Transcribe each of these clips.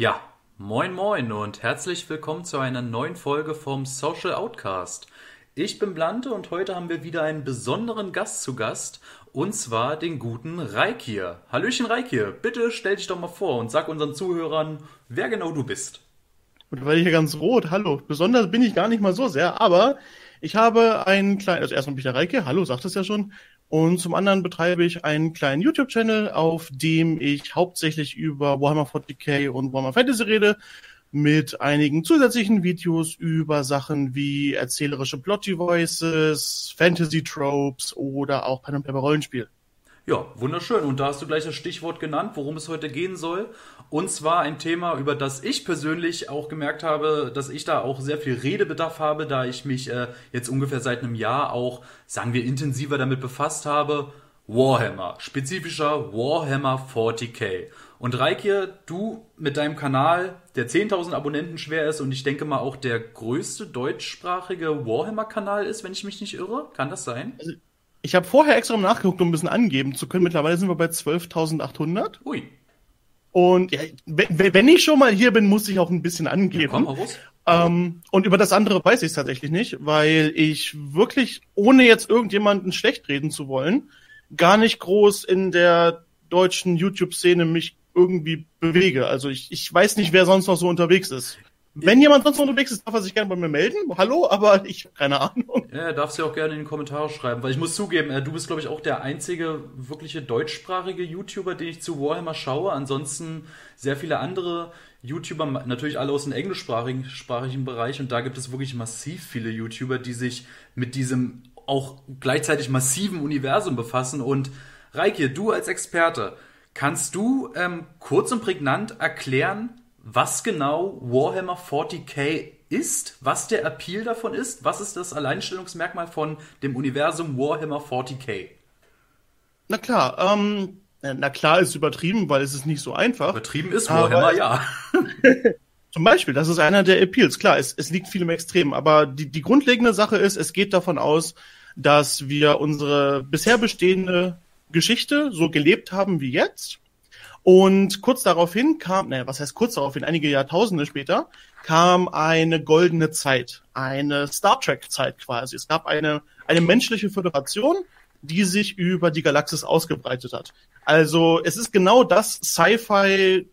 Ja, moin moin und herzlich willkommen zu einer neuen Folge vom Social Outcast. Ich bin Blante und heute haben wir wieder einen besonderen Gast zu Gast und zwar den guten Reikir. Hallöchen Reikir, bitte stell dich doch mal vor und sag unseren Zuhörern, wer genau du bist. Und weil ich hier ganz rot, hallo. Besonders bin ich gar nicht mal so sehr, aber ich habe einen kleinen, also erstmal bin ich der Reike, hallo, sagt es ja schon. Und zum anderen betreibe ich einen kleinen YouTube-Channel, auf dem ich hauptsächlich über Warhammer 40k und Warhammer Fantasy rede, mit einigen zusätzlichen Videos über Sachen wie erzählerische Plot-Devices, Fantasy-Tropes oder auch Pen and Paper Rollenspiel. Ja, wunderschön. Und da hast du gleich das Stichwort genannt, worum es heute gehen soll. Und zwar ein Thema, über das ich persönlich auch gemerkt habe, dass ich da auch sehr viel Redebedarf habe, da ich mich äh, jetzt ungefähr seit einem Jahr auch, sagen wir, intensiver damit befasst habe. Warhammer, spezifischer Warhammer 40k. Und Reike, du mit deinem Kanal, der 10.000 Abonnenten schwer ist und ich denke mal auch der größte deutschsprachige Warhammer-Kanal ist, wenn ich mich nicht irre, kann das sein? Also ich habe vorher extra nachgeguckt, um ein bisschen angeben zu können. Mittlerweile sind wir bei 12.800. Ui. Und ja, wenn ich schon mal hier bin, muss ich auch ein bisschen angeben. Ja. Ähm, und über das andere weiß ich es tatsächlich nicht, weil ich wirklich, ohne jetzt irgendjemanden schlecht reden zu wollen, gar nicht groß in der deutschen YouTube-Szene mich irgendwie bewege. Also ich, ich weiß nicht, wer sonst noch so unterwegs ist. Wenn jemand sonst unterwegs ist, darf er sich gerne bei mir melden. Hallo, aber ich habe keine Ahnung. Ja, darfst du auch gerne in die Kommentare schreiben, weil ich muss zugeben, äh, du bist, glaube ich, auch der einzige wirkliche deutschsprachige YouTuber, den ich zu Warhammer schaue. Ansonsten sehr viele andere YouTuber, natürlich alle aus dem englischsprachigen sprachigen Bereich und da gibt es wirklich massiv viele YouTuber, die sich mit diesem auch gleichzeitig massiven Universum befassen. Und Reike, du als Experte, kannst du ähm, kurz und prägnant erklären, was genau Warhammer 40k ist, was der Appeal davon ist, was ist das Alleinstellungsmerkmal von dem Universum Warhammer 40k? Na klar, ähm, na klar ist übertrieben, weil es ist nicht so einfach. Übertrieben ist Warhammer, ja. Zum Beispiel, das ist einer der Appeals. Klar, es, es liegt viel im Extrem, aber die, die grundlegende Sache ist, es geht davon aus, dass wir unsere bisher bestehende Geschichte so gelebt haben wie jetzt und kurz daraufhin kam, naja, was heißt kurz daraufhin, einige Jahrtausende später, kam eine goldene Zeit, eine Star Trek-Zeit quasi. Es gab eine, eine menschliche Föderation, die sich über die Galaxis ausgebreitet hat. Also es ist genau das Sci-Fi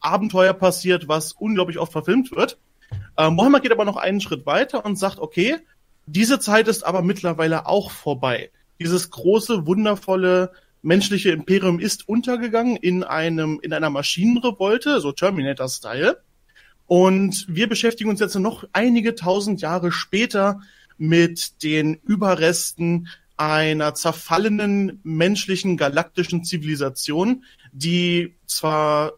Abenteuer passiert, was unglaublich oft verfilmt wird. Äh, Mohammed geht aber noch einen Schritt weiter und sagt, okay, diese Zeit ist aber mittlerweile auch vorbei. Dieses große, wundervolle menschliche Imperium ist untergegangen in einem, in einer Maschinenrevolte, so Terminator-Style. Und wir beschäftigen uns jetzt noch einige tausend Jahre später mit den Überresten einer zerfallenen menschlichen galaktischen Zivilisation, die zwar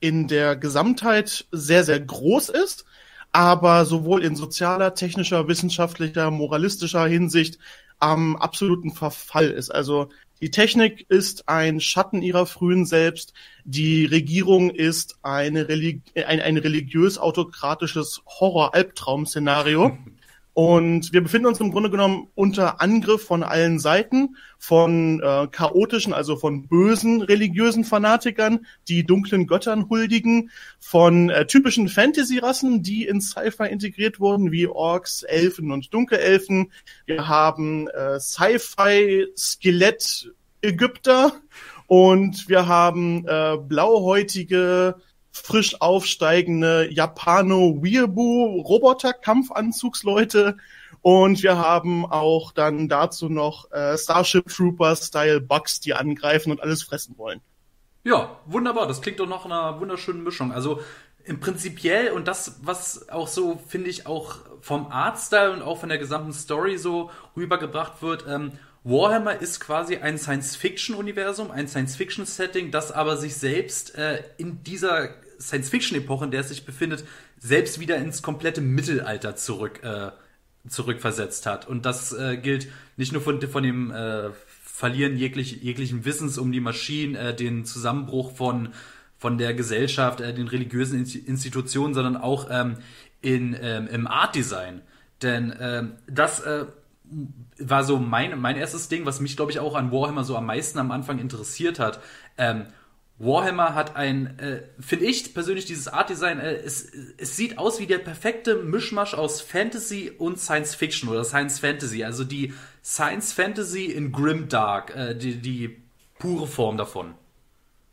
in der Gesamtheit sehr, sehr groß ist, aber sowohl in sozialer, technischer, wissenschaftlicher, moralistischer Hinsicht am absoluten Verfall ist. Also die Technik ist ein Schatten ihrer frühen selbst. Die Regierung ist eine Religi ein, ein religiös-autokratisches Horror-Albtraum-Szenario. Und wir befinden uns im Grunde genommen unter Angriff von allen Seiten, von äh, chaotischen, also von bösen religiösen Fanatikern, die dunklen Göttern huldigen, von äh, typischen Fantasy-Rassen, die in Sci-Fi integriert wurden, wie Orks, Elfen und Dunkelelfen. Wir haben äh, Sci-Fi-Skelett-Ägypter und wir haben äh, blauhäutige frisch aufsteigende Japano-Weeaboo-Roboter-Kampfanzugsleute. Und wir haben auch dann dazu noch äh, Starship Trooper-Style-Bugs, die angreifen und alles fressen wollen. Ja, wunderbar. Das klingt doch noch einer wunderschönen Mischung. Also im Prinzipiell und das, was auch so, finde ich, auch vom Artstyle und auch von der gesamten Story so rübergebracht wird, ähm, Warhammer ist quasi ein Science-Fiction-Universum, ein Science-Fiction-Setting, das aber sich selbst äh, in dieser Science-Fiction-Epoche, in der es sich befindet, selbst wieder ins komplette Mittelalter zurück, äh, zurückversetzt hat. Und das äh, gilt nicht nur von, von dem äh, Verlieren jeglich, jeglichen Wissens um die Maschinen, äh, den Zusammenbruch von, von der Gesellschaft, äh, den religiösen Institutionen, sondern auch ähm, in, ähm, im Art-Design. Denn ähm, das äh, war so mein, mein erstes Ding, was mich, glaube ich, auch an Warhammer so am meisten am Anfang interessiert hat. Ähm, Warhammer hat ein, äh, finde ich persönlich, dieses Art Design, äh, es, es sieht aus wie der perfekte Mischmasch aus Fantasy und Science Fiction oder Science Fantasy. Also die Science Fantasy in Grimdark, äh, die, die pure Form davon.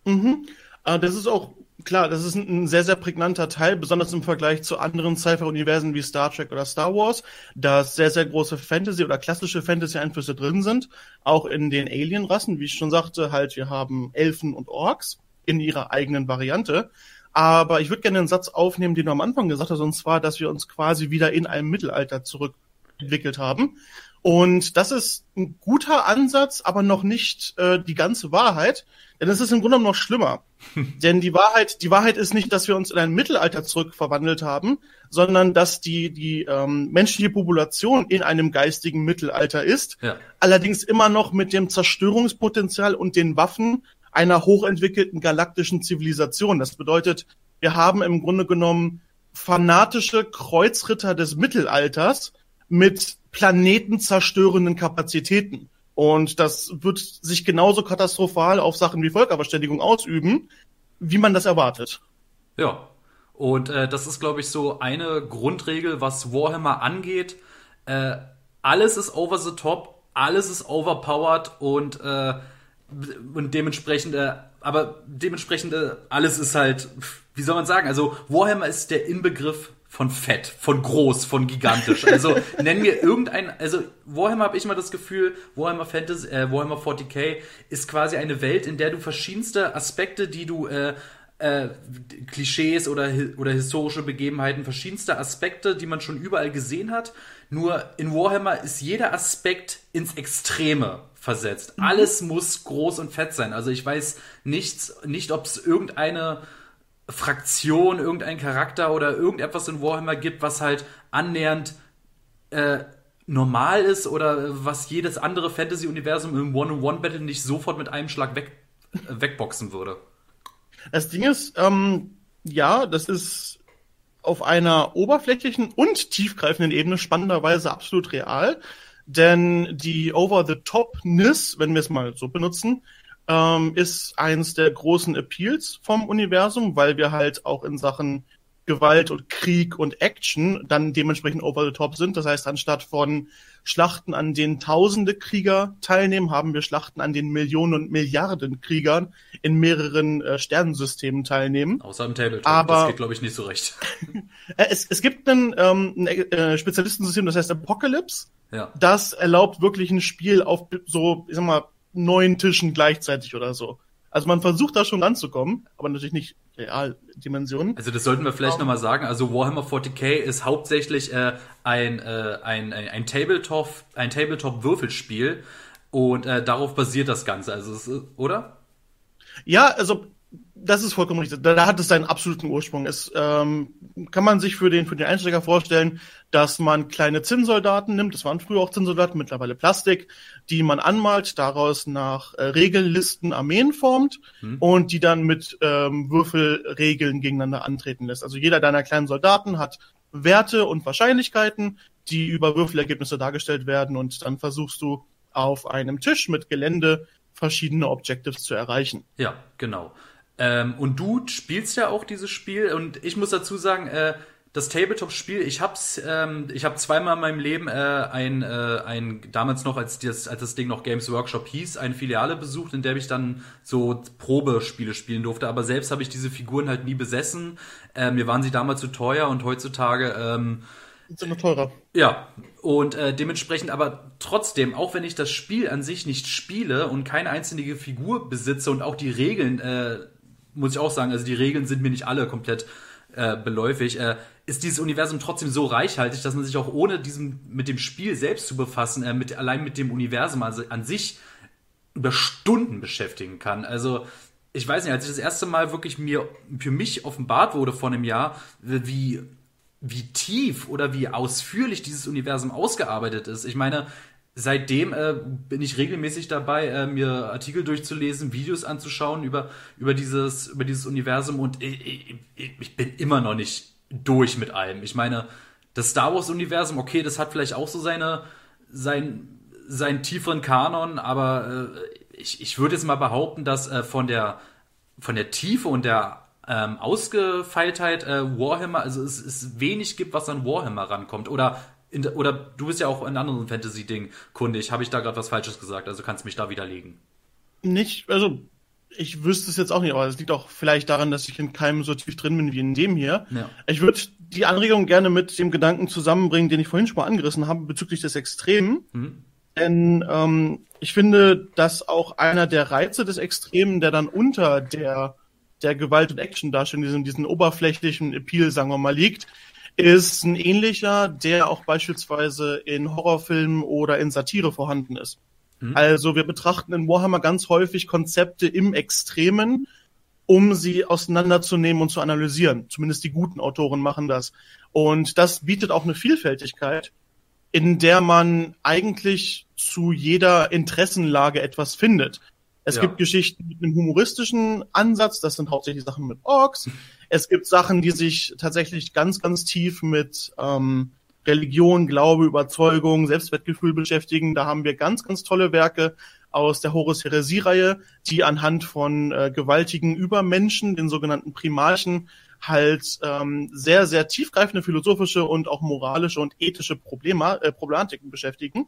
Mhm. Äh, das ist auch klar, das ist ein, sehr, sehr prägnanter Teil, besonders im Vergleich zu anderen Sci-Fi-Universen wie Star Trek oder Star Wars, dass sehr, sehr große Fantasy- oder klassische Fantasy-Einflüsse drin sind. Auch in den Alien-Rassen, wie ich schon sagte, halt, wir haben Elfen und Orks in ihrer eigenen Variante. Aber ich würde gerne einen Satz aufnehmen, den du am Anfang gesagt hast, und zwar, dass wir uns quasi wieder in einem Mittelalter zurückentwickelt haben. Und das ist ein guter Ansatz, aber noch nicht äh, die ganze Wahrheit. Denn es ist im Grunde genommen noch schlimmer. Denn die Wahrheit, die Wahrheit ist nicht, dass wir uns in ein Mittelalter zurückverwandelt haben, sondern dass die, die ähm, menschliche Population in einem geistigen Mittelalter ist. Ja. Allerdings immer noch mit dem Zerstörungspotenzial und den Waffen einer hochentwickelten galaktischen Zivilisation. Das bedeutet, wir haben im Grunde genommen fanatische Kreuzritter des Mittelalters mit planetenzerstörenden Kapazitäten. Und das wird sich genauso katastrophal auf Sachen wie Völkerverständigung ausüben, wie man das erwartet. Ja. Und äh, das ist, glaube ich, so eine Grundregel, was Warhammer angeht. Äh, alles ist over the top, alles ist overpowered und, äh, und dementsprechend, äh, aber dementsprechend, äh, alles ist halt, wie soll man sagen, also Warhammer ist der Inbegriff von fett, von groß, von gigantisch. Also nenn mir irgendein, also Warhammer habe ich mal das Gefühl, Warhammer Fantasy, äh, Warhammer 40k ist quasi eine Welt, in der du verschiedenste Aspekte, die du äh, äh, Klischees oder, oder historische Begebenheiten, verschiedenste Aspekte, die man schon überall gesehen hat. Nur in Warhammer ist jeder Aspekt ins Extreme versetzt. Mhm. Alles muss groß und fett sein. Also ich weiß nichts, nicht, ob es irgendeine Fraktion, irgendein Charakter oder irgendetwas in Warhammer gibt, was halt annähernd äh, normal ist oder was jedes andere Fantasy-Universum im One-on-One-Battle nicht sofort mit einem Schlag weg, äh, wegboxen würde. Das Ding ist, ähm, ja, das ist auf einer oberflächlichen und tiefgreifenden Ebene spannenderweise absolut real. Denn die Over-the-Top-Ness, wenn wir es mal so benutzen, ähm, ist eins der großen Appeals vom Universum, weil wir halt auch in Sachen Gewalt und Krieg und Action dann dementsprechend over the top sind. Das heißt, anstatt von Schlachten, an denen tausende Krieger teilnehmen, haben wir Schlachten, an denen Millionen und Milliarden Kriegern in mehreren äh, Sternensystemen teilnehmen. Außer im Tabletop. Aber das geht, glaube ich, nicht so recht. Äh, es, es gibt ein, ähm, ein äh, Spezialistensystem, das heißt Apocalypse. Ja. Das erlaubt wirklich ein Spiel auf so, ich sag mal, neun Tischen gleichzeitig oder so. Also man versucht da schon ranzukommen, aber natürlich nicht Realdimensionen. Also das sollten wir vielleicht um, nochmal sagen. Also Warhammer 40k ist hauptsächlich äh, ein, äh, ein, ein, ein Tabletop, ein Tabletop-Würfelspiel und äh, darauf basiert das Ganze. Also es, oder? Ja, also das ist vollkommen richtig. Da, hat es seinen absoluten Ursprung. Es ähm, kann man sich für den für den Einsteiger vorstellen, dass man kleine Zinnsoldaten nimmt. Das waren früher auch Zinnsoldaten, mittlerweile Plastik, die man anmalt, daraus nach äh, Regellisten Armeen formt hm. und die dann mit ähm, Würfelregeln gegeneinander antreten lässt. Also jeder deiner kleinen Soldaten hat Werte und Wahrscheinlichkeiten, die über Würfelergebnisse dargestellt werden und dann versuchst du auf einem Tisch mit Gelände verschiedene Objectives zu erreichen. Ja, genau. Ähm, und du spielst ja auch dieses Spiel und ich muss dazu sagen, äh, das Tabletop-Spiel, ich hab's, ähm, ich habe zweimal in meinem Leben äh, ein, äh, ein damals noch, als das, als das Ding noch Games Workshop hieß, eine Filiale besucht, in der ich dann so Probespiele spielen durfte. Aber selbst habe ich diese Figuren halt nie besessen. Äh, mir waren sie damals zu teuer und heutzutage ähm, sind noch teurer. Ja, und äh, dementsprechend aber trotzdem, auch wenn ich das Spiel an sich nicht spiele und keine einzelne Figur besitze und auch die Regeln äh, muss ich auch sagen, also die Regeln sind mir nicht alle komplett äh, beläufig, äh, ist dieses Universum trotzdem so reichhaltig, dass man sich auch ohne diesem, mit dem Spiel selbst zu befassen, äh, mit, allein mit dem Universum also an sich über Stunden beschäftigen kann. Also, ich weiß nicht, als ich das erste Mal wirklich mir für mich offenbart wurde vor einem Jahr, wie, wie tief oder wie ausführlich dieses Universum ausgearbeitet ist. Ich meine, seitdem äh, bin ich regelmäßig dabei, äh, mir Artikel durchzulesen, Videos anzuschauen über, über, dieses, über dieses Universum und ich, ich, ich bin immer noch nicht durch mit allem. Ich meine, das Star Wars-Universum, okay, das hat vielleicht auch so seine, sein, seinen tieferen Kanon, aber äh, ich, ich würde jetzt mal behaupten, dass äh, von der von der Tiefe und der ähm, Ausgefeiltheit äh, Warhammer, also es, es wenig gibt, was an Warhammer rankommt. Oder in, oder du bist ja auch in anderen Fantasy-Dingen kundig. Habe ich da gerade was Falsches gesagt? Also kannst mich da widerlegen. Nicht, also ich wüsste es jetzt auch nicht, aber es liegt auch vielleicht daran, dass ich in keinem so tief drin bin wie in dem hier. Ja. Ich würde die Anregung gerne mit dem Gedanken zusammenbringen, den ich vorhin schon mal angerissen habe, bezüglich des Extremen. Mhm. Denn ähm, ich finde, dass auch einer der Reize des Extremen, der dann unter der, der Gewalt- und Action-Darstellung, diesen, diesen oberflächlichen Appeal, sagen wir mal, liegt, ist ein ähnlicher, der auch beispielsweise in Horrorfilmen oder in Satire vorhanden ist. Mhm. Also wir betrachten in Warhammer ganz häufig Konzepte im Extremen, um sie auseinanderzunehmen und zu analysieren. Zumindest die guten Autoren machen das. Und das bietet auch eine Vielfältigkeit, in der man eigentlich zu jeder Interessenlage etwas findet. Es ja. gibt Geschichten mit einem humoristischen Ansatz, das sind hauptsächlich Sachen mit Orks. Es gibt Sachen, die sich tatsächlich ganz, ganz tief mit ähm, Religion, Glaube, Überzeugung, Selbstwertgefühl beschäftigen. Da haben wir ganz, ganz tolle Werke aus der Horus Heresie-Reihe, die anhand von äh, gewaltigen Übermenschen, den sogenannten Primarchen, halt ähm, sehr, sehr tiefgreifende philosophische und auch moralische und ethische Probleme, äh, Problematiken beschäftigen.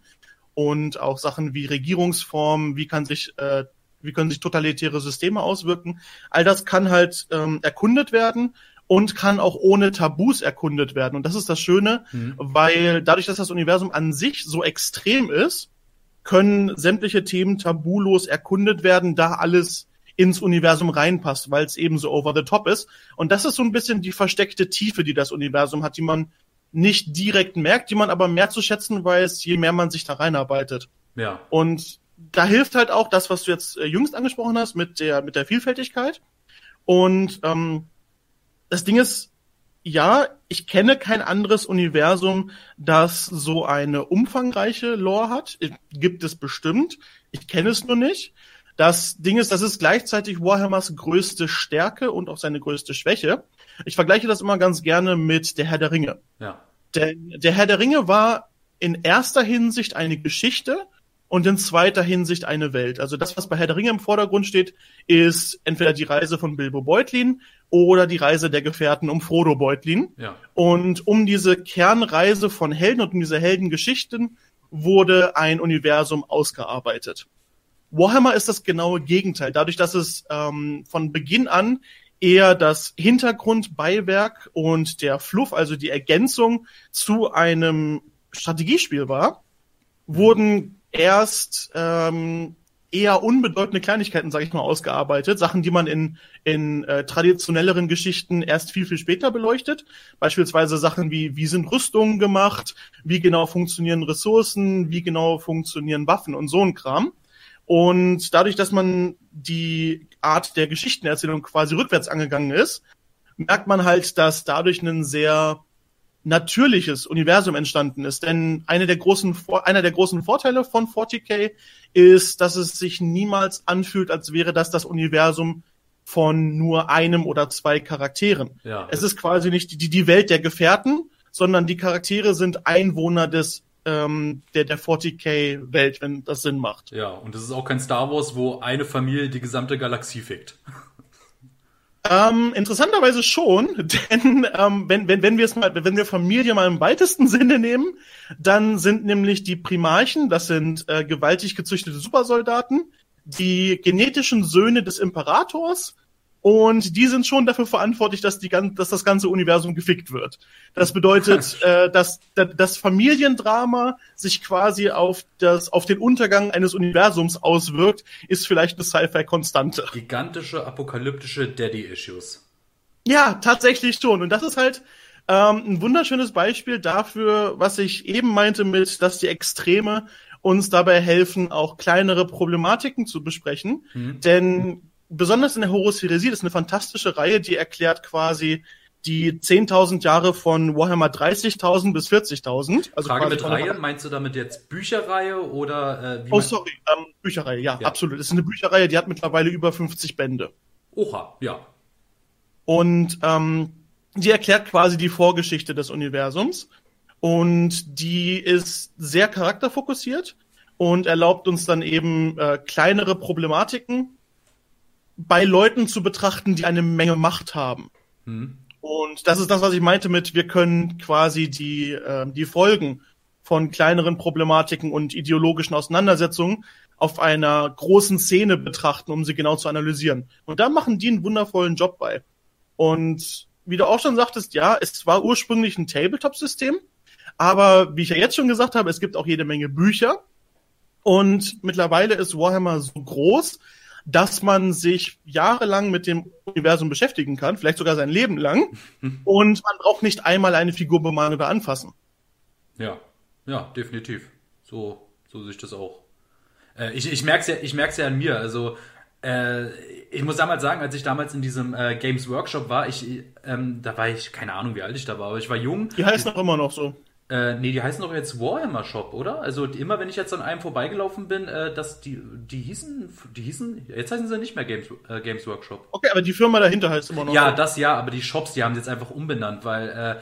Und auch Sachen wie Regierungsformen, wie kann sich äh, wie können sich totalitäre Systeme auswirken. All das kann halt ähm, erkundet werden und kann auch ohne Tabus erkundet werden. Und das ist das Schöne, mhm. weil dadurch, dass das Universum an sich so extrem ist, können sämtliche Themen tabulos erkundet werden, da alles ins Universum reinpasst, weil es eben so over the top ist. Und das ist so ein bisschen die versteckte Tiefe, die das Universum hat, die man nicht direkt merkt, die man aber mehr zu schätzen weiß, je mehr man sich da reinarbeitet. Ja. Und da hilft halt auch das, was du jetzt äh, jüngst angesprochen hast, mit der, mit der Vielfältigkeit. Und ähm, das Ding ist, ja, ich kenne kein anderes Universum, das so eine umfangreiche Lore hat. Gibt es bestimmt. Ich kenne es nur nicht. Das Ding ist, das ist gleichzeitig Warhammers größte Stärke und auch seine größte Schwäche. Ich vergleiche das immer ganz gerne mit der Herr der Ringe. Ja. Denn der Herr der Ringe war in erster Hinsicht eine Geschichte und in zweiter Hinsicht eine Welt. Also das, was bei Herr der Ringe im Vordergrund steht, ist entweder die Reise von Bilbo Beutlin oder die Reise der Gefährten um Frodo Beutlin. Ja. Und um diese Kernreise von Helden und um diese Heldengeschichten wurde ein Universum ausgearbeitet. Warhammer ist das genaue Gegenteil. Dadurch, dass es ähm, von Beginn an eher das Hintergrundbeiwerk und der Fluff, also die Ergänzung zu einem Strategiespiel war, wurden erst ähm, eher unbedeutende Kleinigkeiten, sage ich mal, ausgearbeitet. Sachen, die man in, in äh, traditionelleren Geschichten erst viel, viel später beleuchtet. Beispielsweise Sachen wie, wie sind Rüstungen gemacht, wie genau funktionieren Ressourcen, wie genau funktionieren Waffen und so ein Kram. Und dadurch, dass man die Art der Geschichtenerzählung quasi rückwärts angegangen ist, merkt man halt, dass dadurch ein sehr natürliches Universum entstanden ist. Denn eine der großen, einer der großen Vorteile von 40k ist, dass es sich niemals anfühlt, als wäre das das Universum von nur einem oder zwei Charakteren. Ja, es ist quasi nicht die, die Welt der Gefährten, sondern die Charaktere sind Einwohner des ähm, der, der 40k-Welt, wenn das Sinn macht. Ja, und es ist auch kein Star Wars, wo eine Familie die gesamte Galaxie fickt. Ähm, interessanterweise schon, denn ähm, wenn, wenn, wenn wir es mal, wenn wir Familie mal im weitesten Sinne nehmen, dann sind nämlich die Primarchen, das sind äh, gewaltig gezüchtete Supersoldaten, die genetischen Söhne des Imperators und die sind schon dafür verantwortlich, dass, die, dass das ganze Universum gefickt wird. Das bedeutet, äh, dass das Familiendrama sich quasi auf, das, auf den Untergang eines Universums auswirkt, ist vielleicht eine Sci-Fi-Konstante. Gigantische apokalyptische Daddy-Issues. Ja, tatsächlich schon. Und das ist halt ähm, ein wunderschönes Beispiel dafür, was ich eben meinte mit, dass die Extreme uns dabei helfen, auch kleinere Problematiken zu besprechen. Mhm. Denn besonders in der Horus Heresie, das ist eine fantastische Reihe, die erklärt quasi die 10.000 Jahre von Warhammer 30.000 bis 40.000. Also Frage mit Reihe, meinst du damit jetzt Bücherreihe oder äh, wie Oh, sorry, ähm, Bücherreihe, ja, ja, absolut. Das ist eine Bücherreihe, die hat mittlerweile über 50 Bände. Oha, ja. Und ähm, die erklärt quasi die Vorgeschichte des Universums. Und die ist sehr charakterfokussiert und erlaubt uns dann eben äh, kleinere Problematiken bei Leuten zu betrachten, die eine Menge Macht haben. Mhm. Und das ist das, was ich meinte mit, wir können quasi die, äh, die Folgen von kleineren Problematiken und ideologischen Auseinandersetzungen auf einer großen Szene betrachten, um sie genau zu analysieren. Und da machen die einen wundervollen Job bei. Und wie du auch schon sagtest, ja, es war ursprünglich ein Tabletop-System, aber wie ich ja jetzt schon gesagt habe, es gibt auch jede Menge Bücher. Und mittlerweile ist Warhammer so groß, dass man sich jahrelang mit dem Universum beschäftigen kann, vielleicht sogar sein Leben lang. und man braucht nicht einmal eine Figur bemalen oder anfassen. Ja, ja, definitiv. So, so sehe ich das auch. Äh, ich ich merke es ja, ich merk's ja an mir. Also, äh, ich muss damals sagen, als ich damals in diesem äh, Games Workshop war, ich, ähm, da war ich, keine Ahnung, wie alt ich da war, aber ich war jung. Die heißen auch immer noch so. Äh, nee, die heißen doch jetzt Warhammer Shop, oder? Also immer wenn ich jetzt an einem vorbeigelaufen bin, äh, dass die, die hießen, die hießen, jetzt heißen sie nicht mehr Games, äh, Games Workshop. Okay, aber die Firma dahinter heißt immer noch Ja, so. das ja, aber die Shops, die haben sie jetzt einfach umbenannt, weil äh,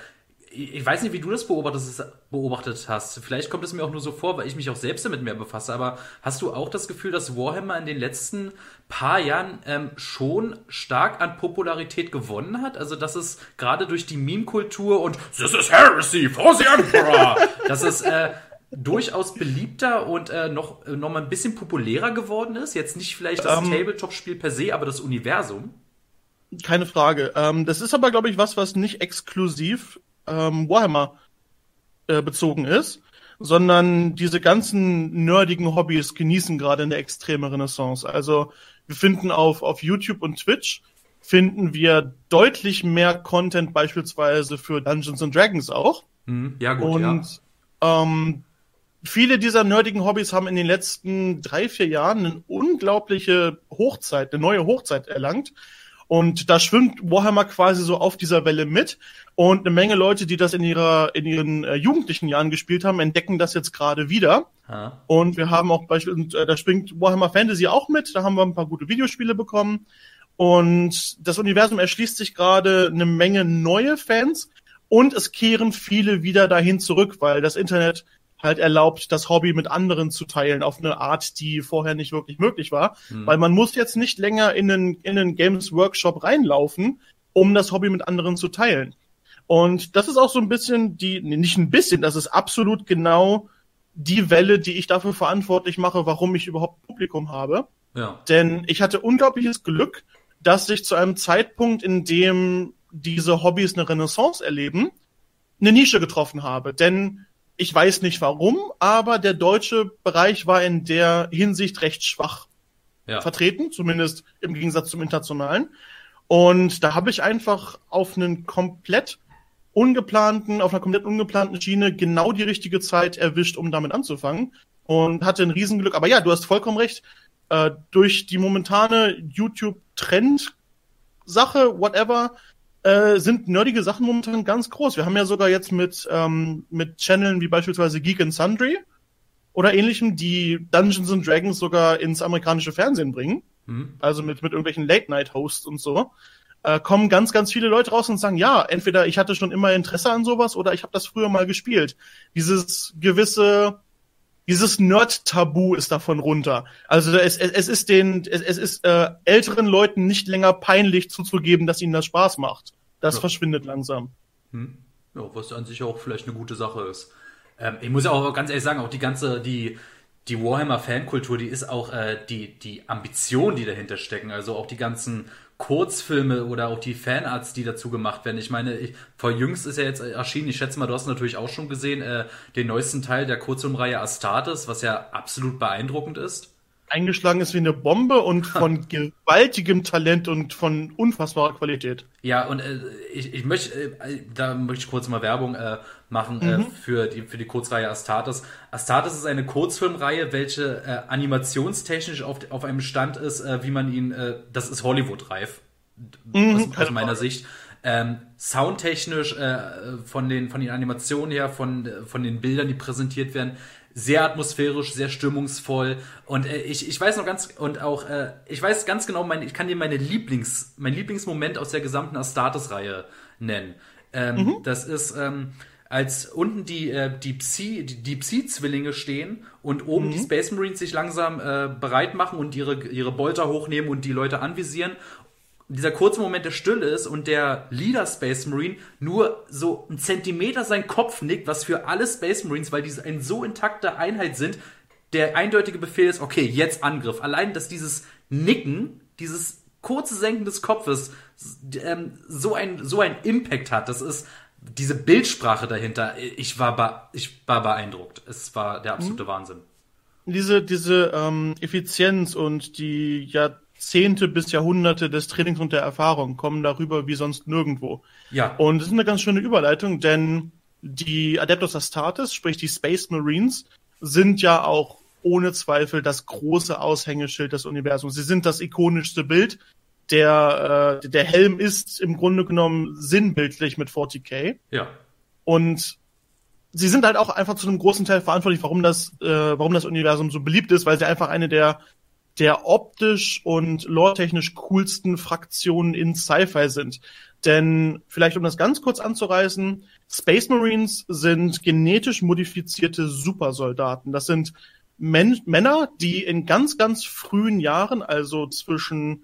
ich weiß nicht, wie du das beobachtet, hast. Vielleicht kommt es mir auch nur so vor, weil ich mich auch selbst damit mehr befasse. Aber hast du auch das Gefühl, dass Warhammer in den letzten paar Jahren ähm, schon stark an Popularität gewonnen hat? Also, dass es gerade durch die Meme-Kultur und This is Heresy for the Emperor, dass es äh, durchaus beliebter und äh, noch, äh, noch mal ein bisschen populärer geworden ist? Jetzt nicht vielleicht das Ähm. Tabletop-Spiel per se, aber das Universum. Keine Frage. Ähm, das ist aber, glaube ich, was, was nicht exklusiv ähm, Warhammer äh, bezogen ist, sondern diese ganzen nerdigen Hobbys genießen gerade eine extreme Renaissance. Also wir finden auf, auf YouTube und Twitch finden wir deutlich mehr Content beispielsweise für Dungeons and Dragons auch. Hm, ja, gut, ja. Und ähm, viele dieser nerdigen Hobbys haben in den letzten drei, vier Jahren eine unglaubliche Hochzeit, eine neue Hochzeit erlangt. Und da schwimmt Warhammer quasi so auf dieser Welle mit. Und eine Menge Leute, die das in ihrer, in ihren äh, jugendlichen Jahren gespielt haben, entdecken das jetzt gerade wieder. Ha. Und wir haben auch beispielsweise, äh, da springt Warhammer Fantasy auch mit. Da haben wir ein paar gute Videospiele bekommen. Und das Universum erschließt sich gerade eine Menge neue Fans. Und es kehren viele wieder dahin zurück, weil das Internet halt erlaubt, das Hobby mit anderen zu teilen auf eine Art, die vorher nicht wirklich möglich war. Weil man muss jetzt nicht länger in einen, in einen Games Workshop reinlaufen, um das Hobby mit anderen zu teilen. Und das ist auch so ein bisschen die, nee, nicht ein bisschen, das ist absolut genau die Welle, die ich dafür verantwortlich mache, warum ich überhaupt Publikum habe. Ja. Denn ich hatte unglaubliches Glück, dass ich zu einem Zeitpunkt, in dem diese Hobbys eine Renaissance erleben, eine Nische getroffen habe. Denn ich weiß nicht warum, aber der deutsche Bereich war in der Hinsicht recht schwach Ja. vertreten, zumindest im Gegensatz zum internationalen. Und da habe ich einfach auf einen komplett ungeplanten, auf einer komplett ungeplanten Schiene genau die richtige Zeit erwischt, um damit anzufangen. Und hatte ein Riesenglück. Aber ja, du hast vollkommen recht. Äh, durch die momentane YouTube-Trend-Sache, whatever, äh, sind nerdige Sachen momentan ganz groß. Wir haben ja sogar jetzt mit, ähm, mit Channeln wie beispielsweise Geek and Sundry oder ähnlichem, die Dungeons and Dragons sogar ins amerikanische Fernsehen bringen, Hm. also mit, mit irgendwelchen Late-Night-Hosts und so, äh, kommen ganz, ganz viele Leute raus und sagen, ja, entweder ich hatte schon immer Interesse an sowas oder ich habe das früher mal gespielt. Dieses gewisse, dieses Nerd-Tabu ist davon runter. Also es, es, es ist den, es, es ist äh, älteren Leuten nicht länger peinlich zuzugeben, dass ihnen das Spaß macht. Das Ja. verschwindet langsam. Ja, was an sich auch vielleicht eine gute Sache ist. Ähm, ich muss ja auch ganz ehrlich sagen, auch die ganze, die, die Warhammer-Fankultur, die ist auch äh, die, die Ambition, die dahinter stecken. Also auch die ganzen Kurzfilme oder auch die Fanarts, die dazu gemacht werden. Ich meine, ich, vor jüngst ist ja jetzt erschienen, ich schätze mal, du hast natürlich auch schon gesehen, äh, den neuesten Teil der Kurzfilmreihe Astartes, was ja absolut beeindruckend ist. Eingeschlagen ist wie eine Bombe und von gewaltigem Talent und von unfassbarer Qualität. Ja, und äh, ich, ich möchte, äh, da möchte ich kurz mal Werbung äh, machen äh, für, die, für die Kurzreihe Astartes. Astartes ist eine Kurzfilmreihe, welche äh, animationstechnisch auf, auf einem Stand ist, äh, wie man ihn, äh, das ist Hollywood-reif, aus, aus meiner Sicht. Ähm, soundtechnisch, äh, von, den, von den Animationen her, von, von den Bildern, die präsentiert werden, sehr atmosphärisch, sehr stimmungsvoll und äh, ich, ich weiß noch ganz und auch äh, ich weiß ganz genau, mein, ich kann dir meine Lieblings mein Lieblingsmoment aus der gesamten Astartes-Reihe nennen. Ähm, Das ist ähm, als unten die, äh, die Psi, die, die Psi-Zwillinge stehen und oben Mhm. die Space Marines sich langsam äh, bereit machen und ihre, ihre Bolter hochnehmen und die Leute anvisieren. Dieser kurze Moment der Stille ist und der Leader Space Marine nur so einen Zentimeter seinen Kopf nickt, was für alle Space Marines, weil diese eine so intakte Einheit sind, der eindeutige Befehl ist, okay, jetzt Angriff. Allein, dass dieses Nicken, dieses kurze Senken des Kopfes ähm, so ein so ein Impact hat, das ist diese Bildsprache dahinter. Ich war be ich war beeindruckt. Es war der absolute Wahnsinn. Diese, diese ähm, Effizienz und die Jahrzehnte bis Jahrhunderte des Trainings und der Erfahrung kommen darüber wie sonst nirgendwo. Ja. Und das ist eine ganz schöne Überleitung, denn die Adeptus Astartes, sprich die Space Marines, sind ja auch ohne Zweifel das große Aushängeschild des Universums. Sie sind das ikonischste Bild. Der, äh, der Helm ist im Grunde genommen sinnbildlich mit 40k. Ja. Und sie sind halt auch einfach zu einem großen Teil verantwortlich, warum das, äh, warum das Universum so beliebt ist, weil sie einfach eine der, der optisch und lore-technisch coolsten Fraktionen in Sci-Fi sind. Denn vielleicht um das ganz kurz anzureißen, Space Marines sind genetisch modifizierte Supersoldaten. Das sind Men Männer, die in ganz, ganz frühen Jahren, also zwischen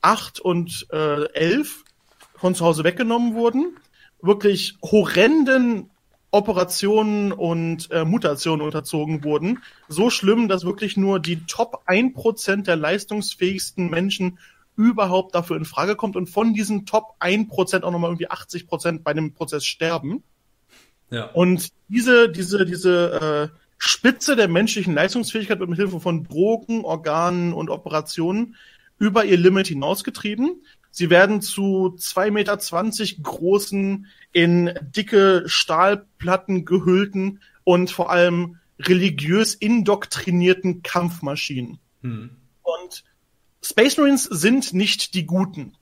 acht und äh, elf, von zu Hause weggenommen wurden, wirklich horrenden Operationen und äh, Mutationen unterzogen wurden. So schlimm, dass wirklich nur die Top 1% der leistungsfähigsten Menschen überhaupt dafür in Frage kommt und von diesen Top 1% auch nochmal irgendwie 80% bei dem Prozess sterben. Ja. Und diese, diese, diese äh, Spitze der menschlichen Leistungsfähigkeit wird mit Hilfe von Drogen, Organen und Operationen über ihr Limit hinausgetrieben. Sie werden zu 2,20 Meter großen, in dicke Stahlplatten gehüllten und vor allem religiös indoktrinierten Kampfmaschinen. Hm. Und Space Marines sind nicht die Guten.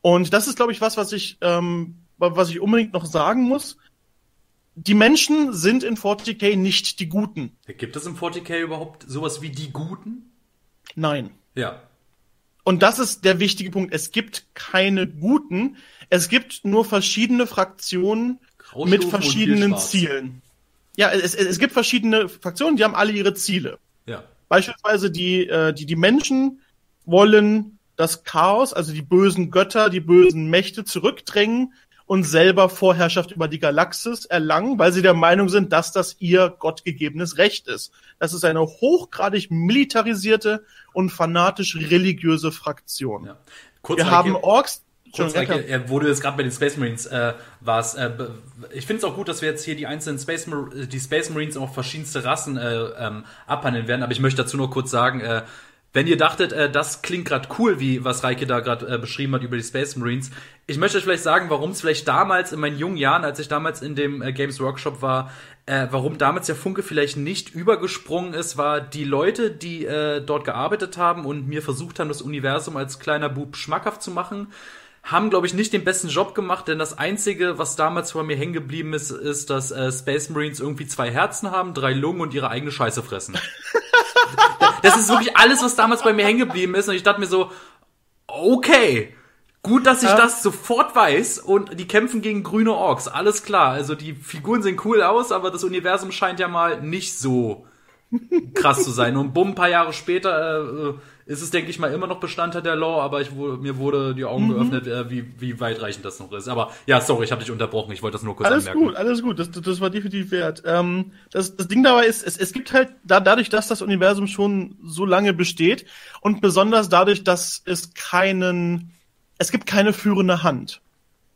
Und das ist, glaube ich, was, was ich, ähm, was ich unbedingt noch sagen muss. Die Menschen sind in 40k nicht die Guten. Gibt es im 40k überhaupt sowas wie die Guten? Nein. Ja. Und das ist der wichtige Punkt. Es gibt keine Guten. Es gibt nur verschiedene Fraktionen Graustufen mit verschiedenen. Zielen. Ja, es, es, es gibt verschiedene Fraktionen, die haben alle ihre Ziele. Ja. Beispielsweise die, äh, die, die Menschen wollen das Chaos, also die bösen Götter, die bösen Mächte zurückdrängen und selber Vorherrschaft über die Galaxis erlangen, weil sie der Meinung sind, dass das ihr gottgegebenes Recht ist. Das ist eine hochgradig militarisierte und fanatisch religiöse Fraktion. ja. Kurz Wir haben Orks. Kurz, er wurde jetzt gerade bei den Space Marines äh, war's, äh, be- ich finde es auch gut, dass wir jetzt hier die einzelnen Space Mar die Space Marines auch verschiedenste Rassen äh, ähm, abhandeln werden, aber ich möchte dazu nur kurz sagen, äh, wenn ihr dachtet, äh, das klingt gerade cool, wie was Reike da gerade äh, beschrieben hat über die Space Marines, ich möchte euch vielleicht sagen, warum es vielleicht damals in meinen jungen Jahren, als ich damals in dem äh, Games Workshop war, äh, warum damals der Funke vielleicht nicht übergesprungen ist, war die Leute, die äh, dort gearbeitet haben und mir versucht haben, das Universum als kleiner Bub schmackhaft zu machen, haben, glaube ich, nicht den besten Job gemacht, denn das Einzige, was damals vor mir hängen geblieben ist, ist, dass äh, Space Marines irgendwie zwei Herzen haben, drei Lungen und ihre eigene Scheiße fressen. das ist wirklich alles, was damals bei mir hängen geblieben ist. Und ich dachte mir so, okay, gut, dass ich Ja. das sofort weiß. Und die kämpfen gegen grüne Orks, alles klar. Also die Figuren sehen cool aus, aber das Universum scheint ja mal nicht so krass zu sein. Und bumm, ein paar Jahre später äh, ist es, denke ich mal, immer noch Bestandteil der Lore, aber ich, mir wurde die Augen geöffnet, äh, wie, wie weitreichend das noch ist. Aber ja, sorry, ich habe dich unterbrochen. Ich wollte das nur kurz Alles anmerken. gut, alles gut. Das, das war definitiv wert. Ähm, das, das Ding dabei ist, es, es gibt halt da, dadurch, dass das Universum schon so lange besteht und besonders dadurch, dass es keinen, es gibt keine führende Hand.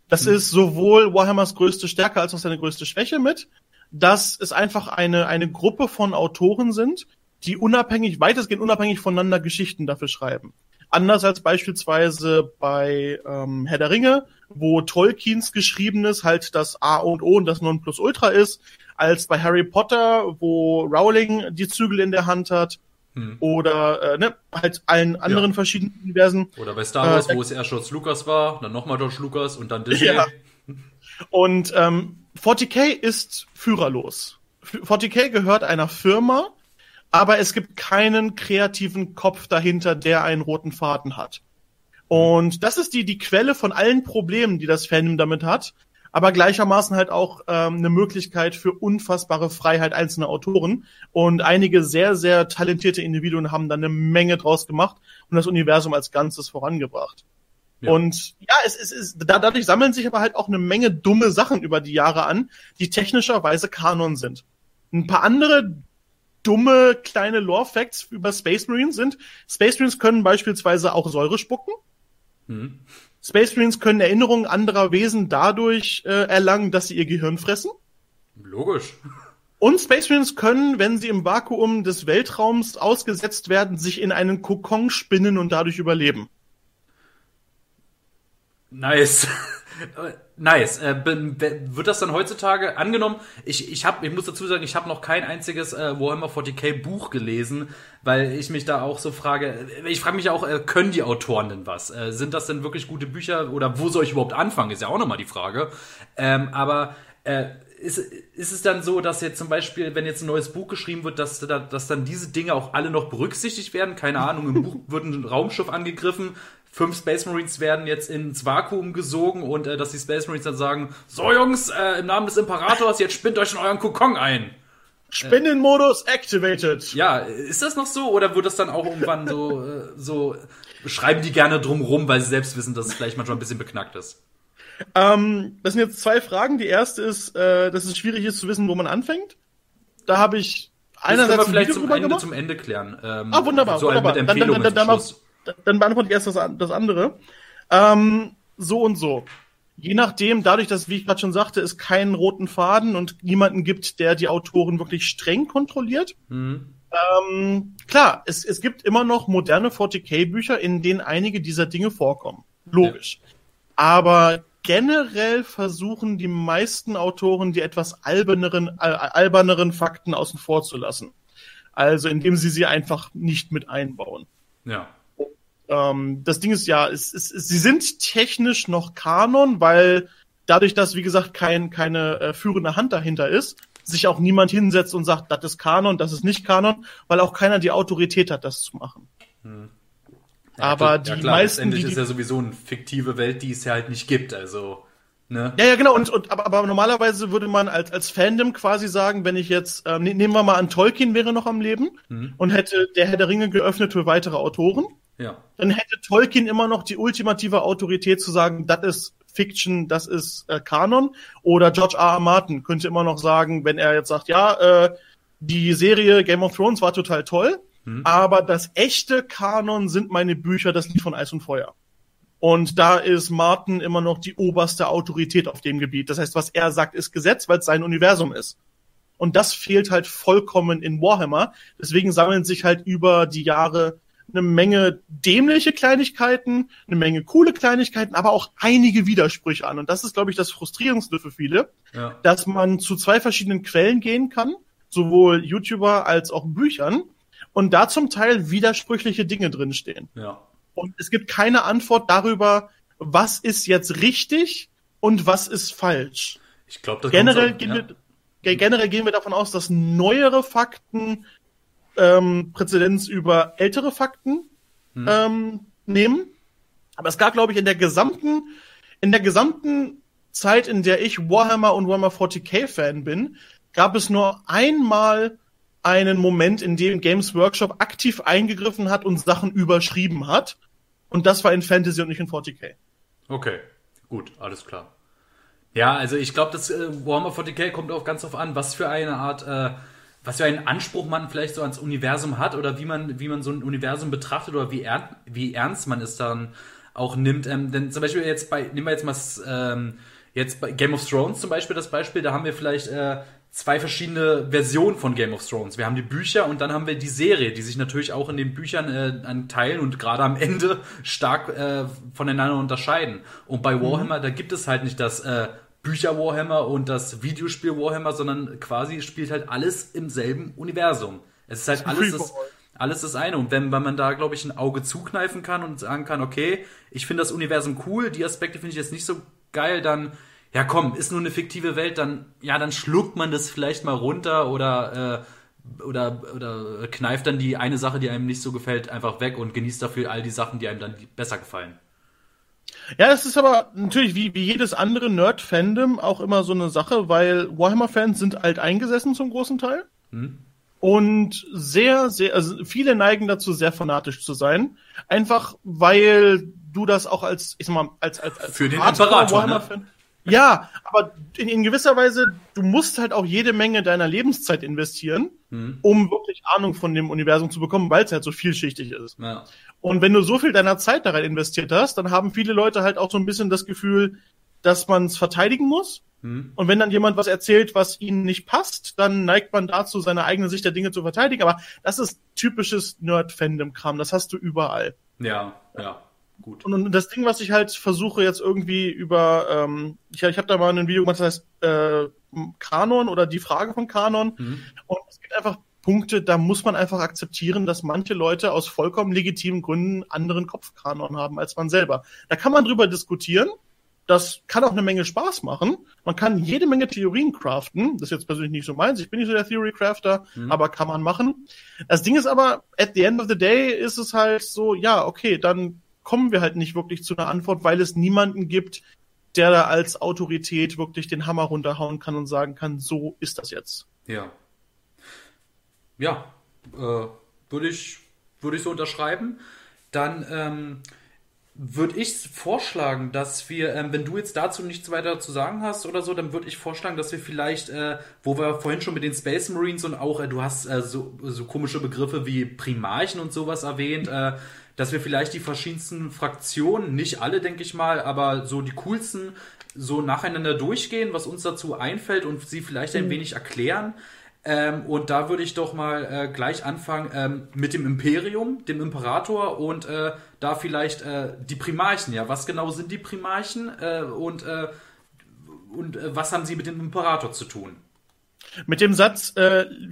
Das ist sowohl Warhammers größte Stärke als auch seine größte Schwäche mit, dass es einfach eine, eine Gruppe von Autoren sind, die unabhängig, weitestgehend unabhängig voneinander Geschichten dafür schreiben. Anders als beispielsweise bei ähm, Herr der Ringe, wo Tolkiens Geschriebenes halt das A und O und das Nonplusultra ist, als bei Harry Potter, wo Rowling die Zügel in der Hand hat, Hm. oder äh, ne, halt allen anderen verschiedenen Universen. Oder bei Star Wars, Äh, wo es erst George Lucas war, dann nochmal George Lucas und dann Disney. Ja. Und ähm, 40k ist führerlos. F- 40k gehört einer Firma, aber es gibt keinen kreativen Kopf dahinter, der einen roten Faden hat. Und das ist die, die Quelle von allen Problemen, die das Fandom damit hat. aber gleichermaßen halt auch ähm, eine Möglichkeit für unfassbare Freiheit einzelner Autoren. Und einige sehr, sehr talentierte Individuen haben da eine Menge draus gemacht und das Universum als Ganzes vorangebracht. Ja. Und ja, es, es ist, dadurch sammeln sich aber halt auch eine Menge dumme Sachen über die Jahre an, die technischerweise Kanon sind. Ein paar andere dumme kleine Lore-Facts über Space Marines sind, Space Marines können beispielsweise auch Säure spucken. Hm. Space Marines können Erinnerungen anderer Wesen dadurch äh, erlangen, dass sie ihr Gehirn fressen. Logisch. Und Space Marines können, wenn sie im Vakuum des Weltraums ausgesetzt werden, sich in einen Kokon spinnen und dadurch überleben. Nice. Nice. Äh, wird das dann heutzutage angenommen? Ich, ich, hab, ich muss dazu sagen, ich habe noch kein einziges äh, Warhammer 40k Buch gelesen, weil ich mich da auch so frage, ich frage mich auch, äh, können die Autoren denn was? Äh, sind das denn wirklich gute Bücher oder wo soll ich überhaupt anfangen, ist ja auch nochmal die Frage. Ähm, aber äh, ist, ist es dann so, dass jetzt zum Beispiel, wenn jetzt ein neues Buch geschrieben wird, dass, dass dann diese Dinge auch alle noch berücksichtigt werden? Keine Ahnung, im Buch wird ein Raumschiff angegriffen, fünf Space Marines werden jetzt ins Vakuum gesogen und äh, dass die Space Marines dann sagen, so Jungs, äh, im Namen des Imperators, jetzt spinnt euch in euren Kokon ein. Spinnenmodus activated. Ja, ist das noch so oder wird das dann auch irgendwann so, äh, so schreiben die gerne drumrum, weil sie selbst wissen, dass es vielleicht manchmal ein bisschen beknackt ist? Ähm, das sind jetzt zwei Fragen. Die erste ist, äh, dass es schwierig ist zu wissen, wo man anfängt. Da habe ich einerseits das können wir vielleicht zum Ende, zum Ende klären. Ähm, ah, wunderbar. So wunderbar. Dann, dann, dann, dann, dann beantworte ich erst das, das andere. Ähm, so und so. Je nachdem, dadurch, dass, wie ich gerade schon sagte, es keinen roten Faden und niemanden gibt, der die Autoren wirklich streng kontrolliert. Mhm. Ähm, klar, es, es gibt immer noch moderne 40k-Bücher, in denen einige dieser Dinge vorkommen. Logisch. Ja. Aber generell versuchen die meisten Autoren, die etwas alberneren, äh, alberneren Fakten außen vor zu lassen. Also indem sie sie einfach nicht mit einbauen. Ja. Ähm, das Ding ist ja, es, es, es, sie sind technisch noch Kanon, weil dadurch, dass, wie gesagt, kein, keine äh, führende Hand dahinter ist, sich auch niemand hinsetzt und sagt, das ist Kanon, das ist nicht Kanon, weil auch keiner die Autorität hat, das zu machen. Hm. Ja, aber die ja, klar, meisten. Die, ist ja sowieso eine fiktive Welt, die es ja halt nicht gibt, also. Ne? Ja, ja, genau. Und, und aber, aber normalerweise würde man als, als Fandom quasi sagen, wenn ich jetzt, ähm, ne, nehmen wir mal an, Tolkien wäre noch am Leben mhm. und hätte der Herr der Ringe geöffnet für weitere Autoren. Ja. Dann hätte Tolkien immer noch die ultimative Autorität zu sagen, das ist Fiction, das ist äh, Kanon. Oder George R. R. Martin könnte immer noch sagen, wenn er jetzt sagt, ja, äh, die Serie Game of Thrones war total toll, hm. aber das echte Kanon sind meine Bücher, das Lied von Eis und Feuer. Und da ist Martin immer noch die oberste Autorität auf dem Gebiet. Das heißt, was er sagt, ist Gesetz, weil es sein Universum ist. Und das fehlt halt vollkommen in Warhammer. Deswegen sammeln sich halt über die Jahre eine Menge dämliche Kleinigkeiten, eine Menge coole Kleinigkeiten, aber auch einige Widersprüche an. Und das ist, glaube ich, das Frustrierendste für viele, ja. dass man zu zwei verschiedenen Quellen gehen kann, sowohl YouTuber als auch Büchern, und da zum Teil widersprüchliche Dinge drinstehen. Ja. Und es gibt keine Antwort darüber, was ist jetzt richtig und was ist falsch. Ich glaube, das generell, gehen ja. wir, generell gehen wir davon aus, dass neuere Fakten ähm, Präzedenz über ältere Fakten hm. ähm, nehmen. Aber es gab, glaube ich, in der gesamten, in der gesamten Zeit, in der ich Warhammer und Warhammer 40k Fan bin, gab es nur einmal einen Moment, in dem Games Workshop aktiv eingegriffen hat und Sachen überschrieben hat. Und das war in Fantasy und nicht in 40k. Okay, gut, alles klar. Ja, also ich glaube, das äh, Warhammer 40k kommt auch ganz drauf an, was für eine Art äh, was für einen Anspruch man vielleicht so ans Universum hat oder wie man, wie man so ein Universum betrachtet oder wie, er, wie ernst man es dann auch nimmt. Ähm, denn zum Beispiel jetzt bei, nehmen wir jetzt mal ähm, jetzt bei Game of Thrones zum Beispiel das Beispiel, da haben wir vielleicht äh, zwei verschiedene Versionen von Game of Thrones. Wir haben die Bücher und dann haben wir die Serie, die sich natürlich auch in den Büchern äh, teilen und gerade am Ende stark äh, voneinander unterscheiden. Und bei mhm. Warhammer, mhm. da gibt es halt nicht das äh, Bücher Warhammer und das Videospiel Warhammer, sondern quasi spielt halt alles im selben Universum. Es ist halt alles das, alles das eine. Und wenn, wenn man da, glaube ich, ein Auge zukneifen kann und sagen kann, okay, ich finde das Universum cool, die Aspekte finde ich jetzt nicht so geil, dann, ja komm, ist nur eine fiktive Welt, dann, ja, dann schluckt man das vielleicht mal runter oder, äh, oder, oder kneift dann die eine Sache, die einem nicht so gefällt, einfach weg und genießt dafür all die Sachen, die einem dann besser gefallen. Ja, es ist aber natürlich wie, wie jedes andere Nerd-Fandom auch immer so eine Sache, weil Warhammer-Fans sind alt eingesessen zum großen Teil. Hm. Und sehr, sehr, also viele neigen dazu, sehr fanatisch zu sein. Einfach weil du das auch als, ich sag mal, als, als, als für den Imperator, ne? Ja, aber in, in, gewisser Weise, du musst halt auch jede Menge deiner Lebenszeit investieren, hm. um wirklich Ahnung von dem Universum zu bekommen, weil es halt so vielschichtig ist. Ja. Und wenn du so viel deiner Zeit da rein investiert hast, dann haben viele Leute halt auch so ein bisschen das Gefühl, dass man es verteidigen muss. Hm. Und wenn dann jemand was erzählt, was ihnen nicht passt, dann neigt man dazu, seine eigene Sicht der Dinge zu verteidigen. Aber das ist typisches Nerd-Fandom-Kram. Das hast du überall. Ja, ja. Gut. Und, und das Ding, was ich halt versuche jetzt irgendwie über, ähm, ich, ich habe da mal ein Video gemacht, das heißt äh, Kanon oder die Frage von Kanon. Mhm. Und es gibt einfach Punkte, da muss man einfach akzeptieren, dass manche Leute aus vollkommen legitimen Gründen anderen Kopfkanon haben als man selber. Da kann man drüber diskutieren. Das kann auch eine Menge Spaß machen. Man kann jede Menge Theorien craften. Das ist jetzt persönlich nicht so meins. Ich bin nicht so der Theory Crafter, mhm. aber kann man machen. Das Ding ist aber, at the end of the day ist es halt so, ja, okay, dann kommen wir halt nicht wirklich zu einer Antwort, weil es niemanden gibt, der da als Autorität wirklich den Hammer runterhauen kann und sagen kann, so ist das jetzt. Ja. Ja, äh, würde ich, würde ich so unterschreiben. Dann ähm, würde ich vorschlagen, dass wir, ähm, wenn du jetzt dazu nichts weiter zu sagen hast oder so, dann würde ich vorschlagen, dass wir vielleicht, äh, wo wir vorhin schon mit den Space Marines und auch, äh, du hast äh, so, so komische Begriffe wie Primarchen und sowas erwähnt, äh, dass wir vielleicht die verschiedensten Fraktionen, nicht alle, denke ich mal, aber so die coolsten so nacheinander durchgehen, was uns dazu einfällt und sie vielleicht ein mhm. wenig erklären. Ähm, und da würde ich doch mal äh, gleich anfangen ähm, mit dem Imperium, dem Imperator und äh, da vielleicht äh, die Primarchen. Ja, was genau sind die Primarchen äh, und, äh, und äh, was haben sie mit dem Imperator zu tun? Mit dem Satz,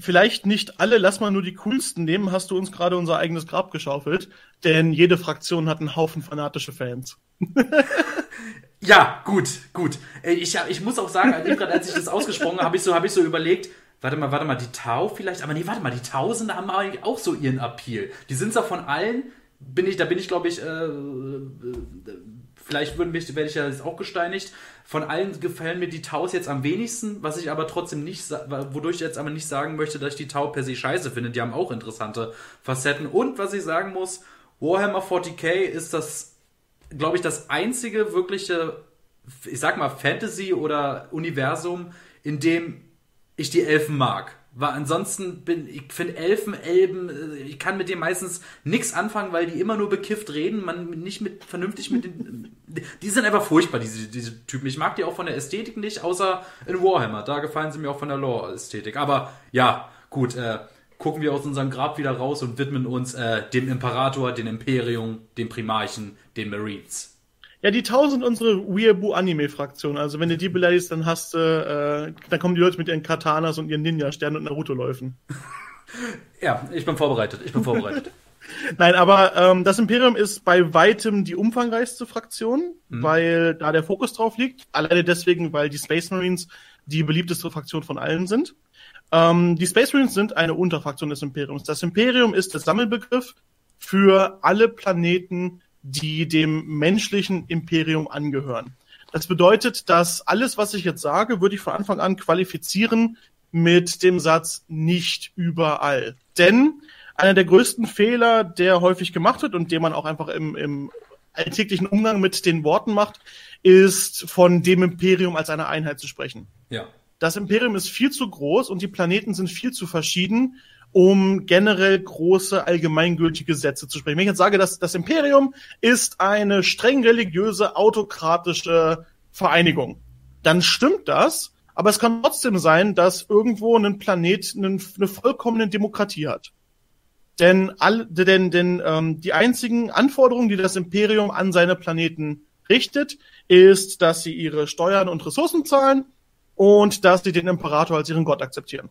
vielleicht nicht alle, lass mal nur die coolsten nehmen, hast du uns gerade unser eigenes Grab geschaufelt, denn jede Fraktion hat einen Haufen fanatische Fans. ja, gut, gut. Ich, ich muss auch sagen, gerade als ich das ausgesprochen habe, habe ich, so, hab ich so überlegt, warte mal, warte mal, die Tau vielleicht, aber nee, warte mal, die Tausende haben eigentlich auch so ihren Appeal. Die sind zwar von allen, bin ich, da bin ich, glaube ich, äh, vielleicht würden mich, werde ich ja jetzt auch gesteinigt. Von allen gefallen mir die Taus jetzt am wenigsten, was ich aber trotzdem nicht, wodurch ich jetzt aber nicht sagen möchte, dass ich die Tau per se scheiße finde. Die haben auch interessante Facetten. Und was ich sagen muss, Warhammer 40k ist das, glaube ich, das einzige wirkliche, ich sag mal, Fantasy oder Universum, in dem ich die Elfen mag. Weil ansonsten bin ich finde Elfen, Elben, äh, ich kann mit denen meistens nichts anfangen, weil die immer nur bekifft reden, man nicht mit vernünftig mit den. Die sind einfach furchtbar, diese, diese Typen. Ich mag die auch von der Ästhetik nicht, außer in Warhammer. Da gefallen sie mir auch von der Lore-Ästhetik. Aber ja, gut, äh, gucken wir aus unserem Grab wieder raus und widmen uns äh, dem Imperator, dem Imperium, dem Primarchen, den Marines. Ja, die Tau sind unsere Weeaboo-Anime-Fraktion. Also wenn du die beleidigst, dann hast du, äh, dann kommen die Leute mit ihren Katanas und ihren Ninja-Sternen und Naruto-Läufen. ja, ich bin vorbereitet. Ich bin vorbereitet. Nein, aber ähm, das Imperium ist bei weitem die umfangreichste Fraktion, mhm. weil da der Fokus drauf liegt. Alleine deswegen, weil die Space Marines die beliebteste Fraktion von allen sind. Ähm, die Space Marines sind eine Unterfraktion des Imperiums. Das Imperium ist der Sammelbegriff für alle Planeten, die dem menschlichen Imperium angehören. Das bedeutet, dass alles, was ich jetzt sage, würde ich von Anfang an qualifizieren mit dem Satz nicht überall. Denn einer der größten Fehler, der häufig gemacht wird und den man auch einfach im, im alltäglichen Umgang mit den Worten macht, ist von dem Imperium als einer Einheit zu sprechen. Ja. Das Imperium ist viel zu groß und die Planeten sind viel zu verschieden, um generell große allgemeingültige Sätze zu sprechen. Wenn ich jetzt sage, dass das Imperium ist eine streng religiöse, autokratische Vereinigung, dann stimmt das, aber es kann trotzdem sein, dass irgendwo ein Planet eine, eine vollkommene Demokratie hat. Denn, all, denn, denn ähm, die einzigen Anforderungen, die das Imperium an seine Planeten richtet, ist, dass sie ihre Steuern und Ressourcen zahlen und dass sie den Imperator als ihren Gott akzeptieren.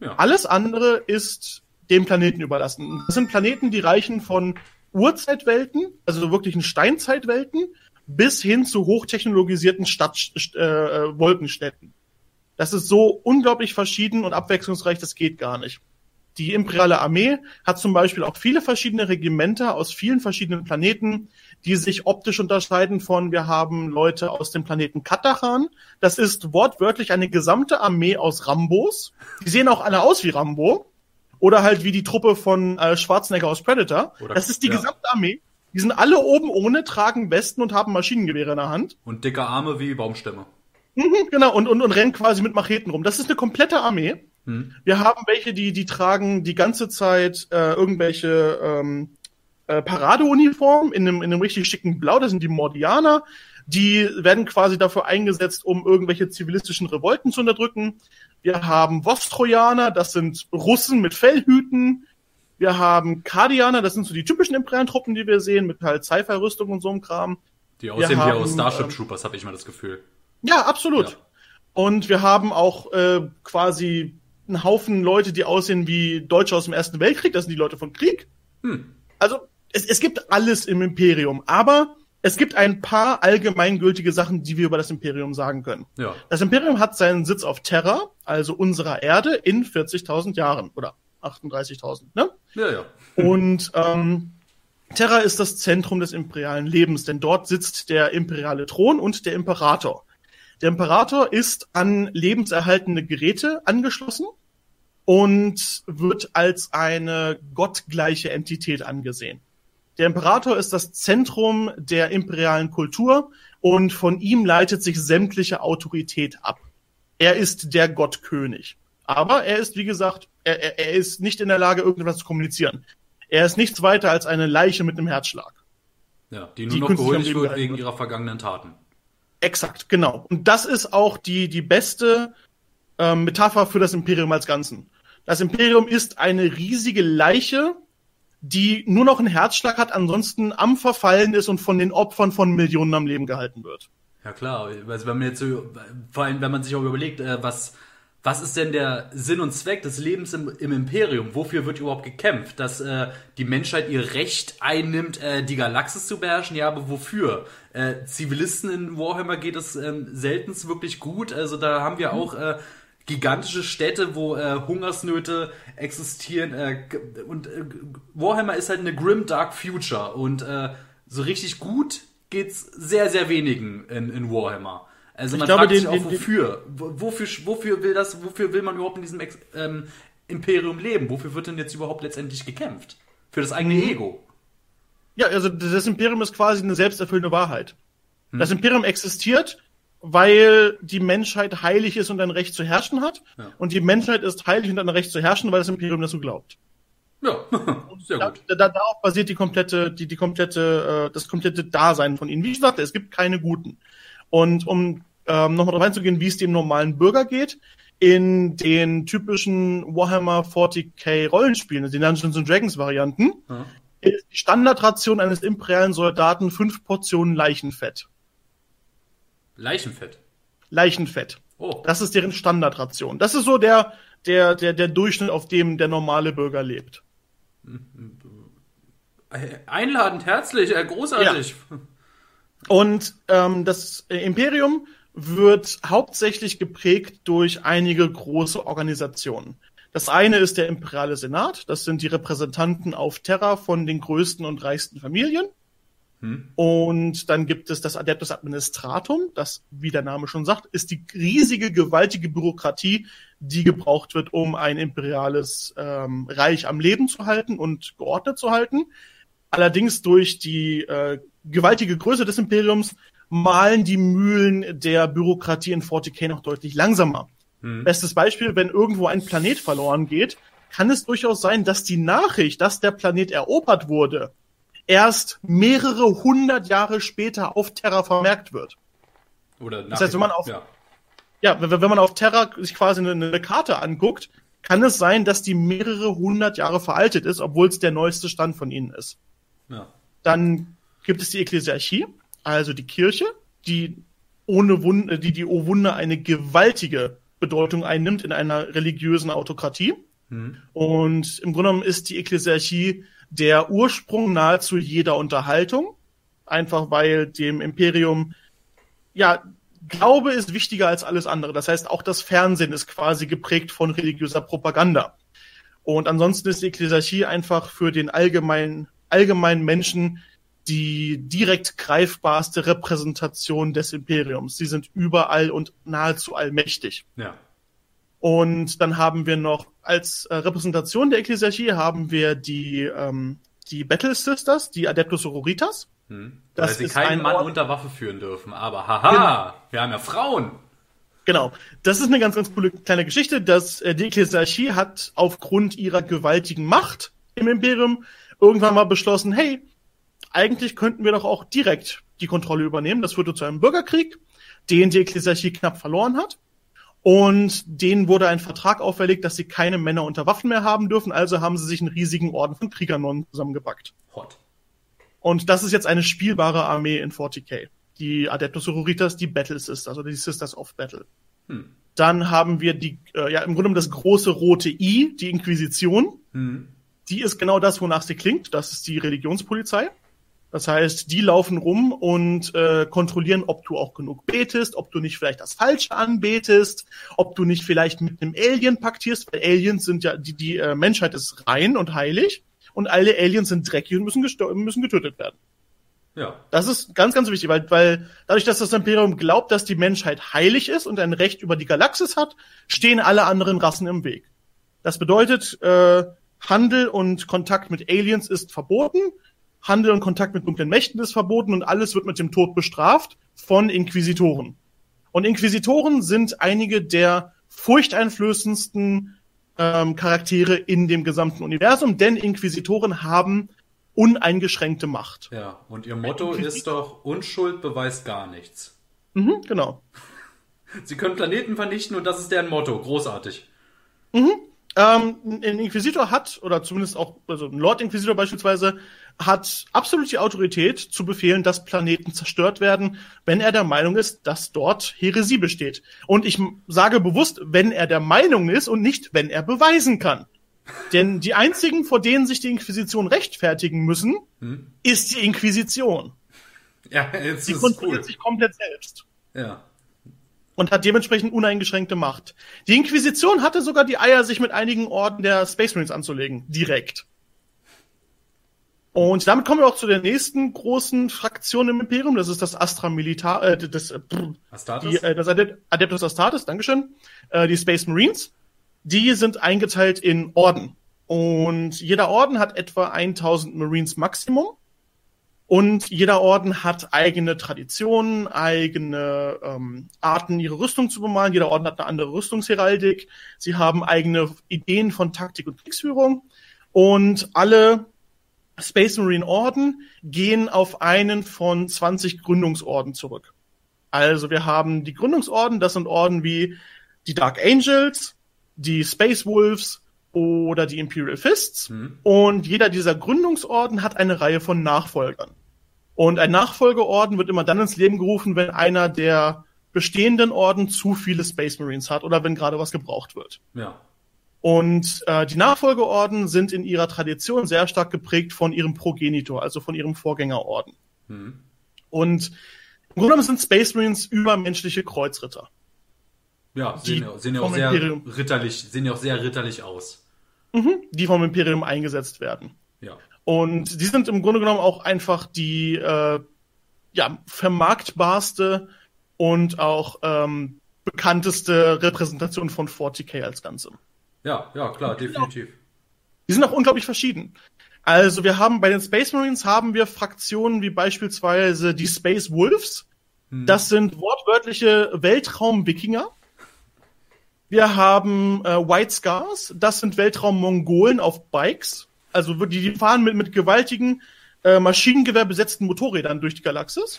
Alles andere ist dem Planeten überlassen. Das sind Planeten, die reichen von Urzeitwelten, also wirklichen Steinzeitwelten, bis hin zu hochtechnologisierten Stadt, äh, Wolkenstädten. Das ist so unglaublich verschieden und abwechslungsreich, das geht gar nicht. Die imperiale Armee hat zum Beispiel auch viele verschiedene Regimenter aus vielen verschiedenen Planeten, die sich optisch unterscheiden von, wir haben Leute aus dem Planeten Katachan. Das ist wortwörtlich eine gesamte Armee aus Rambos. Die sehen auch alle aus wie Rambo. Oder halt wie die Truppe von äh, Schwarzenegger aus Predator. Oder- das ist die ja. gesamte Armee. Die sind alle oben ohne, tragen Westen und haben Maschinengewehre in der Hand. Und dicke Arme wie Baumstämme. Mhm, genau, und, und, und rennen quasi mit Macheten rum. Das ist eine komplette Armee. Hm. Wir haben welche, die, die tragen die ganze Zeit äh, irgendwelche ähm, äh, Paradeuniformen in einem, in einem richtig schicken Blau. Das sind die Mordianer. Die werden quasi dafür eingesetzt, um irgendwelche zivilistischen Revolten zu unterdrücken. Wir haben Vostrojaner, das sind Russen mit Fellhüten. Wir haben Kardianer, das sind so die typischen imperialen Truppen, die wir sehen, mit halt Sci-Fi-Rüstung und so einem Kram. Die aussehen wie aus Starship ähm, Troopers, habe ich mal das Gefühl. Ja, absolut. Ja. Und wir haben auch äh, quasi einen Haufen Leute, die aussehen wie Deutsche aus dem Ersten Weltkrieg. Das sind die Leute von Krieg. Hm. Also es, es gibt alles im Imperium, aber es gibt ein paar allgemeingültige Sachen, die wir über das Imperium sagen können. Ja. Das Imperium hat seinen Sitz auf Terra, also unserer Erde, in 40.000 Jahren oder 38.000. Ne? Ja, ja. Und ähm, Terra ist das Zentrum des imperialen Lebens, denn dort sitzt der imperiale Thron und der Imperator. Der Imperator ist an lebenserhaltende Geräte angeschlossen und wird als eine gottgleiche Entität angesehen. Der Imperator ist das Zentrum der imperialen Kultur und von ihm leitet sich sämtliche Autorität ab. Er ist der Gottkönig. Aber er ist, wie gesagt, er, er, ist nicht in der Lage, irgendwas zu kommunizieren. Er ist nichts weiter als eine Leiche mit einem Herzschlag. Ja, die nur Die noch Leben wird wegen ihrer vergangenen Taten. Exakt, genau. Und das ist auch die, die beste ähm, Metapher für das Imperium als Ganzen. Das Imperium ist eine riesige Leiche, die nur noch einen Herzschlag hat, ansonsten am Verfallen ist und von den Opfern von Millionen am Leben gehalten wird. Ja klar, also wenn man jetzt so, vor allem wenn man sich auch überlegt, äh, was, was ist denn der Sinn und Zweck des Lebens im, im Imperium? Wofür wird überhaupt gekämpft? Dass äh, die Menschheit ihr Recht einnimmt, äh, die Galaxis zu beherrschen? Ja, aber wofür? Äh, Zivilisten in Warhammer geht es ähm, seltenst wirklich gut. Also da haben wir auch äh, gigantische Städte, wo äh, Hungersnöte existieren. Äh, und äh, Warhammer ist halt eine grim dark future und äh, so richtig gut geht's sehr sehr wenigen in, in Warhammer. Also Ich man glaube, fragt den- sich auch den- wofür. Wo- Wofür wofür will das wofür will man überhaupt in diesem Ex ähm, Imperium leben? Wofür wird denn jetzt überhaupt letztendlich gekämpft? Für das eigene Mhm. Ego. Ja, also das Imperium ist quasi eine selbsterfüllende Wahrheit. Das Imperium existiert, weil die Menschheit heilig ist und ein Recht zu herrschen hat. Ja. Und die Menschheit ist heilig und ein Recht zu herrschen, weil das Imperium dazu glaubt. Ja, sehr Da, gut. da, darauf basiert die komplette, die, die komplette, äh, das komplette Dasein von ihnen. Wie ich sagte, es gibt keine Guten. Und um ähm, nochmal darauf einzugehen, wie es dem normalen Bürger geht, in den typischen Warhammer 40k Rollenspielen, den Dungeons and Dragons Varianten, Ja. Ist die Standardration eines imperialen Soldaten fünf Portionen Leichenfett. Leichenfett. Leichenfett. Oh, Das ist deren Standardration. Das ist so der, der, der, der Durchschnitt, auf dem der normale Bürger lebt. einladend, herzlich, äh, großartig. Und ähm, das Imperium wird hauptsächlich geprägt durch einige große Organisationen. Das eine ist der Imperiale Senat, das sind die Repräsentanten auf Terra von den größten und reichsten Familien. Hm. Und dann gibt es das Adeptus Administratum, das, wie der Name schon sagt, ist die riesige, gewaltige Bürokratie, die gebraucht wird, um ein imperiales ähm, Reich am Leben zu halten und geordnet zu halten. Allerdings durch die äh, gewaltige Größe des Imperiums malen die Mühlen der Bürokratie in 40k noch deutlich langsamer. Hm. Bestes Beispiel, wenn irgendwo ein Planet verloren geht, kann es durchaus sein, dass die Nachricht, dass der Planet erobert wurde, erst mehrere hundert Jahre später auf Terra vermerkt wird. Oder Das heißt, wenn man auf- ja. Ja, wenn, wenn man auf Terra sich quasi eine, eine Karte anguckt, kann es sein, dass die mehrere hundert Jahre veraltet ist, obwohl es der neueste Stand von ihnen ist. ja. Dann gibt es die Ekklesiarchie, also die Kirche, die ohne Wunder, die, die oh Wunder eine gewaltige Bedeutung einnimmt in einer religiösen Autokratie. Hm. Und im Grunde genommen ist die Ekklesiarchie der Ursprung nahezu jeder Unterhaltung. Einfach weil dem Imperium, ja, Glaube ist wichtiger als alles andere. Das heißt, auch das Fernsehen ist quasi geprägt von religiöser Propaganda. Und ansonsten ist die Ekklesiarchie einfach für den allgemeinen, allgemeinen Menschen die direkt greifbarste Repräsentation des Imperiums. Sie sind überall und nahezu allmächtig. Ja. Und dann haben wir noch als äh, Repräsentation der Ekklesiarchie haben wir die, ähm, die Battle Sisters, die Adeptus Sororitas. Hm. Weil sie keinen Mann Ort unter Waffe führen dürfen. Aber haha, genau. wir haben ja Frauen. Genau. Das ist eine ganz, ganz coole kleine Geschichte. dass äh, die Ekklesiarchie hat aufgrund ihrer gewaltigen Macht im Imperium irgendwann mal beschlossen, hey, eigentlich könnten wir doch auch direkt die Kontrolle übernehmen. Das führte zu einem Bürgerkrieg, den die Ekklesiarchie knapp verloren hat. Und denen wurde ein Vertrag auferlegt, dass sie keine Männer unter Waffen mehr haben dürfen. Also haben sie sich einen riesigen Orden von Kriegernonnen zusammengepackt. Hot. Und das ist jetzt eine spielbare Armee in 40k. Die Adeptus Sororitas, die Battle Sisters, also die Sisters of Battle. Hm. Dann haben wir die, äh, ja, im Grunde das große rote I, die Inquisition. Hm. Die ist genau das, wonach sie klingt. Das ist die Religionspolizei. Das heißt, die laufen rum und äh, kontrollieren, ob du auch genug betest, ob du nicht vielleicht das Falsche anbetest, ob du nicht vielleicht mit einem Alien paktierst, weil Aliens sind ja, die, die äh, Menschheit ist rein und heilig und alle Aliens sind dreckig und müssen, müssen getötet werden. Ja. Das ist ganz, ganz wichtig, weil, weil dadurch, dass das Imperium glaubt, dass die Menschheit heilig ist und ein Recht über die Galaxis hat, stehen alle anderen Rassen im Weg. Das bedeutet, äh, Handel und Kontakt mit Aliens ist verboten Handel und Kontakt mit dunklen Mächten ist verboten und alles wird mit dem Tod bestraft von Inquisitoren. Und Inquisitoren sind einige der furchteinflößendsten ähm, Charaktere in dem gesamten Universum, denn Inquisitoren haben uneingeschränkte Macht. Ja, und ihr Motto ist doch, Unschuld beweist gar nichts. Mhm, genau. Sie können Planeten vernichten und das ist deren Motto. Großartig. Mhm. Ähm, ein Inquisitor hat, oder zumindest auch, also ein Lord Inquisitor beispielsweise, hat absolut die Autorität zu befehlen, dass Planeten zerstört werden, wenn er der Meinung ist, dass dort Heresie besteht. Und ich sage bewusst, wenn er der Meinung ist und nicht, wenn er beweisen kann. Denn die einzigen, vor denen sich die Inquisition rechtfertigen müssen, hm? ist die Inquisition. Ja, jetzt Sie kontrolliert cool. sich komplett selbst. Ja und hat dementsprechend uneingeschränkte Macht. Die Inquisition hatte sogar die Eier, sich mit einigen Orden der Space Marines anzulegen, direkt. Und damit kommen wir auch zu der nächsten großen Fraktion im Imperium. Das ist das Astra Militar, äh, das, äh, Astartes? Die, äh, das Adept, Adeptus Astartes, Dankeschön. Äh, die Space Marines. Die sind eingeteilt in Orden. Und jeder Orden hat etwa 1000 Marines Maximum. Und jeder Orden hat eigene Traditionen, eigene ähm, Arten, ihre Rüstung zu bemalen. Jeder Orden hat eine andere Rüstungsheraldik. Sie haben eigene Ideen von Taktik und Kriegsführung. Und alle Space Marine Orden gehen auf einen von 20 Gründungsorden zurück. Also wir haben die Gründungsorden, das sind Orden wie die Dark Angels, die Space Wolves oder die Imperial Fists. Mhm. Und jeder dieser Gründungsorden hat eine Reihe von Nachfolgern. Und ein Nachfolgeorden wird immer dann ins Leben gerufen, wenn einer der bestehenden Orden zu viele Space Marines hat oder wenn gerade was gebraucht wird. Ja. Und äh, die Nachfolgeorden sind in ihrer Tradition sehr stark geprägt von ihrem Progenitor, also von ihrem Vorgängerorden. Mhm. Und im Grunde genommen sind Space Marines übermenschliche Kreuzritter. Ja, sehen, ja, sehen ja auch sehr Imperium, ritterlich, sehen ja auch sehr ritterlich aus. Mhm, die vom Imperium eingesetzt werden. Ja. Und die sind im Grunde genommen auch einfach die äh, ja, vermarktbarste und auch ähm, bekannteste Repräsentation von 40k als Ganze. Ja, ja, klar, definitiv. Die sind auch unglaublich verschieden. Also wir haben bei den Space Marines haben wir Fraktionen wie beispielsweise die Space Wolves. Hm. Das sind wortwörtliche Weltraum-Wikinger. Wir haben äh, White Scars. Das sind Weltraum-Mongolen auf Bikes. Also die, die fahren mit, mit gewaltigen äh, Maschinengewehr besetzten Motorrädern durch die Galaxis.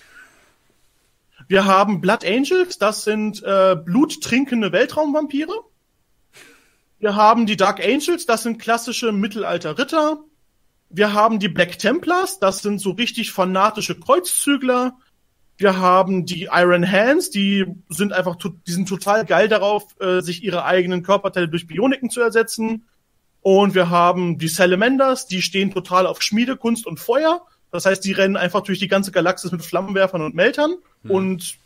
Wir haben Blood Angels, das sind äh, bluttrinkende Weltraumvampire. Wir haben die Dark Angels, das sind klassische Mittelalter-Ritter. Wir haben die Black Templars, das sind so richtig fanatische Kreuzzügler. Wir haben die Iron Hands, die sind einfach, die sind total geil darauf, äh, sich ihre eigenen Körperteile durch Bioniken zu ersetzen. Und wir haben die Salamanders, die stehen total auf Schmiedekunst und Feuer. Das heißt, die rennen einfach durch die ganze Galaxis mit Flammenwerfern und Meltern hm. und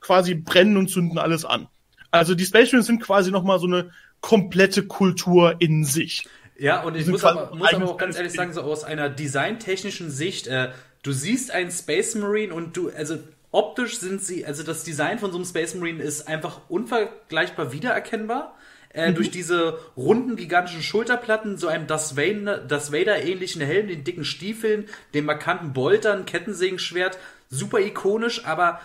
quasi brennen und zünden alles an. Also die Space Marines sind quasi nochmal so eine komplette Kultur in sich. Ja, und ich muss aber, muss aber auch ganz ehrlich sagen, so aus einer designtechnischen Sicht, äh, du siehst einen Space Marine und du, also optisch sind sie, also das Design von so einem Space Marine ist einfach unvergleichbar wiedererkennbar. Äh, mhm. Durch diese runden, gigantischen Schulterplatten, so einem Das Vader-ähnlichen Helm, den dicken Stiefeln, den markanten Boltern, Kettensägenschwert, super ikonisch, aber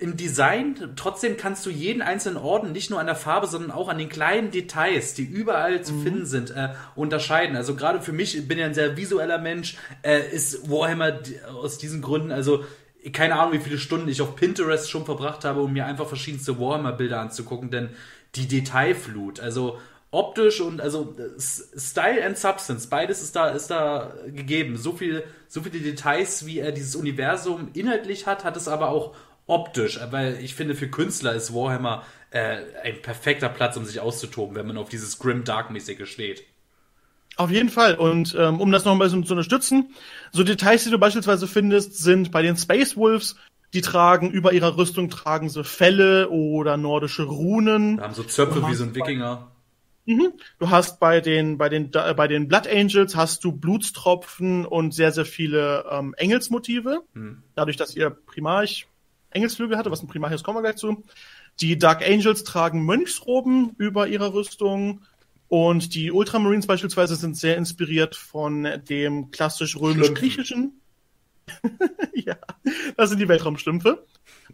im Design, trotzdem kannst du jeden einzelnen Orden nicht nur an der Farbe, sondern auch an den kleinen Details, die überall zu mhm. finden sind, äh, unterscheiden. Also gerade für mich, ich bin ja ein sehr visueller Mensch, äh, ist Warhammer aus diesen Gründen, also keine Ahnung, wie viele Stunden ich auf Pinterest schon verbracht habe, um mir einfach verschiedenste Warhammer-Bilder anzugucken, denn die Detailflut, also optisch und also Style and Substance, beides ist da ist da gegeben. So viel so viele Details, wie er dieses Universum inhaltlich hat, hat es aber auch optisch, weil ich finde, für Künstler ist Warhammer äh, ein perfekter Platz, um sich auszutoben, wenn man auf dieses Grim Dark-mäßige steht. Auf jeden Fall. Und ähm, um das noch ein bisschen zu unterstützen, so Details, die du beispielsweise findest, sind bei den Space Wolves, die tragen über ihrer Rüstung tragen sie Felle oder nordische Runen. Da haben so Zöpfe wie so ein Wikinger. Mhm. Du hast bei den, bei den, bei den Blood Angels hast du Blutstropfen und sehr, sehr viele ähm, Engelsmotive. Mhm. Dadurch, dass ihr Primarch Engelsflügel hatte, was ein Primarch ist, kommen wir gleich zu. Die Dark Angels tragen Mönchsroben über ihrer Rüstung. Und die Ultramarines beispielsweise sind sehr inspiriert von dem klassisch römisch-griechischen. ja, das sind die Weltraumstümpfe.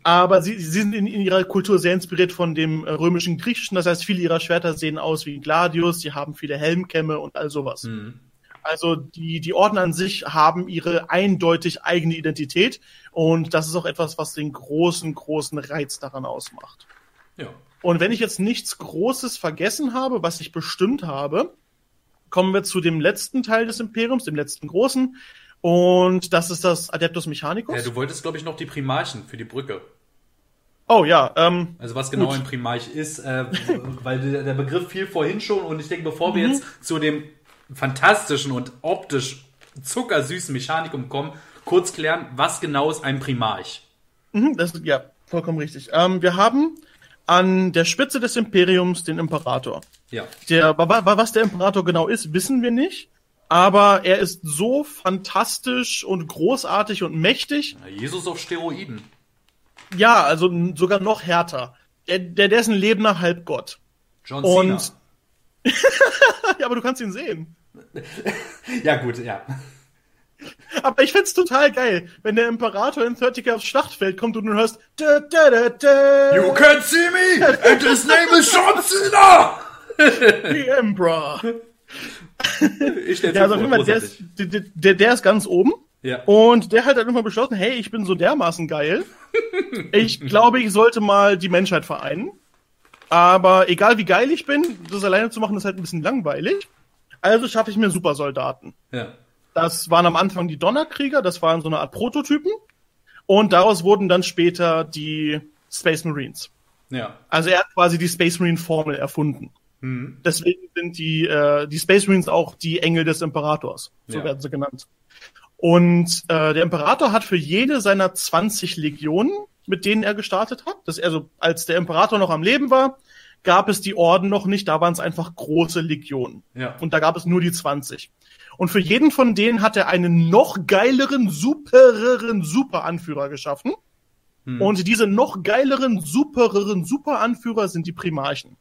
Aber sie, sie sind in, in, ihrer Kultur sehr inspiriert von dem römischen Griechischen. Das heißt, viele ihrer Schwerter sehen aus wie Gladius, sie haben viele Helmkämme und all sowas. Mhm. Also die, die Orden an sich haben ihre eindeutig eigene Identität und das ist auch etwas, was den großen, großen Reiz daran ausmacht. Ja. Und wenn ich jetzt nichts Großes vergessen habe, was ich bestimmt habe, kommen wir zu dem letzten Teil des Imperiums, dem letzten großen. Und das ist das Adeptus Mechanicus. Ja, du wolltest, glaube ich, noch die Primarchen für die Brücke. Oh ja. Ähm, also was genau gut. ein Primarch ist, äh, weil der Begriff fiel vorhin schon und ich denke, bevor wir mhm. jetzt zu dem fantastischen und optisch zuckersüßen Mechanikum kommen, kurz klären, was genau ist ein Primarch? Mhm, das ist, ja, vollkommen richtig. Ähm, wir haben an der Spitze des Imperiums den Imperator. Ja. Der, was der Imperator genau ist, wissen wir nicht. Aber er ist so fantastisch und großartig und mächtig. Jesus auf Steroiden. Ja, also sogar noch härter. Der, der, der ist ein lebender Halbgott. John Cena. Und ja, aber du kannst ihn sehen. ja, gut, ja. Aber ich find's total geil, wenn der Imperator in 30 aufs Schlachtfeld kommt und du hörst da, da, da, da. You can see me and his name is John Cena! The Emperor. Ich ja, also immer, der, ist, der, der, der ist ganz oben. Ja. Und der hat dann irgendwann beschlossen, hey, ich bin so dermaßen geil. ich glaube, ich sollte mal die Menschheit vereinen. Aber egal wie geil ich bin, das alleine zu machen, ist halt ein bisschen langweilig. Also schaffe ich mir Supersoldaten. Ja. Das waren am Anfang die Donnerkrieger, das waren so eine Art Prototypen. Und daraus wurden dann später die Space Marines. Ja. Also er hat quasi die Space Marine Formel erfunden. Mhm. Deswegen sind die, äh, die Space Marines auch die Engel des Imperators. So ja. werden sie genannt. Und äh, der Imperator hat für jede seiner 20 Legionen mit denen er gestartet hat. Das, also als der Imperator noch am Leben war, gab es die Orden noch nicht, da waren es einfach große Legionen. Ja. Und da gab es nur die 20. Und für jeden von denen hat er einen noch geileren, supereren Superanführer geschaffen. Hm. Und diese noch geileren, supereren Superanführer sind die Primarchen.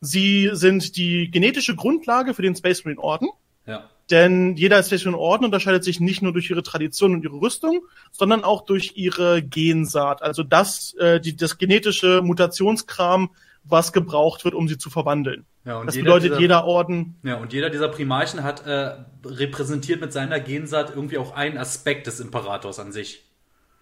Sie sind die genetische Grundlage für den Space Marine Orden. Ja. Denn jeder Station Orden unterscheidet sich nicht nur durch ihre Tradition und ihre Rüstung, sondern auch durch ihre Gensaat. Also das, äh, die, das genetische Mutationskram, was gebraucht wird, um sie zu verwandeln. Ja, und das jeder bedeutet, dieser, jeder Orden. Ja, und jeder dieser Primarchen hat äh, repräsentiert mit seiner Gensaat irgendwie auch einen Aspekt des Imperators an sich.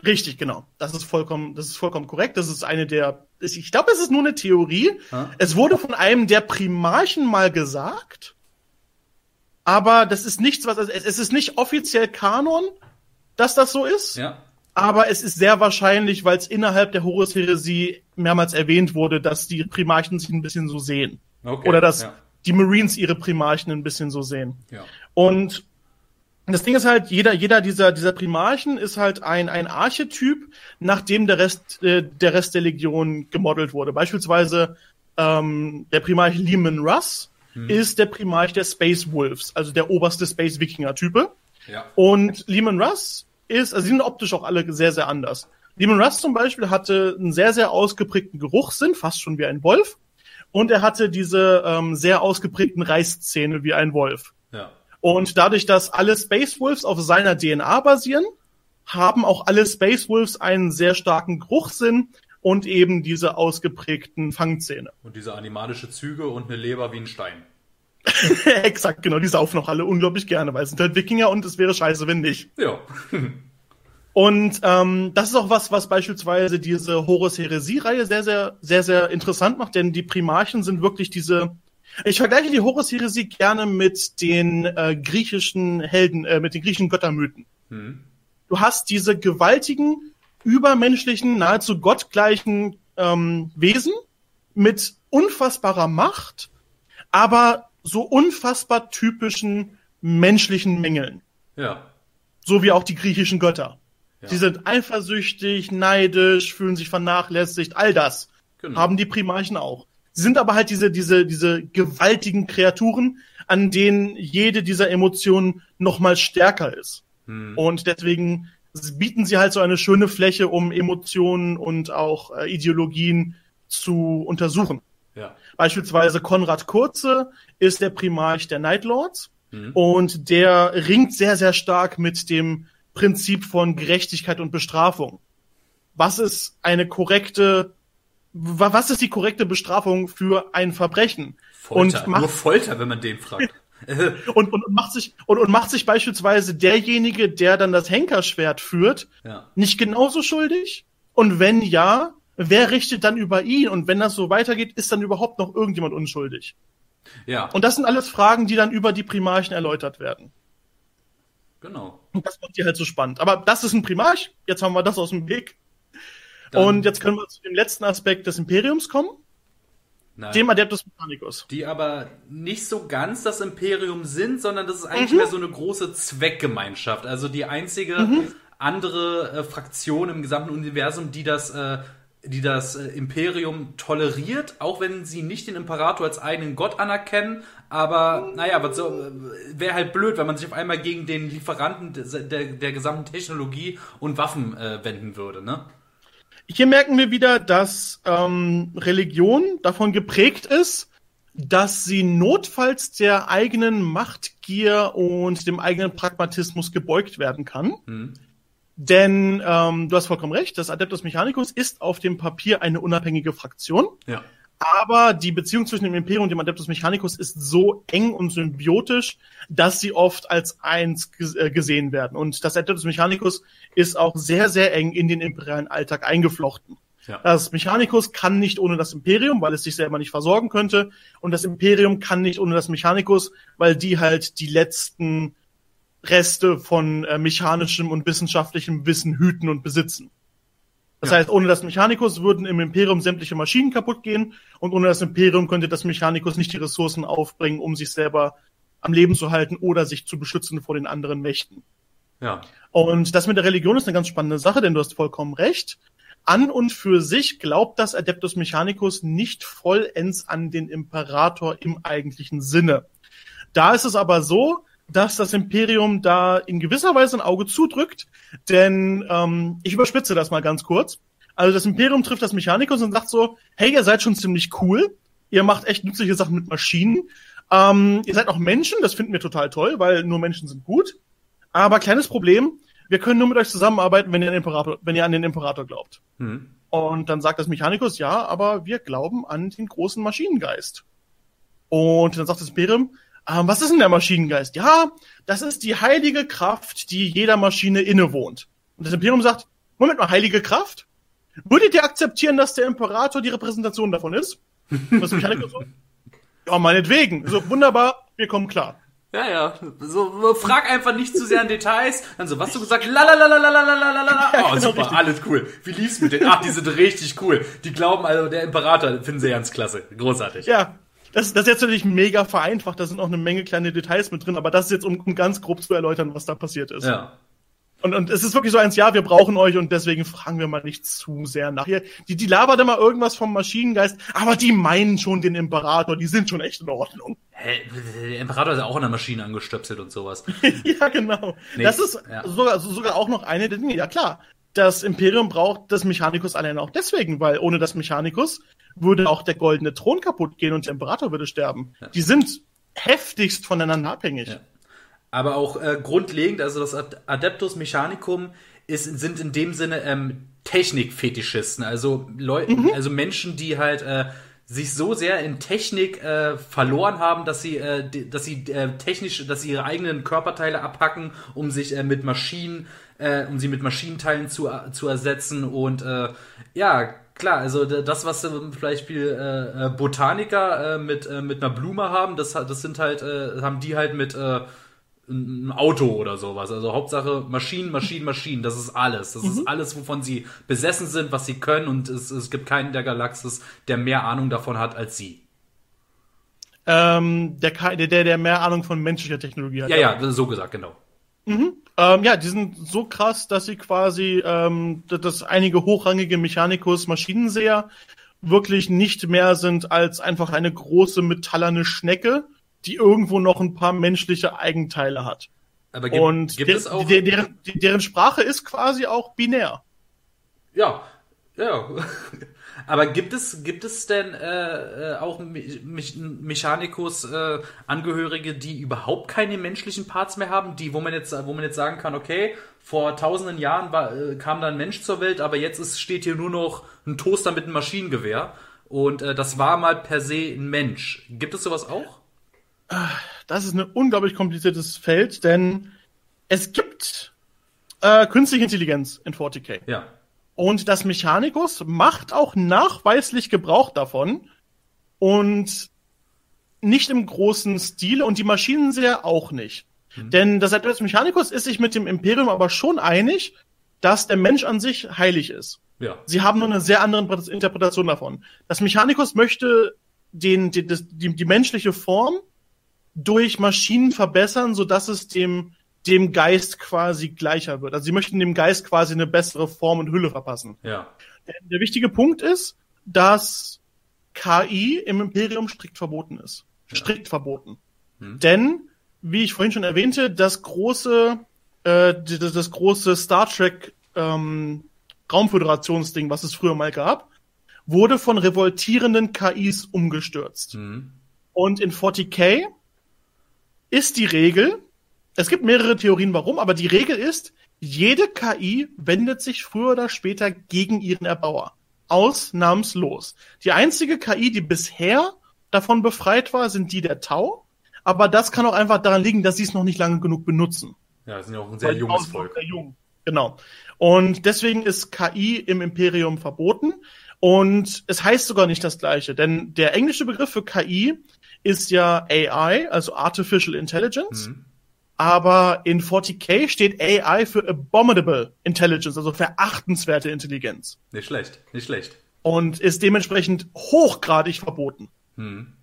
Richtig, genau. Das ist vollkommen, das ist vollkommen korrekt. Das ist eine der, ich glaube, es ist nur eine Theorie. Ha? Es wurde von einem der Primarchen mal gesagt, aber das ist nichts, was es ist nicht offiziell Kanon, dass das so ist. Ja. Aber es ist sehr wahrscheinlich, weil es innerhalb der Horus-Heresie mehrmals erwähnt wurde, dass die Primarchen sich ein bisschen so sehen. Okay, Oder dass ja. die Marines ihre Primarchen ein bisschen so sehen. Ja. Und das Ding ist halt, jeder, jeder dieser, dieser Primarchen ist halt ein, ein Archetyp, nachdem der Rest, äh, der Rest der Legion gemodelt wurde. Beispielsweise ähm, der Primarch Lehman Russ hm. ist der Primarch der Space Wolves, also der oberste Space Wikinger-Type. Ja. Und Lehman Russ ist, also sie sind optisch auch alle sehr, sehr anders. Lehman Russ zum Beispiel hatte einen sehr, sehr ausgeprägten Geruchssinn, fast schon wie ein Wolf. Und er hatte diese ähm, sehr ausgeprägten Reißzähne wie ein Wolf. Ja. Und dadurch, dass alle Space Wolves auf seiner DNA basieren, haben auch alle Space Wolves einen sehr starken Geruchssinn und eben diese ausgeprägten Fangzähne. Und diese animalische Züge und eine Leber wie ein Stein. Exakt, genau, die saufen auch alle unglaublich gerne, weil es sind halt Wikinger und es wäre scheiße, wenn nicht. Ja. und ähm, das ist auch was, was beispielsweise diese Horus-Heresie-Reihe sehr, sehr, sehr, sehr interessant macht, denn die Primarchen sind wirklich diese. Ich vergleiche die Horus-Heresie gerne mit den äh, griechischen Helden, äh, mit den griechischen Göttermythen. Hm. Du hast diese gewaltigen, übermenschlichen, nahezu gottgleichen ähm, Wesen mit unfassbarer Macht, aber so unfassbar typischen menschlichen Mängeln. Ja. So wie auch die griechischen Götter. Ja. Sie sind eifersüchtig, neidisch, fühlen sich vernachlässigt, all das genau. haben die Primarchen auch. Sie sind aber halt diese, diese, diese gewaltigen Kreaturen, an denen jede dieser Emotionen noch mal stärker ist. Hm. Und deswegen bieten sie halt so eine schöne Fläche, um Emotionen und auch äh, Ideologien zu untersuchen. Ja. Beispielsweise Konrad Kurze ist der Primarch der Nightlords mhm. und der ringt sehr, sehr stark mit dem Prinzip von Gerechtigkeit und Bestrafung. Was ist eine korrekte, was ist die korrekte Bestrafung für ein Verbrechen? Folter, und macht, nur Folter, wenn man den fragt. und, und, und, macht sich, und, und macht sich beispielsweise derjenige, der dann das Henkerschwert führt, ja. nicht genauso schuldig? Und wenn ja, wer richtet dann über ihn? Und wenn das so weitergeht, ist dann überhaupt noch irgendjemand unschuldig? Ja. Und das sind alles Fragen, die dann über die Primarchen erläutert werden. Genau. Und das macht die halt so spannend. Aber das ist ein Primarch. Jetzt haben wir das aus dem Weg. Dann und jetzt können wir zu dem letzten Aspekt des Imperiums kommen. Nein. Dem Adeptus Mechanicus. Die aber nicht so ganz das Imperium sind, sondern das ist eigentlich mhm. mehr so eine große Zweckgemeinschaft. Also die einzige mhm. andere äh, Fraktion im gesamten Universum, die das, äh, die das äh, Imperium toleriert, auch wenn sie nicht den Imperator als eigenen Gott anerkennen. Aber naja, so äh, wäre halt blöd, wenn man sich auf einmal gegen den Lieferanten der, der, der gesamten Technologie und Waffen äh, wenden würde, ne? Hier merken wir wieder, dass ähm, Religion davon geprägt ist, dass sie notfalls der eigenen Machtgier und dem eigenen Pragmatismus gebeugt werden kann. Mhm. Denn ähm, du hast vollkommen recht, das Adeptus Mechanicus ist auf dem Papier eine unabhängige Fraktion. Ja. Aber die Beziehung zwischen dem Imperium und dem Adeptus Mechanicus ist so eng und symbiotisch, dass sie oft als eins äh, gesehen werden. Und das Adeptus Mechanicus ist auch sehr, sehr eng in den imperialen Alltag eingeflochten. Ja. Das Mechanicus kann nicht ohne das Imperium, weil es sich selber nicht versorgen könnte. Und das Imperium kann nicht ohne das Mechanicus, weil die halt die letzten Reste von äh, mechanischem und wissenschaftlichem Wissen hüten und besitzen. Das ja. heißt, ohne das Mechanicus würden im Imperium sämtliche Maschinen kaputt gehen und ohne das Imperium könnte das Mechanicus nicht die Ressourcen aufbringen, um sich selber am Leben zu halten oder sich zu beschützen vor den anderen Mächten. Ja. Und das mit der Religion ist eine ganz spannende Sache, denn du hast vollkommen recht. An und für sich glaubt das Adeptus Mechanicus nicht vollends an den Imperator im eigentlichen Sinne. Da ist es aber so, dass das Imperium da in gewisser Weise ein Auge zudrückt, denn ähm, ich überspitze das mal ganz kurz. Also das Imperium trifft das Mechanikus und sagt so, hey, ihr seid schon ziemlich cool, ihr macht echt nützliche Sachen mit Maschinen, ähm, ihr seid auch Menschen, das finden wir total toll, weil nur Menschen sind gut. Aber kleines Problem, wir können nur mit euch zusammenarbeiten, wenn ihr, an den Imperator, wenn ihr an den Imperator glaubt. Mhm. Und dann sagt das Mechanikus, ja, aber wir glauben an den großen Maschinengeist. Und dann sagt das Imperium, ähm, was ist denn der Maschinengeist? Ja, das ist die heilige Kraft, die jeder Maschine innewohnt. Und das Imperium sagt, Moment mal, heilige Kraft? Würdet ihr akzeptieren, dass der Imperator die Repräsentation davon ist? Was Mechaniker so? Ja, meinetwegen. So, wunderbar, wir kommen klar. Ja, ja. So, frag einfach nicht zu sehr an Details. Dann so, was du gesagt? La la la la la la la la la Oh, super, alles cool. Wie lief's mit denen? Ach, die sind richtig cool. Die glauben also, der Imperator finden sie ganz klasse. Großartig. Ja, das, das ist jetzt natürlich mega vereinfacht, da sind auch eine Menge kleine Details mit drin, aber das ist jetzt, um, um ganz grob zu erläutern, was da passiert ist. Ja. Und, und es ist wirklich so eins, ja, wir brauchen euch und deswegen fragen wir mal nicht zu sehr nach. Hier, die, die labert immer irgendwas vom Maschinengeist, aber die meinen schon den Imperator, die sind schon echt in Ordnung. Hä, der Imperator ist ja auch an der Maschine angestöpselt und sowas. ja, genau. Nee, das ist ja. sogar, sogar auch noch eine der Dinge. Ja, klar. Das Imperium braucht das Mechanikus allein auch deswegen, weil ohne das Mechanikus würde auch der goldene Thron kaputt gehen und der Imperator würde sterben. Ja. Die sind heftigst voneinander abhängig. Ja. Aber auch äh, grundlegend, also das Adeptus Mechanicum ist, sind in dem Sinne ähm, Technikfetischisten, also Leute, mhm. also Menschen, die halt äh, sich so sehr in Technik äh, verloren haben, dass sie, äh, dass sie äh, technisch, dass sie ihre eigenen Körperteile abhacken, um sich äh, mit Maschinen, äh, um sie mit Maschinenteilen zu, zu ersetzen und äh, ja, klar, also das, was zum Beispiel äh, äh, Botaniker äh, mit, äh, mit einer Blume haben, das, das sind halt, äh, haben die halt mit äh, ein Auto oder sowas. Also Hauptsache Maschinen, Maschinen, Maschinen. Das ist alles. Das mhm. ist alles, wovon sie besessen sind, was sie können. Und es, es gibt keinen der Galaxis, der mehr Ahnung davon hat als sie. Ähm, der, der, der mehr Ahnung von menschlicher Technologie hat. Ja, ja, so gesagt, genau. Mhm. Ähm, ja, die sind so krass, dass sie quasi, ähm, dass einige hochrangige Mechanikus, Maschinenseher wirklich nicht mehr sind als einfach eine große metallerne Schnecke, die irgendwo noch ein paar menschliche Eigenteile hat. Aber gibt, und gibt der, es auch der, deren, deren Sprache ist quasi auch binär. Ja, ja. Aber gibt es, gibt es denn äh, äh auch Me Mechanikus äh, Angehörige, die überhaupt keine menschlichen Parts mehr haben, die, wo man jetzt, wo man jetzt sagen kann, okay, vor tausenden Jahren war, äh, kam da ein Mensch zur Welt, aber jetzt ist, steht hier nur noch ein Toaster mit einem Maschinengewehr. Und äh, das war mal per se ein Mensch. Gibt es sowas auch? Das ist ein unglaublich kompliziertes Feld, denn es gibt äh, künstliche Intelligenz in 40k. Ja. Und das Mechanikus macht auch nachweislich Gebrauch davon und nicht im großen Stil und die Maschinenseher auch nicht. Mhm. Denn das Adeptus Mechanicus ist sich mit dem Imperium aber schon einig, dass der Mensch an sich heilig ist. Ja. Sie haben nur eine sehr andere Interpretation davon. Das Mechanikus möchte den, die, die, die menschliche Form durch Maschinen verbessern, so dass es dem, dem Geist quasi gleicher wird. Also sie möchten dem Geist quasi eine bessere Form und Hülle verpassen. Ja. Der, der wichtige Punkt ist, dass KI im Imperium strikt verboten ist. Strikt ja. verboten. Hm. Denn, wie ich vorhin schon erwähnte, das große, äh, das, das große Star Trek ähm, Raumföderationsding, was es früher mal gab, wurde von revoltierenden KIs umgestürzt. Mhm. Und in 40k ist die Regel, es gibt mehrere Theorien warum, aber die Regel ist, jede KI wendet sich früher oder später gegen ihren Erbauer. Ausnahmslos. Die einzige KI, die bisher davon befreit war, sind die der Tau. Aber das kann auch einfach daran liegen, dass sie es noch nicht lange genug benutzen. Ja, sind ja auch ein sehr Weil junges Volk. Sehr jung. Genau. Und deswegen ist KI im Imperium verboten. Und es heißt sogar nicht das Gleiche, denn der englische Begriff für KI ist ja AI, also Artificial Intelligence. Mhm. Aber in 40k steht AI für Abominable Intelligence, also verachtenswerte Intelligenz. Nicht schlecht, nicht schlecht. Und ist dementsprechend hochgradig verboten. Mhm.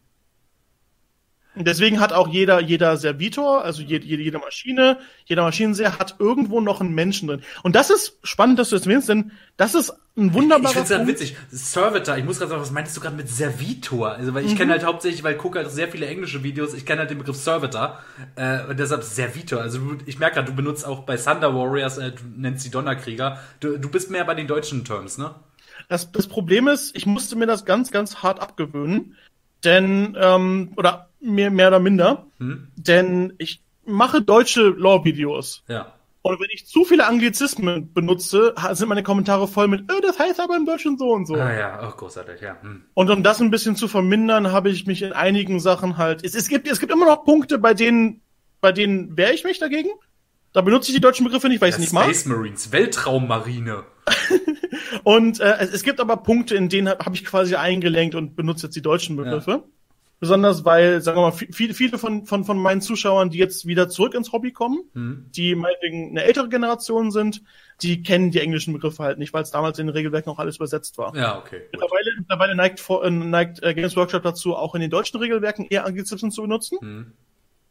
Deswegen hat auch jeder, jeder Servitor, also jede, jede Maschine, jeder Maschinenseher hat irgendwo noch einen Menschen drin. Und das ist spannend, dass du das erwähnst, denn das ist ein wunderbarer. Ich finde es witzig. Servitor, ich muss gerade sagen, was meintest du gerade mit Servitor? Also, weil ich mhm. kenne halt hauptsächlich, weil ich gucke halt sehr viele englische Videos, ich kenne halt den Begriff Servitor. Äh, und deshalb Servitor. Also, ich merke gerade, du benutzt auch bei Thunder Warriors, äh, du nennst sie Donnerkrieger. Du, du bist mehr bei den deutschen Terms, ne? Das, das Problem ist, ich musste mir das ganz, ganz hart abgewöhnen. Denn, ähm, oder mehr, mehr oder minder. Hm? Denn ich mache deutsche Lore-Videos. Ja. Und wenn ich zu viele Anglizismen benutze, sind meine Kommentare voll mit, oh, das heißt aber im Deutschen so und so. Ah ja, auch großartig, ja. Hm. Und um das ein bisschen zu vermindern, habe ich mich in einigen Sachen halt. Es, es, gibt, es gibt immer noch Punkte, bei denen, bei denen wehre ich mich dagegen. Da benutze ich die deutschen Begriffe nicht, weil ich es nicht mag. Space Marines, Weltraummarine. und äh, es, es, gibt aber Punkte, in denen habe hab ich quasi eingelenkt und benutze jetzt die deutschen Begriffe. Ja. Besonders weil, sagen wir mal, viele, viele von, von, von meinen Zuschauern, die jetzt wieder zurück ins Hobby kommen, mhm. die meinetwegen eine ältere Generation sind, die kennen die englischen Begriffe halt nicht, weil es damals in den Regelwerken auch alles übersetzt war. Ja, okay. Mittlerweile, mittlerweile neigt, äh, neigt äh, Games Workshop dazu, auch in den deutschen Regelwerken eher Anglizismen zu benutzen. Mhm.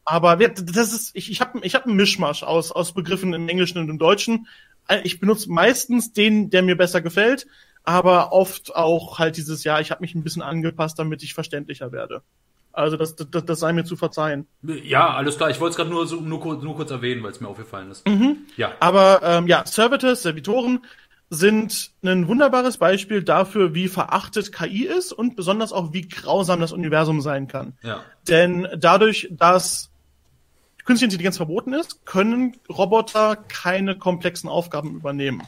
Aber das ist, ich, ich habe ich hab einen Mischmasch aus, aus Begriffen im Englischen und im Deutschen. Äh, Ich benutze meistens den, der mir besser gefällt, aber oft auch halt dieses, ja, ich habe mich ein bisschen angepasst, damit ich verständlicher werde. Also das, das, das sei mir zu verzeihen. Ja, alles klar. Ich wollte es gerade nur, so, nur, kurz- nur kurz erwähnen, weil es mir aufgefallen ist. Ja. Aber ähm, ja, Servitors, Servitoren sind ein wunderbares Beispiel dafür, wie verachtet KI ist und besonders auch, wie grausam das Universum sein kann. Ja. Denn dadurch, dass künstliche Intelligenz verboten ist, können Roboter keine komplexen Aufgaben übernehmen.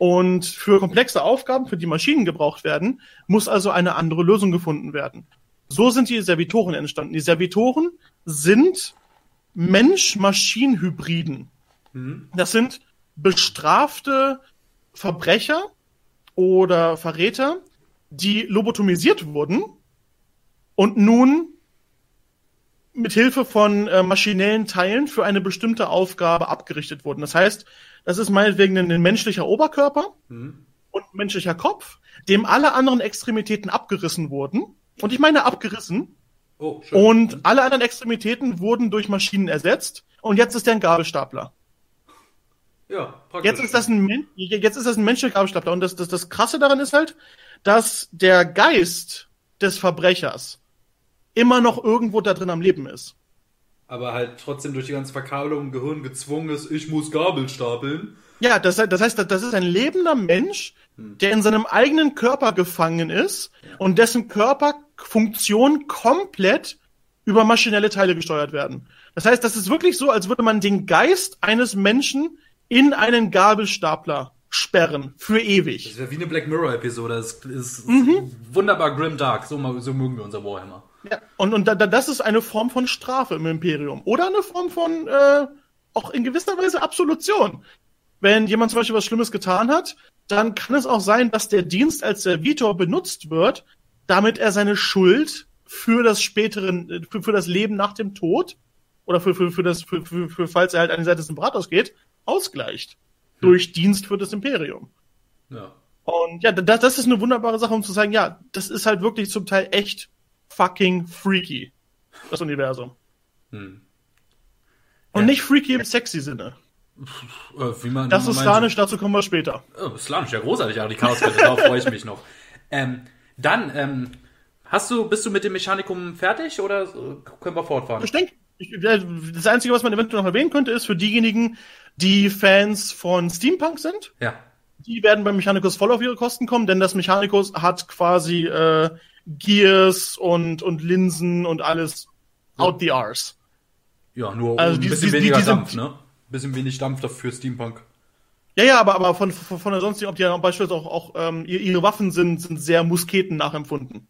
Und für komplexe Aufgaben, für die Maschinen gebraucht werden, muss also eine andere Lösung gefunden werden. So sind die Servitoren entstanden. Die Servitoren sind Mensch-Maschinen-Hybriden. Das sind bestrafte Verbrecher oder Verräter, die lobotomisiert wurden und nun mit Hilfe von äh, maschinellen Teilen für eine bestimmte Aufgabe abgerichtet wurden. Das heißt, das ist meinetwegen ein, ein menschlicher Oberkörper und ein menschlicher Kopf, dem alle anderen Extremitäten abgerissen wurden. Und ich meine abgerissen. Oh, schön. Und alle anderen Extremitäten wurden durch Maschinen ersetzt. Und jetzt ist der ein Gabelstapler. ja, praktisch. Jetzt ist das ein, jetzt ist das ein menschlicher Gabelstapler. Und das, das, das Krasse daran ist halt, dass der Geist des Verbrechers immer noch irgendwo da drin am Leben ist. Aber halt trotzdem durch die ganze Verkabelung im Gehirn gezwungen ist, ich muss Gabel stapeln. Ja, das, das heißt, das ist ein lebender Mensch, der in seinem eigenen Körper gefangen ist und dessen Körperfunktion komplett über maschinelle Teile gesteuert werden. Das heißt, das ist wirklich so, als würde man den Geist eines Menschen in einen Gabelstapler sperren für ewig. Das wäre wie eine Black Mirror-Episode. Das ist Mhm. wunderbar grim dark. So, so mögen wir unser Warhammer. Ja, und, und da, da, das ist eine Form von Strafe im Imperium. Oder eine Form von, äh, auch in gewisser Weise Absolution. Wenn jemand zum Beispiel was Schlimmes getan hat, dann kann es auch sein, dass der Dienst als Servitor benutzt wird, damit er seine Schuld für das späteren, für, für das Leben nach dem Tod oder für, für, für das, für, für, für falls er halt an die Seite des Imperators geht, ausgleicht. Durch Dienst für das Imperium. Ja. Und ja, das, das ist eine wunderbare Sache, um zu sagen, ja, das ist halt wirklich zum Teil echt fucking freaky, das Universum. Hm. Und Ja. nicht freaky im sexy Sinne. Äh, wie man, Das ist slanisch, dazu kommen wir später. Oh, Slanisch, ja großartig, aber die Chaoskette, darauf freue ich mich noch. Ähm, dann, ähm, hast du, bist du mit dem Mechanikum fertig oder äh, können wir fortfahren? Ich denke, das Einzige, was man eventuell noch erwähnen könnte, ist für diejenigen, die Fans von Steampunk sind, Ja. die werden beim Mechanicus voll auf ihre Kosten kommen, denn das Mechanicus hat quasi äh, Gears und, und Linsen und alles out the arse. Ja, nur Also ein die- bisschen die- weniger die Dampf, ne? Bisschen wenig Dampf dafür Steampunk. Ja, ja, aber, aber von, von, von der sonstigen, ob die ja beispielsweise auch, auch ähm, ihr- ihre Waffen sind, sind sehr Musketen nachempfunden.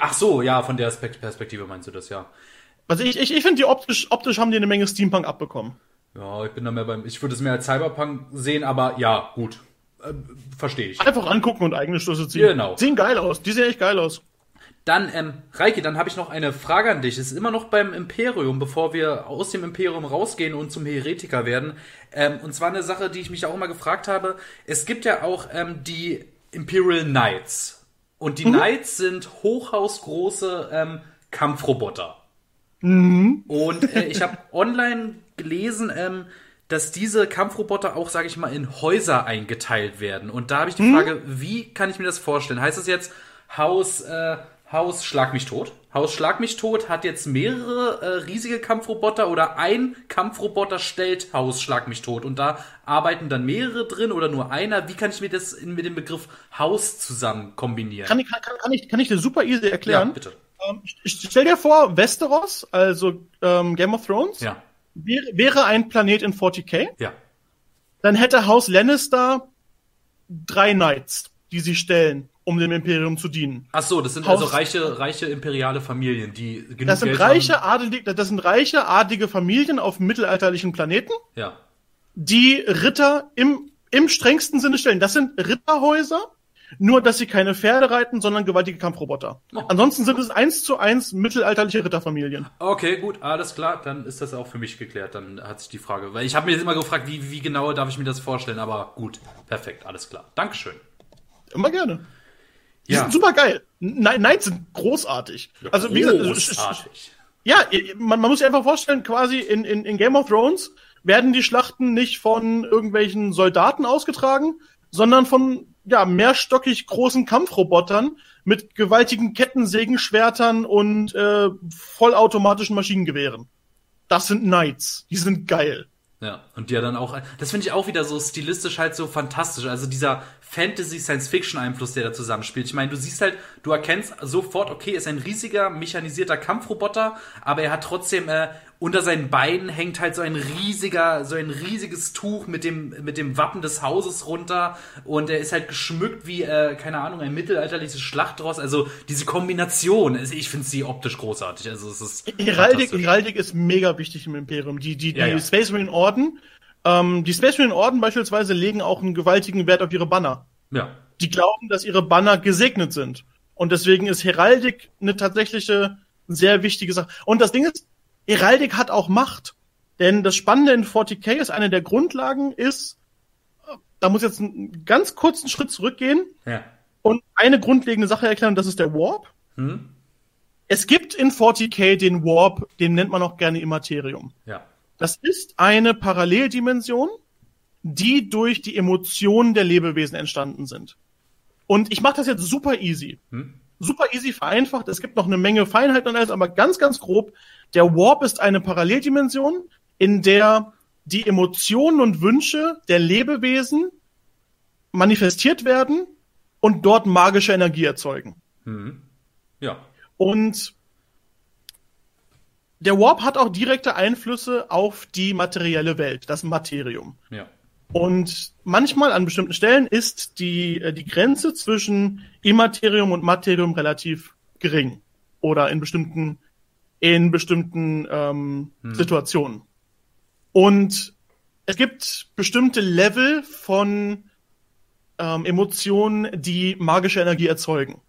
Ach so, ja, von der Perspektive meinst du das, ja. Also ich, ich, ich finde, die optisch, optisch haben die eine Menge Steampunk abbekommen. Ja, ich bin da mehr beim, ich würde es mehr als Cyberpunk sehen, aber ja, gut. Äh, Verstehe ich. Einfach angucken und eigene Schlüsse ziehen. Genau. Sehen geil aus. Die sehen echt geil aus. Dann, ähm, Reike, dann habe ich noch eine Frage an dich. Es ist immer noch beim Imperium, bevor wir aus dem Imperium rausgehen und zum Heretiker werden. Ähm, und zwar eine Sache, die ich mich auch immer gefragt habe. Es gibt ja auch ähm, die Imperial Knights. Und die Knights sind hochhausgroße ähm, Kampfroboter. Und äh, ich habe online gelesen, ähm, dass diese Kampfroboter auch, sage ich mal, in Häuser eingeteilt werden. Und da habe ich die Frage, wie kann ich mir das vorstellen? Heißt das jetzt Haus, äh, Haus Schlag mich tot? Haus Schlag mich tot hat jetzt mehrere äh, riesige Kampfroboter oder ein Kampfroboter stellt Haus Schlag mich tot und da arbeiten dann mehrere drin oder nur einer? Wie kann ich mir das in, mit dem Begriff Haus zusammen kombinieren? Kann ich, kann, kann, ich, kann ich dir super easy erklären. ja, bitte. Ähm, stell dir vor, Westeros, also ähm, Game of Thrones, Ja, wäre, wäre ein Planet in 40k. ja. Dann hätte Haus Lannister drei Knights, die sie stellen, um dem Imperium zu dienen. Ach so, das sind Haus- also reiche, reiche imperiale Familien, die genug Das sind Geld reiche, haben. adelige, das sind reiche, adlige Familien auf mittelalterlichen Planeten, Ja. die Ritter im, im strengsten Sinne stellen. Das sind Ritterhäuser, nur dass sie keine Pferde reiten, sondern gewaltige Kampfroboter. Oh. Ansonsten sind es eins zu eins mittelalterliche Ritterfamilien. Okay, gut, alles klar, dann ist das auch für mich geklärt. Dann hat sich die Frage, weil ich habe mir jetzt immer gefragt, wie, wie genau darf ich mir das vorstellen, aber gut, perfekt, alles klar. Dankeschön. Immer gerne. Die Ja. sind super geil. Knights sind großartig. Also wie gesagt, Großartig. Ja, man, man muss sich einfach vorstellen, quasi in, in, in Game of Thrones werden die Schlachten nicht von irgendwelchen Soldaten ausgetragen, sondern von ja, mehrstockig großen Kampfrobotern mit gewaltigen Kettensägenschwertern und äh, vollautomatischen Maschinengewehren. Das sind Knights. Die sind geil. Ja, und die ja dann auch, das finde ich auch wieder so stilistisch halt so fantastisch. Also dieser Fantasy-Science-Fiction-Einfluss, der da zusammenspielt. Ich meine, du siehst halt, du erkennst sofort, okay, ist ein riesiger mechanisierter Kampfroboter, aber er hat trotzdem äh, unter seinen Beinen hängt halt so ein riesiger, so ein riesiges Tuch mit dem, mit dem Wappen des Hauses runter und er ist halt geschmückt wie, äh, keine Ahnung, ein mittelalterliches Schlachtross. Also diese Kombination, also ich finde sie optisch großartig. Also es ist Heraldik, Heraldik ist mega wichtig im Imperium. Die, die, die ja, ja. Space Marine Orden, ähm, die Space Marine Orden beispielsweise legen auch einen gewaltigen Wert auf ihre Banner. Ja. Die glauben, dass ihre Banner gesegnet sind. Und deswegen ist Heraldik eine tatsächliche sehr wichtige Sache. Und das Ding ist, Heraldik hat auch Macht. Denn das Spannende in 40k ist, eine der Grundlagen ist, da muss jetzt einen ganz kurzen Schritt zurückgehen ja. und eine grundlegende Sache erklären, das ist der Warp. Hm? Es gibt in 40k den Warp, den nennt man auch gerne Immaterium. Ja. Das ist eine Paralleldimension, die durch die Emotionen der Lebewesen entstanden sind. Und ich mache das jetzt super easy. Hm? Super easy vereinfacht. Es gibt noch eine Menge Feinheiten und alles, aber ganz, ganz grob. Der Warp ist eine Paralleldimension, in der die Emotionen und Wünsche der Lebewesen manifestiert werden und dort magische Energie erzeugen. Mhm. Ja. Und der Warp hat auch direkte Einflüsse auf die materielle Welt, das Materium. Ja. Und manchmal an bestimmten Stellen ist die, äh, die Grenze zwischen Immaterium und Materium relativ gering. Oder in bestimmten, in bestimmten ähm, hm. Situationen. Und es gibt bestimmte Level von ähm, Emotionen, die magische Energie erzeugen.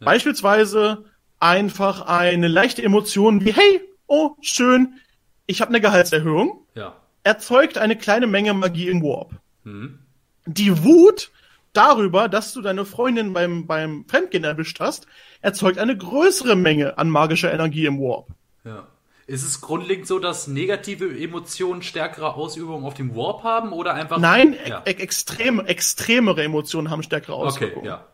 Ja. Beispielsweise einfach eine leichte Emotion wie, hey, oh, schön, ich habe eine Gehaltserhöhung. Ja erzeugt eine kleine Menge Magie im Warp. Mhm. Die Wut darüber, dass du deine Freundin beim, beim Fremdgehen erwischt hast, erzeugt eine größere Menge an magischer Energie im Warp. Ja. Ist es grundlegend so, dass negative Emotionen stärkere Ausübungen auf dem Warp haben oder einfach? Nein, ja. e extrem, extremere Emotionen haben stärkere Auswirkungen. Okay, ja.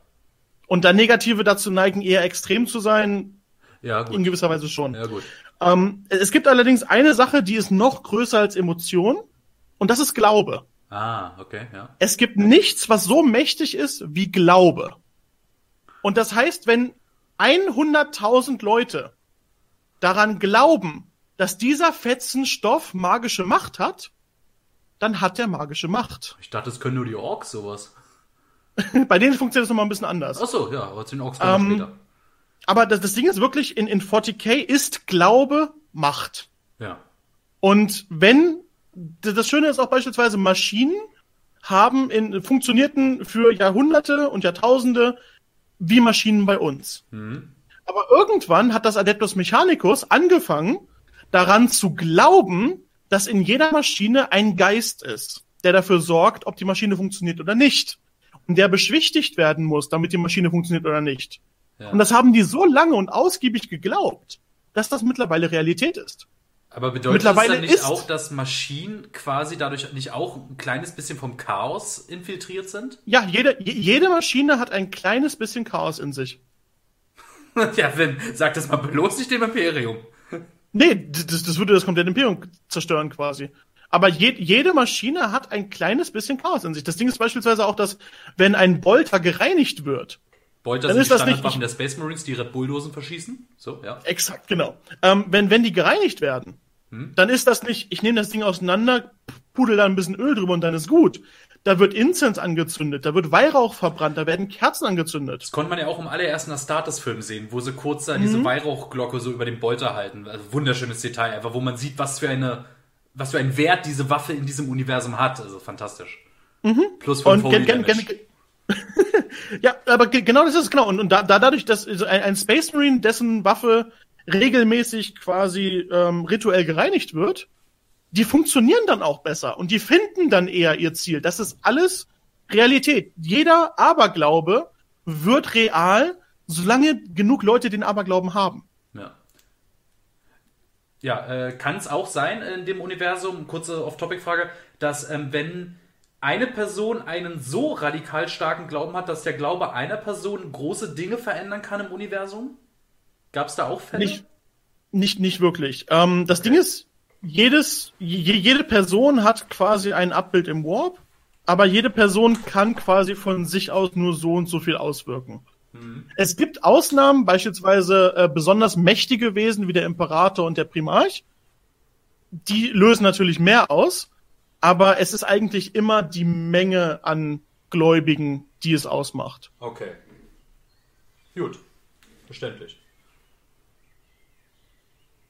Und da negative dazu neigen, eher extrem zu sein, ja, gut. in gewisser Weise schon. Ja, gut. Ähm, es gibt allerdings eine Sache, die ist noch größer als Emotion, und das ist Glaube. Ah, okay, ja. Es gibt nichts, was so mächtig ist wie Glaube. Und das heißt, wenn 100.000 Leute daran glauben, dass dieser Fetzen Stoff magische Macht hat, dann hat der magische Macht. Ich dachte, es können nur die Orks sowas. Bei denen funktioniert das nochmal ein bisschen anders. Ach so, ja, aber zu den Orks kommen ähm, später aber das, das Ding ist wirklich, in, in 40k ist Glaube Macht. Ja. Und wenn, das Schöne ist auch beispielsweise, Maschinen haben in, funktionierten für Jahrhunderte und Jahrtausende wie Maschinen bei uns. Mhm. Aber irgendwann hat das Adeptus Mechanicus angefangen, daran zu glauben, dass in jeder Maschine ein Geist ist, der dafür sorgt, ob die Maschine funktioniert oder nicht. Und der beschwichtigt werden muss, damit die Maschine funktioniert oder nicht. Und das haben die so lange und ausgiebig geglaubt, dass das mittlerweile Realität ist. Aber bedeutet mittlerweile das dann nicht auch, dass Maschinen quasi dadurch nicht auch ein kleines bisschen vom Chaos infiltriert sind? Ja, jede, jede Maschine hat ein kleines bisschen Chaos in sich. ja, wenn, sag das mal bloß nicht dem Imperium. nee, das, das würde das komplette Imperium zerstören quasi. Aber je, jede Maschine hat ein kleines bisschen Chaos in sich. Das Ding ist beispielsweise auch, dass wenn ein Bolter gereinigt wird, Bolter sind die Standardwaffen der Space Marines, die Red Bulldosen verschießen. So, ja. Exakt, genau. Ähm, wenn, wenn die gereinigt werden, hm? dann ist das nicht, ich nehme das Ding auseinander, pudel da ein bisschen Öl drüber und dann ist gut. Da wird Incense angezündet, da wird Weihrauch verbrannt, da werden Kerzen angezündet. Das konnte man ja auch im allerersten Star Film sehen, wo sie kurz da mhm. diese Weihrauchglocke so über dem Bolter halten. Also wunderschönes Detail, einfach, wo man sieht, was für eine, was für einen Wert diese Waffe in diesem Universum hat. Also fantastisch. Mhm. Plus von und gen, gen, gen, ja, aber genau das ist es genau. Und, und da, da dadurch, dass ein, ein Space Marine, dessen Waffe regelmäßig quasi ähm, rituell gereinigt wird, die funktionieren dann auch besser und die finden dann eher ihr Ziel. Das ist alles Realität. Jeder Aberglaube wird real, solange genug Leute den Aberglauben haben. Ja. Ja, äh, kann es auch sein in dem Universum, kurze Off-Topic-Frage, dass ähm, wenn eine Person einen so radikal starken Glauben hat, dass der Glaube einer Person große Dinge verändern kann im Universum? Gab es da auch Fälle? Nicht, nicht, nicht wirklich. Ähm, das Ding ist, jedes, je, jede Person hat quasi ein Abbild im Warp, aber jede Person kann quasi von sich aus nur so und so viel auswirken. Es gibt Ausnahmen, beispielsweise äh, besonders mächtige Wesen wie der Imperator und der Primarch. Die lösen natürlich mehr aus, aber es ist eigentlich immer die Menge an Gläubigen, die es ausmacht. Okay. Gut. Verständlich.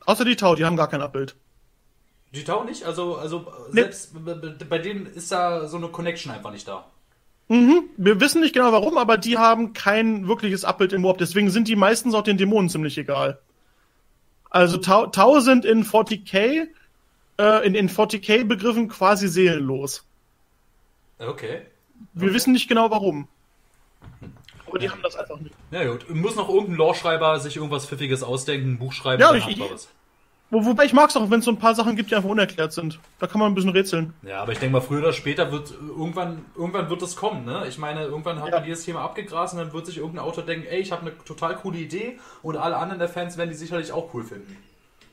Außer die Tau, die haben gar kein Abbild. Die Tau nicht? Also, also Nee. selbst bei denen ist da so eine Connection einfach nicht da. Wir wissen nicht genau warum, aber die haben kein wirkliches Abbild im Warp. Deswegen sind die meistens auch den Dämonen ziemlich egal. Also Tau, Tau sind in 40k, äh, in, in 40k Begriffen quasi seelenlos. Okay. Wir wissen nicht genau warum. Aber die haben das einfach nicht. Na gut. Muss noch irgendein Lore-Schreiber sich irgendwas Pfiffiges ausdenken, ein Buch schreiben, Ja, ich- ich- was. Wo, wobei ich mag es auch, wenn es so ein paar Sachen gibt, die einfach unerklärt sind. Da kann man ein bisschen rätseln. Ja, aber ich denke mal, früher oder später wird äh, irgendwann, irgendwann wird es kommen, ne? Ich meine, irgendwann hat Ja. man dieses Thema abgegrast und dann wird sich irgendein Autor denken, ey, ich habe eine total coole Idee und alle anderen der Fans werden die sicherlich auch cool finden.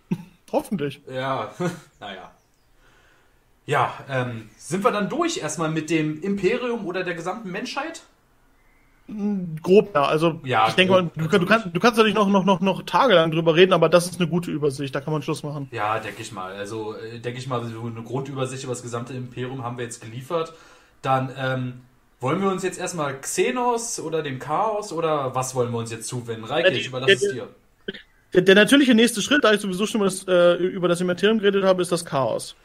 Hoffentlich. Ja, naja. Ja, ähm, sind wir dann durch erstmal mit dem Imperium oder der gesamten Menschheit? Grob, ja. Also Ja, ich denke mal, grob, du, du kannst, du kannst natürlich noch, noch, noch, noch tagelang drüber reden, aber das ist eine gute Übersicht. Da kann man Schluss machen. Ja, denke ich mal. Also, äh, denke ich mal, so eine Grundübersicht über das gesamte Imperium haben wir jetzt geliefert. Dann, ähm, wollen wir uns jetzt erstmal Xenos oder dem Chaos oder was wollen wir uns jetzt zuwenden? Reike, ich überlasse es dir. Der, der natürliche nächste Schritt, da ich sowieso schon über das, äh, über das Imperium geredet habe, ist das Chaos.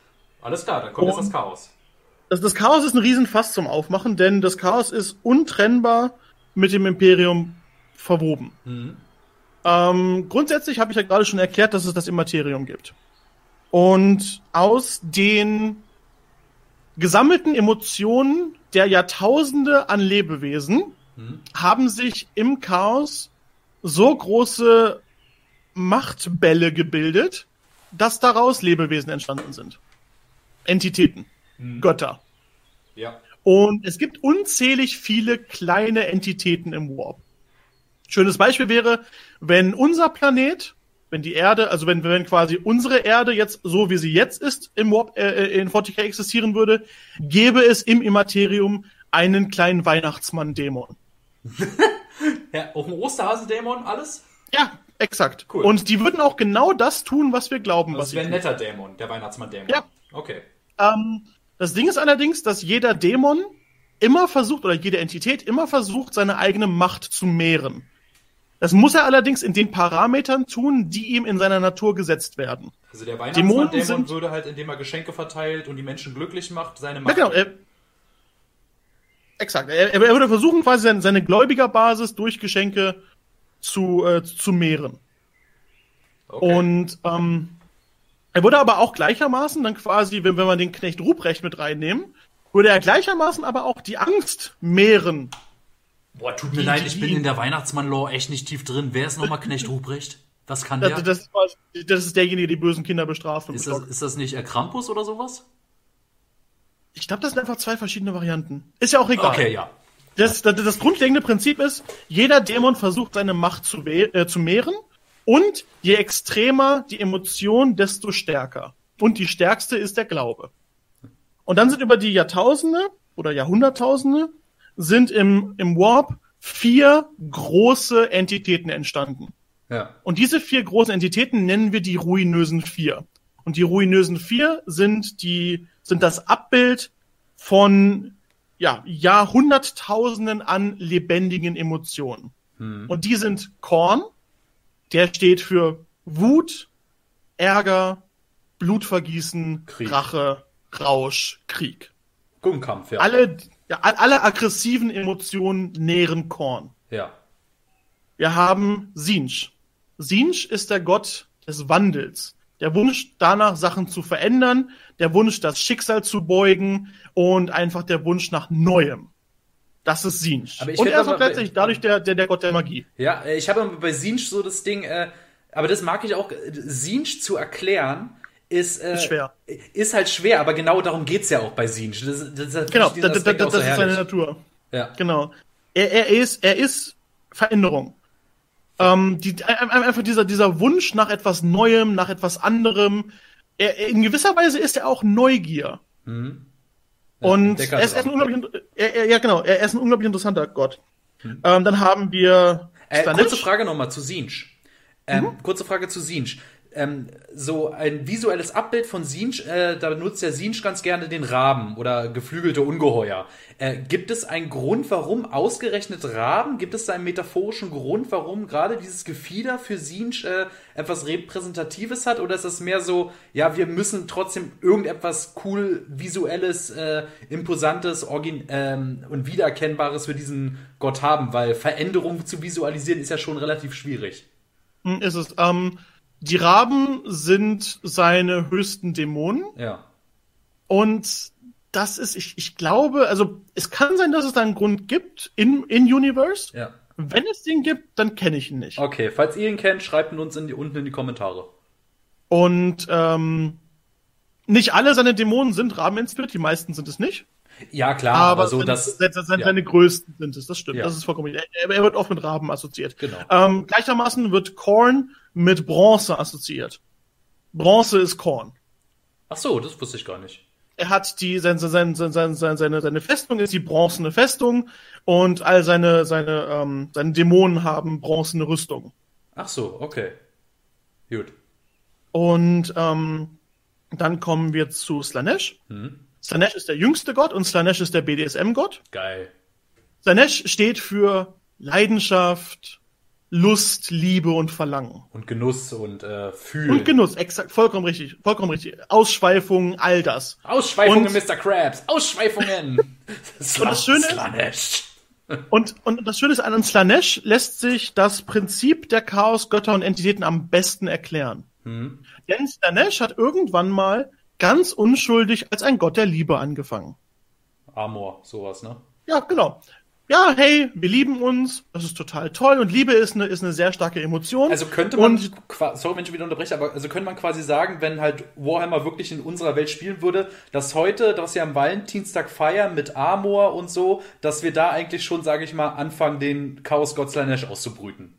Alles klar, dann kommt jetzt Und- das Chaos. Das, das Chaos ist ein Riesenfass zum Aufmachen, denn das Chaos ist untrennbar mit dem Imperium verwoben. Mhm. Ähm, grundsätzlich habe ich ja gerade schon erklärt, dass es das Immaterium gibt. Und aus den gesammelten Emotionen der Jahrtausende an Lebewesen haben sich im Chaos so große Machtbälle gebildet, dass daraus Lebewesen entstanden sind. Entitäten, Götter. Ja. Und es gibt unzählig viele kleine Entitäten im Warp. Schönes Beispiel wäre, wenn unser Planet, wenn die Erde, also wenn, wenn quasi unsere Erde jetzt so wie sie jetzt ist im Warp, äh, in 40k existieren würde, gäbe es im Immaterium einen kleinen Weihnachtsmann-Dämon. ja. Auch ein Osterhasendämon, alles? Ja, exakt. Cool. Und die würden auch genau das tun, was wir glauben, Das was sie wäre ein netter Dämon, der Weihnachtsmann-Dämon. Ja. Okay. Ähm, das Ding ist allerdings, dass jeder Dämon immer versucht, oder jede Entität immer versucht, seine eigene Macht zu mehren. Das muss er allerdings in den Parametern tun, die ihm in seiner Natur gesetzt werden. Also der Weihnachtsmann-Dämon würde halt, indem er Geschenke verteilt und die Menschen glücklich macht, seine Ja, Macht. genau. Er, exakt. Er, er würde versuchen, quasi seine, seine Gläubigerbasis durch Geschenke zu, äh, zu mehren. okay. Und ähm, er würde aber auch gleichermaßen dann quasi, wenn, wenn man den Knecht Ruprecht mit reinnehmen, würde er gleichermaßen aber auch die Angst mehren. Boah, tut mir die- leid, die- ich bin in der Weihnachtsmann-Lore echt nicht tief drin. Wer ist nochmal Knecht Ruprecht? Was kann Das, der? das, ist quasi- das ist derjenige, der die bösen Kinder bestraft. Und ist, das, ist das nicht Krampus oder sowas? ich glaube, das sind einfach zwei verschiedene Varianten. Ist ja auch egal. Okay, ja. Das, das, das grundlegende Prinzip ist, jeder Dämon versucht seine Macht zu, äh, zu mehren und je extremer die Emotion, desto stärker. Und die stärkste ist der Glaube. Und dann sind über die Jahrtausende oder Jahrhunderttausende sind im, im Warp vier große Entitäten entstanden. Ja. Und diese vier großen Entitäten nennen wir die ruinösen Vier. Und die ruinösen Vier sind die, sind das Abbild von, ja, Jahrhunderttausenden an lebendigen Emotionen. Und die sind Korn, der steht für Wut, Ärger, Blutvergießen, Krieg. Rache, Rausch, Krieg. Gumkampf, ja. Alle, ja, alle aggressiven Emotionen nähren Korn. Ja. Wir haben Sinch. Sinch ist der Gott des Wandels. Der Wunsch danach, Sachen zu verändern, der Wunsch, das Schicksal zu beugen und einfach der Wunsch nach Neuem. Das ist Sinch. Und er ist auch letztlich dadurch der, der, der Gott der Magie. Ja, äh, ich habe bei Sinch so das Ding, äh, Aber das mag ich auch. Sinch zu erklären ist, äh, Ist schwer. Ist halt schwer, aber genau darum geht's ja auch bei Sinch. Das, das, das, Genau, das, das, das so ist seine. Natur. Ja. Genau. Er, er ist, er ist Veränderung. Ähm, die, ein- ein- einfach dieser, dieser Wunsch nach etwas Neuem, nach etwas anderem. Er, er- in gewisser Weise ist er auch Neugier. Mhm. Und er ist, er ist ein unglaublich, er, er, ja genau, er ist ein unglaublich interessanter Gott. Ähm, dann haben wir Äh, kurze Frage nochmal zu Sinch. Ähm, Kurze Frage zu Sinch. Ähm, so ein visuelles Abbild von Sinch, äh, da benutzt der Sinch ganz gerne den Raben oder geflügelte Ungeheuer. Äh, gibt es einen Grund, warum ausgerechnet Raben? Gibt es da einen metaphorischen Grund, warum gerade dieses Gefieder für Sinch äh, etwas Repräsentatives hat? Oder ist das mehr so, ja, wir müssen trotzdem irgendetwas cool, visuelles, äh, imposantes orgin ähm, und wiedererkennbares für diesen Gott haben? Weil Veränderung zu visualisieren ist ja schon relativ schwierig. Hm, ist es. Ähm, die Raben sind seine höchsten Dämonen. Ja. Und das ist, ich, ich glaube, also es kann sein, dass es da einen Grund gibt in, in Universe. Ja. Wenn es den gibt, dann kenne ich ihn nicht. Okay, falls ihr ihn kennt, schreibt ihn uns in die, unten in die Kommentare. Und ähm, nicht alle seine Dämonen sind Raben inspiriert, die meisten sind es nicht. Ja, klar, aber, Aber so seine, das. seine, seine, ja. seine größten sind es, das stimmt. Ja. Das ist vollkommen richtig. Er, er wird oft mit Raben assoziiert. Genau. Ähm, gleichermaßen wird Korn mit Bronze assoziiert. Bronze ist Korn. Ach so, das wusste ich gar nicht. er hat die sein, sein, sein, sein, seine seine Festung ist die bronzene Festung und all seine seine ähm, seine Dämonen haben bronzene Rüstung Ach so, okay. Gut. und ähm, dann kommen wir zu Slanesh. Hm. Slanesh ist der jüngste Gott und Slanesh ist der BDSM-Gott. Geil. Slanesh steht für Leidenschaft, Lust, Liebe und Verlangen. Und Genuss und äh, Fühlen. Und Genuss, exakt, vollkommen richtig, vollkommen richtig. Ausschweifungen, all das. Ausschweifungen, Und- Mr. Krabs. Ausschweifungen. Und das Schöne ist- Slanesh. Und, und das Schöne ist, an Slanesh lässt sich das Prinzip der Chaos-Götter und Entitäten am besten erklären. Hm. Denn Slanesh hat irgendwann mal ganz unschuldig als ein Gott der Liebe angefangen. Amor, sowas, ne? Ja, genau. Ja, hey, wir lieben uns, das ist total toll und Liebe ist eine, ist eine sehr starke Emotion. Also könnte man, Und sorry, wenn ich wieder unterbreche, aber also könnte man quasi sagen, wenn halt Warhammer wirklich in unserer Welt spielen würde, dass heute, dass wir am Valentinstag feiern mit Amor und so, dass wir da eigentlich schon, sage ich mal, anfangen, den Chaos Gott Slanesh auszubrüten.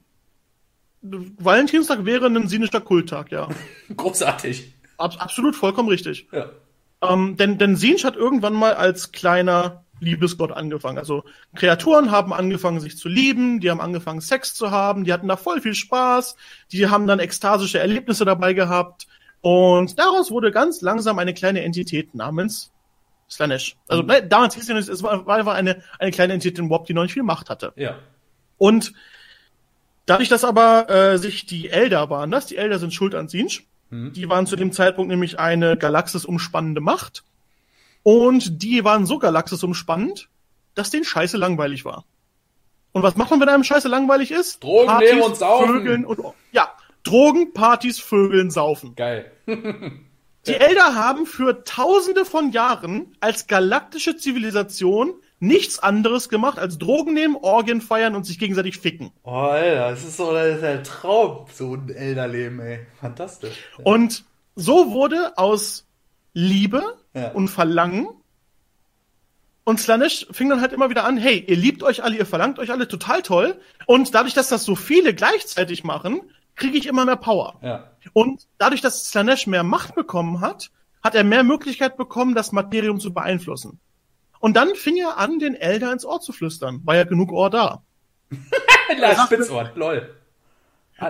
Valentinstag wäre ein sinischer Kulttag, ja. Großartig. Ab, absolut vollkommen richtig. Ja. Ähm, denn, denn Sinch hat irgendwann mal als kleiner Liebesgott angefangen. Also Kreaturen haben angefangen, sich zu lieben, die haben angefangen, Sex zu haben, die hatten da voll viel Spaß, die haben dann ekstasische Erlebnisse dabei gehabt. Und daraus wurde ganz langsam eine kleine Entität namens Slanesh. Also ne, damals hieß es, es war, einfach eine, eine kleine Entität in WoP, die noch nicht viel Macht hatte. Ja. Und dadurch, dass aber äh, sich die Elder waren, das, die Elder sind schuld an Sinch, Hm. die waren zu dem Zeitpunkt nämlich eine Galaxis umspannende Macht. Und die waren so Galaxis umspannend, dass denen scheiße langweilig war. Und was macht man, wenn einem scheiße langweilig ist? Drogen nehmen und saufen. Vögeln und, ja, Drogen, Partys, Vögeln, saufen. Geil. Die Elder haben für tausende von Jahren als galaktische Zivilisation nichts anderes gemacht als Drogen nehmen, Orgien feiern und sich gegenseitig ficken. Oh, Alter, das ist so das ist der Traum, so ein Elderleben, ey. Fantastisch. Und so wurde aus Liebe Ja. und Verlangen und Slanesh fing dann halt immer wieder an, hey, ihr liebt euch alle, ihr verlangt euch alle, total toll. Und dadurch, dass das so viele gleichzeitig machen, kriege ich immer mehr Power. Ja. Und dadurch, dass Slanesh mehr Macht bekommen hat, hat er mehr Möglichkeit bekommen, das Materium zu beeinflussen. Und dann fing er an, den Elder ins Ohr zu flüstern. War ja genug Ohr da. Spitzohr, lol.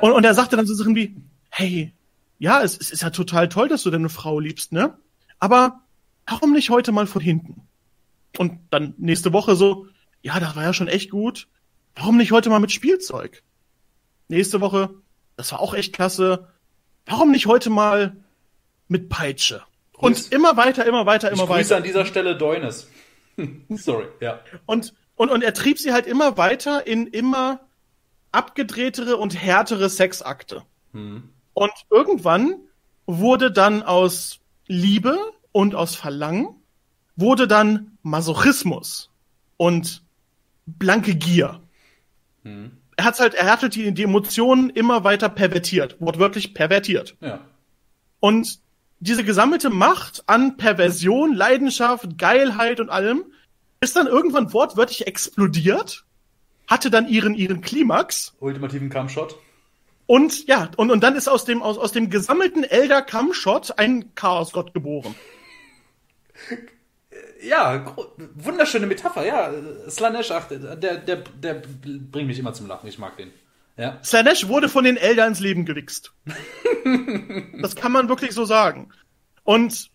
Und, und er sagte dann so Sachen wie, hey, ja, es, es ist ja total toll, dass du deine Frau liebst, ne? Aber warum nicht heute mal von hinten? Und dann nächste Woche so, ja, das war ja schon echt gut. Warum nicht heute mal mit Spielzeug? Nächste Woche, das war auch echt klasse. Warum nicht heute mal mit Peitsche? Grüß- Und immer weiter, immer weiter, Ich immer grüße weiter. an dieser Stelle Deunes. Sorry, ja. Und, und, und er trieb sie halt immer weiter in immer abgedrehtere und härtere Sexakte. Hm. Und irgendwann wurde dann aus Liebe und aus Verlangen wurde dann Masochismus und blanke Gier. Hm. er hat halt, er hat halt die, die Emotionen immer weiter pervertiert, wortwörtlich pervertiert. Ja. Und diese gesammelte Macht an Perversion, Leidenschaft, Geilheit und allem ist dann irgendwann wortwörtlich explodiert, hatte dann ihren, ihren Klimax. Ultimativen Kampfshot. Und ja, und, und dann ist aus dem, aus, aus dem gesammelten Elder Kampfshot ein Chaosgott geboren. Ja, wunderschöne Metapher, ja. Slanesh, ach, der, der, der bringt mich immer zum Lachen, ich mag den. Ja. Slanesh wurde von den Elder ins Leben gewichst. das kann man wirklich so sagen. Und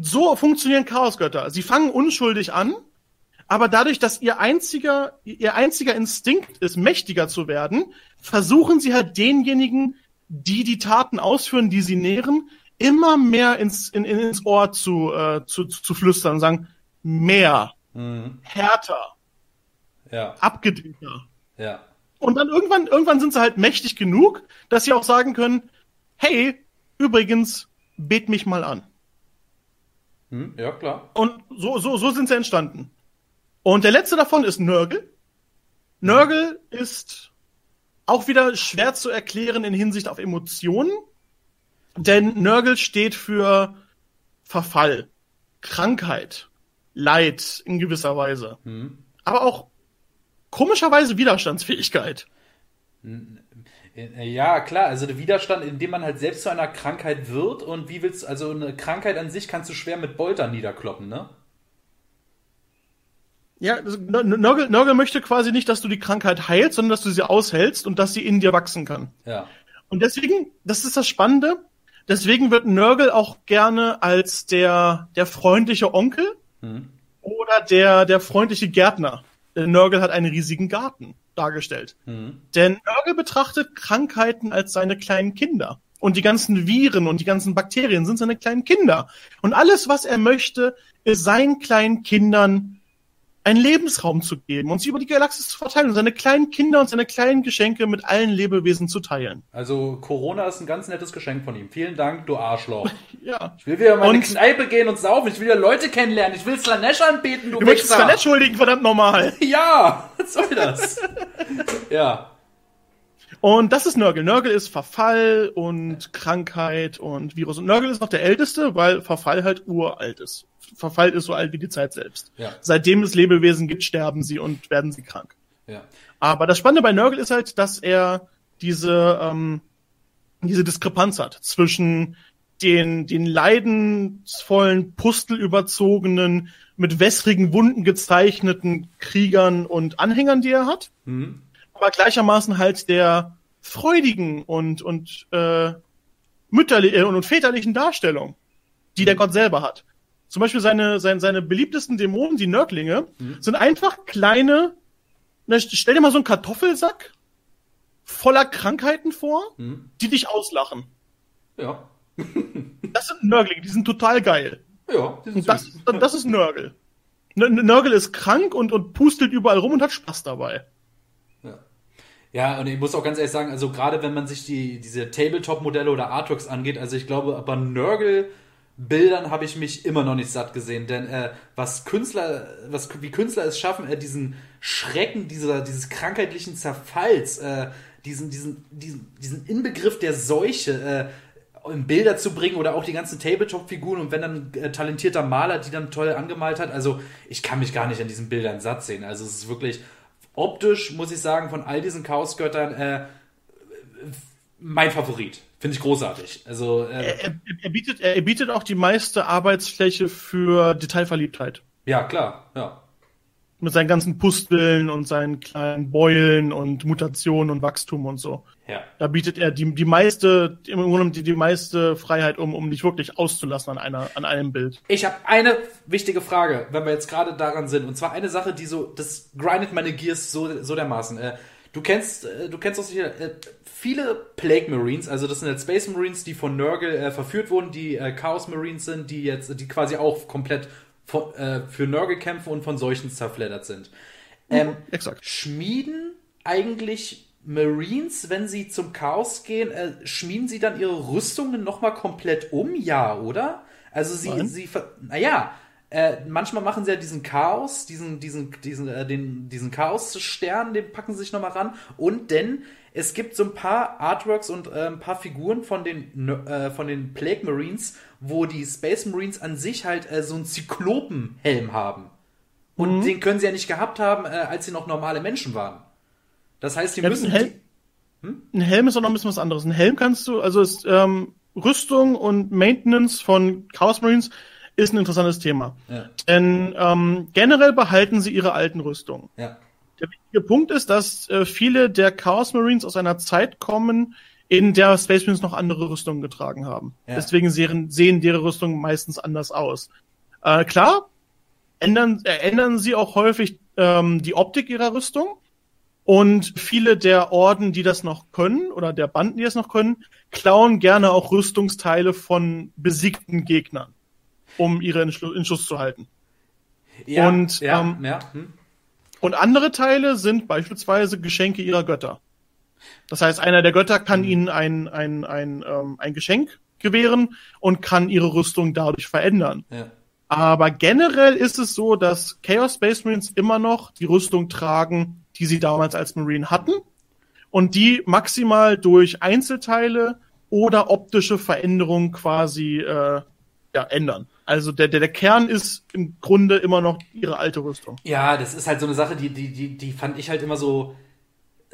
so funktionieren Chaosgötter. Sie fangen unschuldig an, aber dadurch, dass ihr einziger, ihr einziger Instinkt ist, mächtiger zu werden, versuchen sie halt denjenigen, die die Taten ausführen, die sie nähren, immer mehr ins, in, ins Ohr zu, äh, zu, zu flüstern und sagen, mehr, mhm. härter, ja. abgedrehter. Ja. Und dann irgendwann, irgendwann sind sie halt mächtig genug, dass sie auch sagen können, hey, übrigens, bet mich mal an. Hm, ja, klar. Und so, so, so sind sie entstanden. Und der letzte davon ist Nörgel. Nörgel ist auch wieder schwer zu erklären in Hinsicht auf Emotionen, denn Nörgel steht für Verfall, Krankheit, Leid in gewisser Weise. Hm. Aber auch komischerweise Widerstandsfähigkeit. Ja, klar, also der Widerstand, indem man halt selbst zu einer Krankheit wird und wie willst du, also eine Krankheit an sich kannst du schwer mit Boltern niederkloppen, ne? Ja, Nörgel, Nörgel möchte quasi nicht, dass du die Krankheit heilst, sondern dass du sie aushältst und dass sie in dir wachsen kann. Ja. Und deswegen, das ist das Spannende, deswegen wird Nörgel auch gerne als der, der freundliche Onkel hm. oder der, der freundliche Gärtner. Denn Nörgel hat einen riesigen Garten dargestellt. Hm. Denn Nörgel betrachtet Krankheiten als seine kleinen Kinder. Und die ganzen Viren und die ganzen Bakterien sind seine kleinen Kinder. Und alles, was er möchte, ist seinen kleinen Kindern einen Lebensraum zu geben und sie über die Galaxis zu verteilen und seine kleinen Kinder und seine kleinen Geschenke mit allen Lebewesen zu teilen. Also Corona ist ein ganz nettes Geschenk von ihm. Vielen Dank, du Arschloch. ja. Ich will wieder mal in die Kneipe gehen und saufen. Ich will wieder Leute kennenlernen. Ich will Slanesh anbeten, du Du möchtest Slanesh schuldigen, verdammt normal. ja, was soll das? ja. Und das ist Nörgel. Nörgel ist Verfall und Krankheit und Virus. Und Nörgel ist noch der älteste, weil Verfall halt uralt ist. Verfall ist so alt wie die Zeit selbst. Ja. Seitdem es Lebewesen gibt, sterben sie und werden sie krank. Ja. Aber das Spannende bei Nörgel ist halt, dass er diese, ähm, diese Diskrepanz hat zwischen den, den leidensvollen, pustelüberzogenen, mit wässrigen Wunden gezeichneten Kriegern und Anhängern, die er hat. Mhm aber gleichermaßen halt der freudigen und, und äh, mütterlichen äh, und väterlichen Darstellung, die der mhm. Gott selber hat. Zum Beispiel seine, seine, seine beliebtesten Dämonen, die Nörglinge, mhm. sind einfach kleine, na, stell dir mal so einen Kartoffelsack voller Krankheiten vor, mhm. die dich auslachen. Ja. das sind Nörglinge, die sind total geil. Ja, die sind und das, das ist Nörgel. Nörgel ist krank und, und pustelt überall rum und hat Spaß dabei. Ja, und ich muss auch ganz ehrlich sagen, also gerade wenn man sich die, diese Tabletop-Modelle oder Artworks angeht, also ich glaube, bei Nörgel Bildern habe ich mich immer noch nicht satt gesehen, denn äh, was Künstler, was wie Künstler es schaffen, äh, diesen Schrecken dieser dieses krankheitlichen Zerfalls, äh, diesen diesen diesen diesen Inbegriff der Seuche äh, in Bilder zu bringen oder auch die ganzen Tabletop-Figuren und wenn dann äh, talentierter Maler die dann toll angemalt hat, also ich kann mich gar nicht an diesen Bildern satt sehen. Also es ist wirklich optisch, muss ich sagen, von all diesen Chaosgöttern äh, mein Favorit. Finde ich großartig. Also, äh, er, er, bietet, er bietet auch die meiste Arbeitsfläche für Detailverliebtheit. Ja, klar, ja mit seinen ganzen Pusteln und seinen kleinen Beulen und Mutationen und Wachstum und so. Ja. Da bietet er die, die meiste, im Grunde die, die meiste Freiheit, um, um dich wirklich auszulassen an einer, an einem Bild. Ich habe eine wichtige Frage, wenn wir jetzt gerade daran sind. Und zwar eine Sache, die so, das grindet meine Gears so, so dermaßen. Äh, du kennst, äh, du kennst auch sicher, äh, viele Plague Marines, also das sind jetzt Space Marines, die von Nurgle verführt wurden, die Chaos Marines sind, die jetzt, die quasi auch komplett von, äh, für Nörgel kämpfen und von solchen zerfleddert sind. Ähm, mhm, exakt. Schmieden eigentlich Marines, wenn sie zum Chaos gehen, äh, schmieden sie dann ihre Rüstungen nochmal komplett um? Ja, oder? Also sie, Nein. sie, naja, Äh, manchmal machen sie ja diesen Chaos, diesen, diesen, diesen, äh, den, diesen Chaos-Stern, den packen sie sich nochmal ran. Und denn es gibt so ein paar Artworks und äh, ein paar Figuren von den, äh, von den Plague Marines, wo die Space Marines an sich halt äh, so einen Zyklopenhelm haben. Und mhm. den können sie ja nicht gehabt haben, äh, als sie noch normale Menschen waren. Das heißt, die ja, müssen. Ein Helm, hm? ein Helm ist auch noch ein bisschen was anderes. Ein Helm kannst du, also ist ähm, Rüstung und Maintenance von Chaos Marines ist ein interessantes Thema. Ja. Denn ähm, generell behalten sie ihre alten Rüstungen. Ja. Der wichtige Punkt ist, dass äh, viele der Chaos Marines aus einer Zeit kommen, in der Space Marines noch andere Rüstungen getragen haben. Ja. Deswegen sehen, sehen deren Rüstungen meistens anders aus. Äh, klar, ändern, äh, ändern sie auch häufig ähm, die Optik ihrer Rüstung. Und viele der Orden, die das noch können, oder der Banden, die das noch können, klauen gerne auch Rüstungsteile von besiegten Gegnern um ihre in, in Schuss zu halten. Ja, und, ja, ähm, ja. Hm. und andere Teile sind beispielsweise Geschenke ihrer Götter. Das heißt, einer der Götter kann hm. ihnen ein, ein, ein, ähm, ein Geschenk gewähren und kann ihre Rüstung dadurch verändern. Ja. Aber generell ist es so, dass Chaos Space Marines immer noch die Rüstung tragen, die sie damals als Marine hatten und die maximal durch Einzelteile oder optische Veränderungen quasi äh, ja, ändern. Also der, der, der Kern ist im Grunde immer noch ihre alte Rüstung. Ja, das ist halt so eine Sache, die, die, die, die fand ich halt immer so,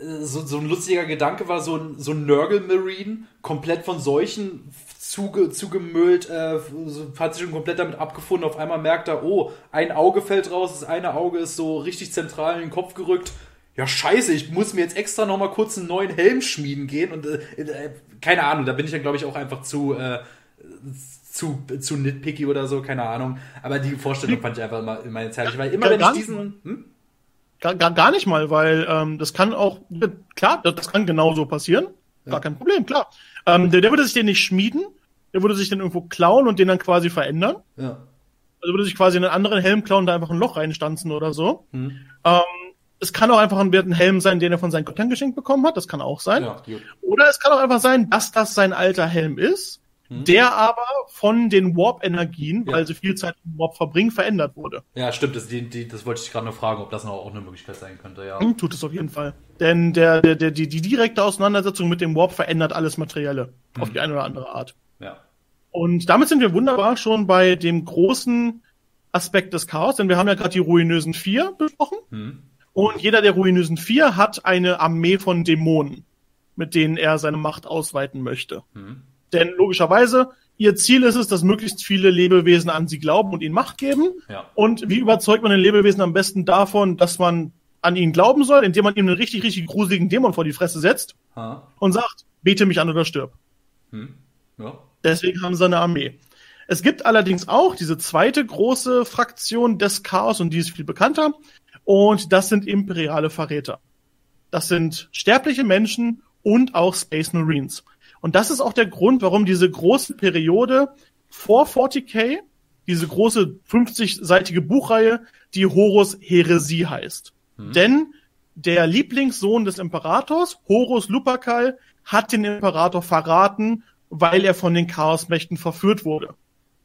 so, so ein lustiger Gedanke war, so ein, so ein Nörgel-Marine, komplett von Seuchen zuge, zugemüllt, äh, hat sich schon komplett damit abgefunden. Auf einmal merkt er, oh, ein Auge fällt raus, das eine Auge ist so richtig zentral in den Kopf gerückt. Ja, scheiße, ich muss mir jetzt extra noch mal kurz einen neuen Helm schmieden gehen und äh, äh, keine Ahnung, da bin ich dann glaube ich auch einfach zu äh, zu, zu nitpicky oder so, keine Ahnung. Aber die Vorstellung fand ich einfach immer, immer jetzt herrlich, weil immer wenn ich diesen. Hm? Gar, gar, gar nicht mal, weil ähm, das kann auch, klar, das kann genauso passieren. Ja. Gar kein Problem, klar. Ähm, der, der würde sich den nicht schmieden, der würde sich den irgendwo klauen und den dann quasi verändern. Ja. Also würde sich quasi einen anderen Helm klauen und da einfach ein Loch reinstanzen oder so. Hm. Ähm, es kann auch einfach ein, ein Helm sein, den er von seinen Göttern geschenkt bekommen hat. Das kann auch sein. Ja, oder es kann auch einfach sein, dass das sein alter Helm ist Mhm. der aber von den Warp-Energien, ja. weil sie viel Zeit im Warp verbringen, verändert wurde. Ja, stimmt. Das, die, die, das wollte ich gerade noch fragen, ob das noch auch eine Möglichkeit sein könnte, ja. Mhm, tut es auf jeden Fall. Denn der, der, der, die, die direkte Auseinandersetzung mit dem Warp verändert alles Materielle. Mhm. Auf die eine oder andere Art. Ja. Und damit sind wir wunderbar schon bei dem großen Aspekt des Chaos, denn wir haben ja gerade die ruinösen Vier besprochen. Mhm. Und jeder der ruinösen Vier hat eine Armee von Dämonen, mit denen er seine Macht ausweiten möchte. Mhm. Denn logischerweise, ihr Ziel ist es, dass möglichst viele Lebewesen an sie glauben und ihnen Macht geben. Ja. Und wie überzeugt man den Lebewesen am besten davon, dass man an ihn glauben soll, indem man ihm einen richtig, richtig gruseligen Dämon vor die Fresse setzt ha. und sagt, bete mich an oder stirb. Hm. Ja. Deswegen haben sie eine Armee. Es gibt allerdings auch diese zweite große Fraktion des Chaos und die ist viel bekannter. Und das sind imperiale Verräter. Das sind sterbliche Menschen und auch Space Marines. Und das ist auch der Grund, warum diese große Periode vor 40k, diese große 50-seitige Buchreihe, die Horus Heresie heißt. Hm. Denn der Lieblingssohn des Imperators, Horus Lupercal, hat den Imperator verraten, weil er von den Chaosmächten verführt wurde.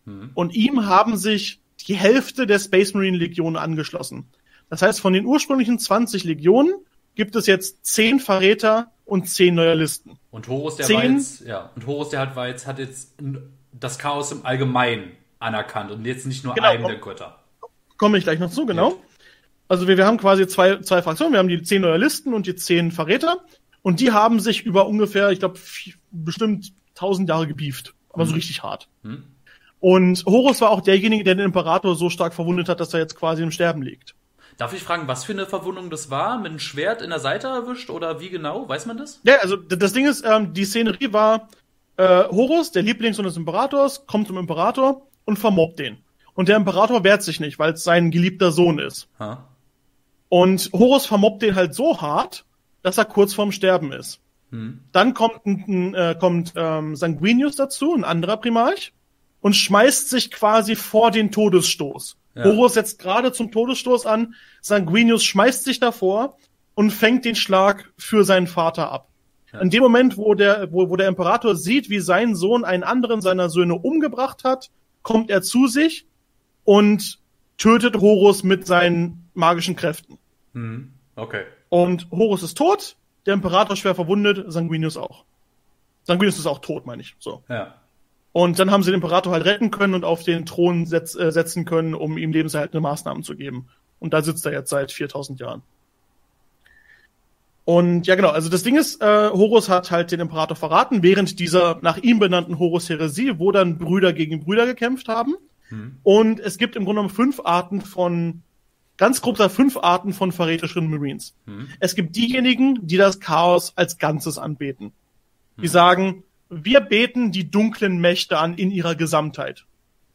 Hm. Und ihm haben sich die Hälfte der Space Marine Legionen angeschlossen. Das heißt, von den ursprünglichen 20 Legionen gibt es jetzt 10 Verräter und 10 Loyalisten. Und Horus, der Zehn, jetzt, ja, und Horus, der hat, war jetzt, hat jetzt das Chaos im Allgemeinen anerkannt und jetzt nicht nur genau, einen der Götter. Komme ich gleich noch zu, genau. Ja. Also wir, wir haben quasi zwei, zwei Fraktionen. Wir haben die zehn Loyalisten und die zehn Verräter. Und die haben sich über ungefähr, ich glaube, bestimmt tausend Jahre gebieft. Aber mhm. so richtig hart. Mhm. Und Horus war auch derjenige, der den Imperator so stark verwundet hat, dass er jetzt quasi im Sterben liegt. Darf ich fragen, was für eine Verwundung das war? Mit einem Schwert in der Seite erwischt oder wie genau? Weiß man das? Ja, also das Ding ist, ähm, die Szenerie war, äh, Horus, der Lieblingssohn des Imperators, kommt zum Imperator und vermobbt den. Und der Imperator wehrt sich nicht, weil es sein geliebter Sohn ist. Ha. Und Horus vermobbt den halt so hart, dass er kurz vorm Sterben ist. Hm. Dann kommt, ein, äh, kommt ähm, Sanguinius dazu, ein anderer Primarch, und schmeißt sich quasi vor den Todesstoß. Ja. Horus setzt gerade zum Todesstoß an, Sanguinius schmeißt sich davor und fängt den Schlag für seinen Vater ab. Ja. In dem Moment, wo der, wo, wo der Imperator sieht, wie sein Sohn einen anderen seiner Söhne umgebracht hat, kommt er zu sich und tötet Horus mit seinen magischen Kräften. Mhm. Okay. Und Horus ist tot, der Imperator schwer verwundet, Sanguinius auch. Sanguinius ist auch tot, meine ich. So. Ja. Und dann haben sie den Imperator halt retten können und auf den Thron setz, äh, setzen können, um ihm lebenserhaltende Maßnahmen zu geben. Und da sitzt er jetzt seit 4000 Jahren. Und ja, genau, also das Ding ist, äh, Horus hat halt den Imperator verraten, während dieser nach ihm benannten Horus-Heresie, wo dann Brüder gegen Brüder gekämpft haben. Hm. Und es gibt im Grunde genommen fünf Arten von, ganz grob gesagt, fünf Arten von verräterischen Marines. Hm. Es gibt diejenigen, die das Chaos als Ganzes anbeten. Die sagen, wir beten die dunklen Mächte an in ihrer Gesamtheit.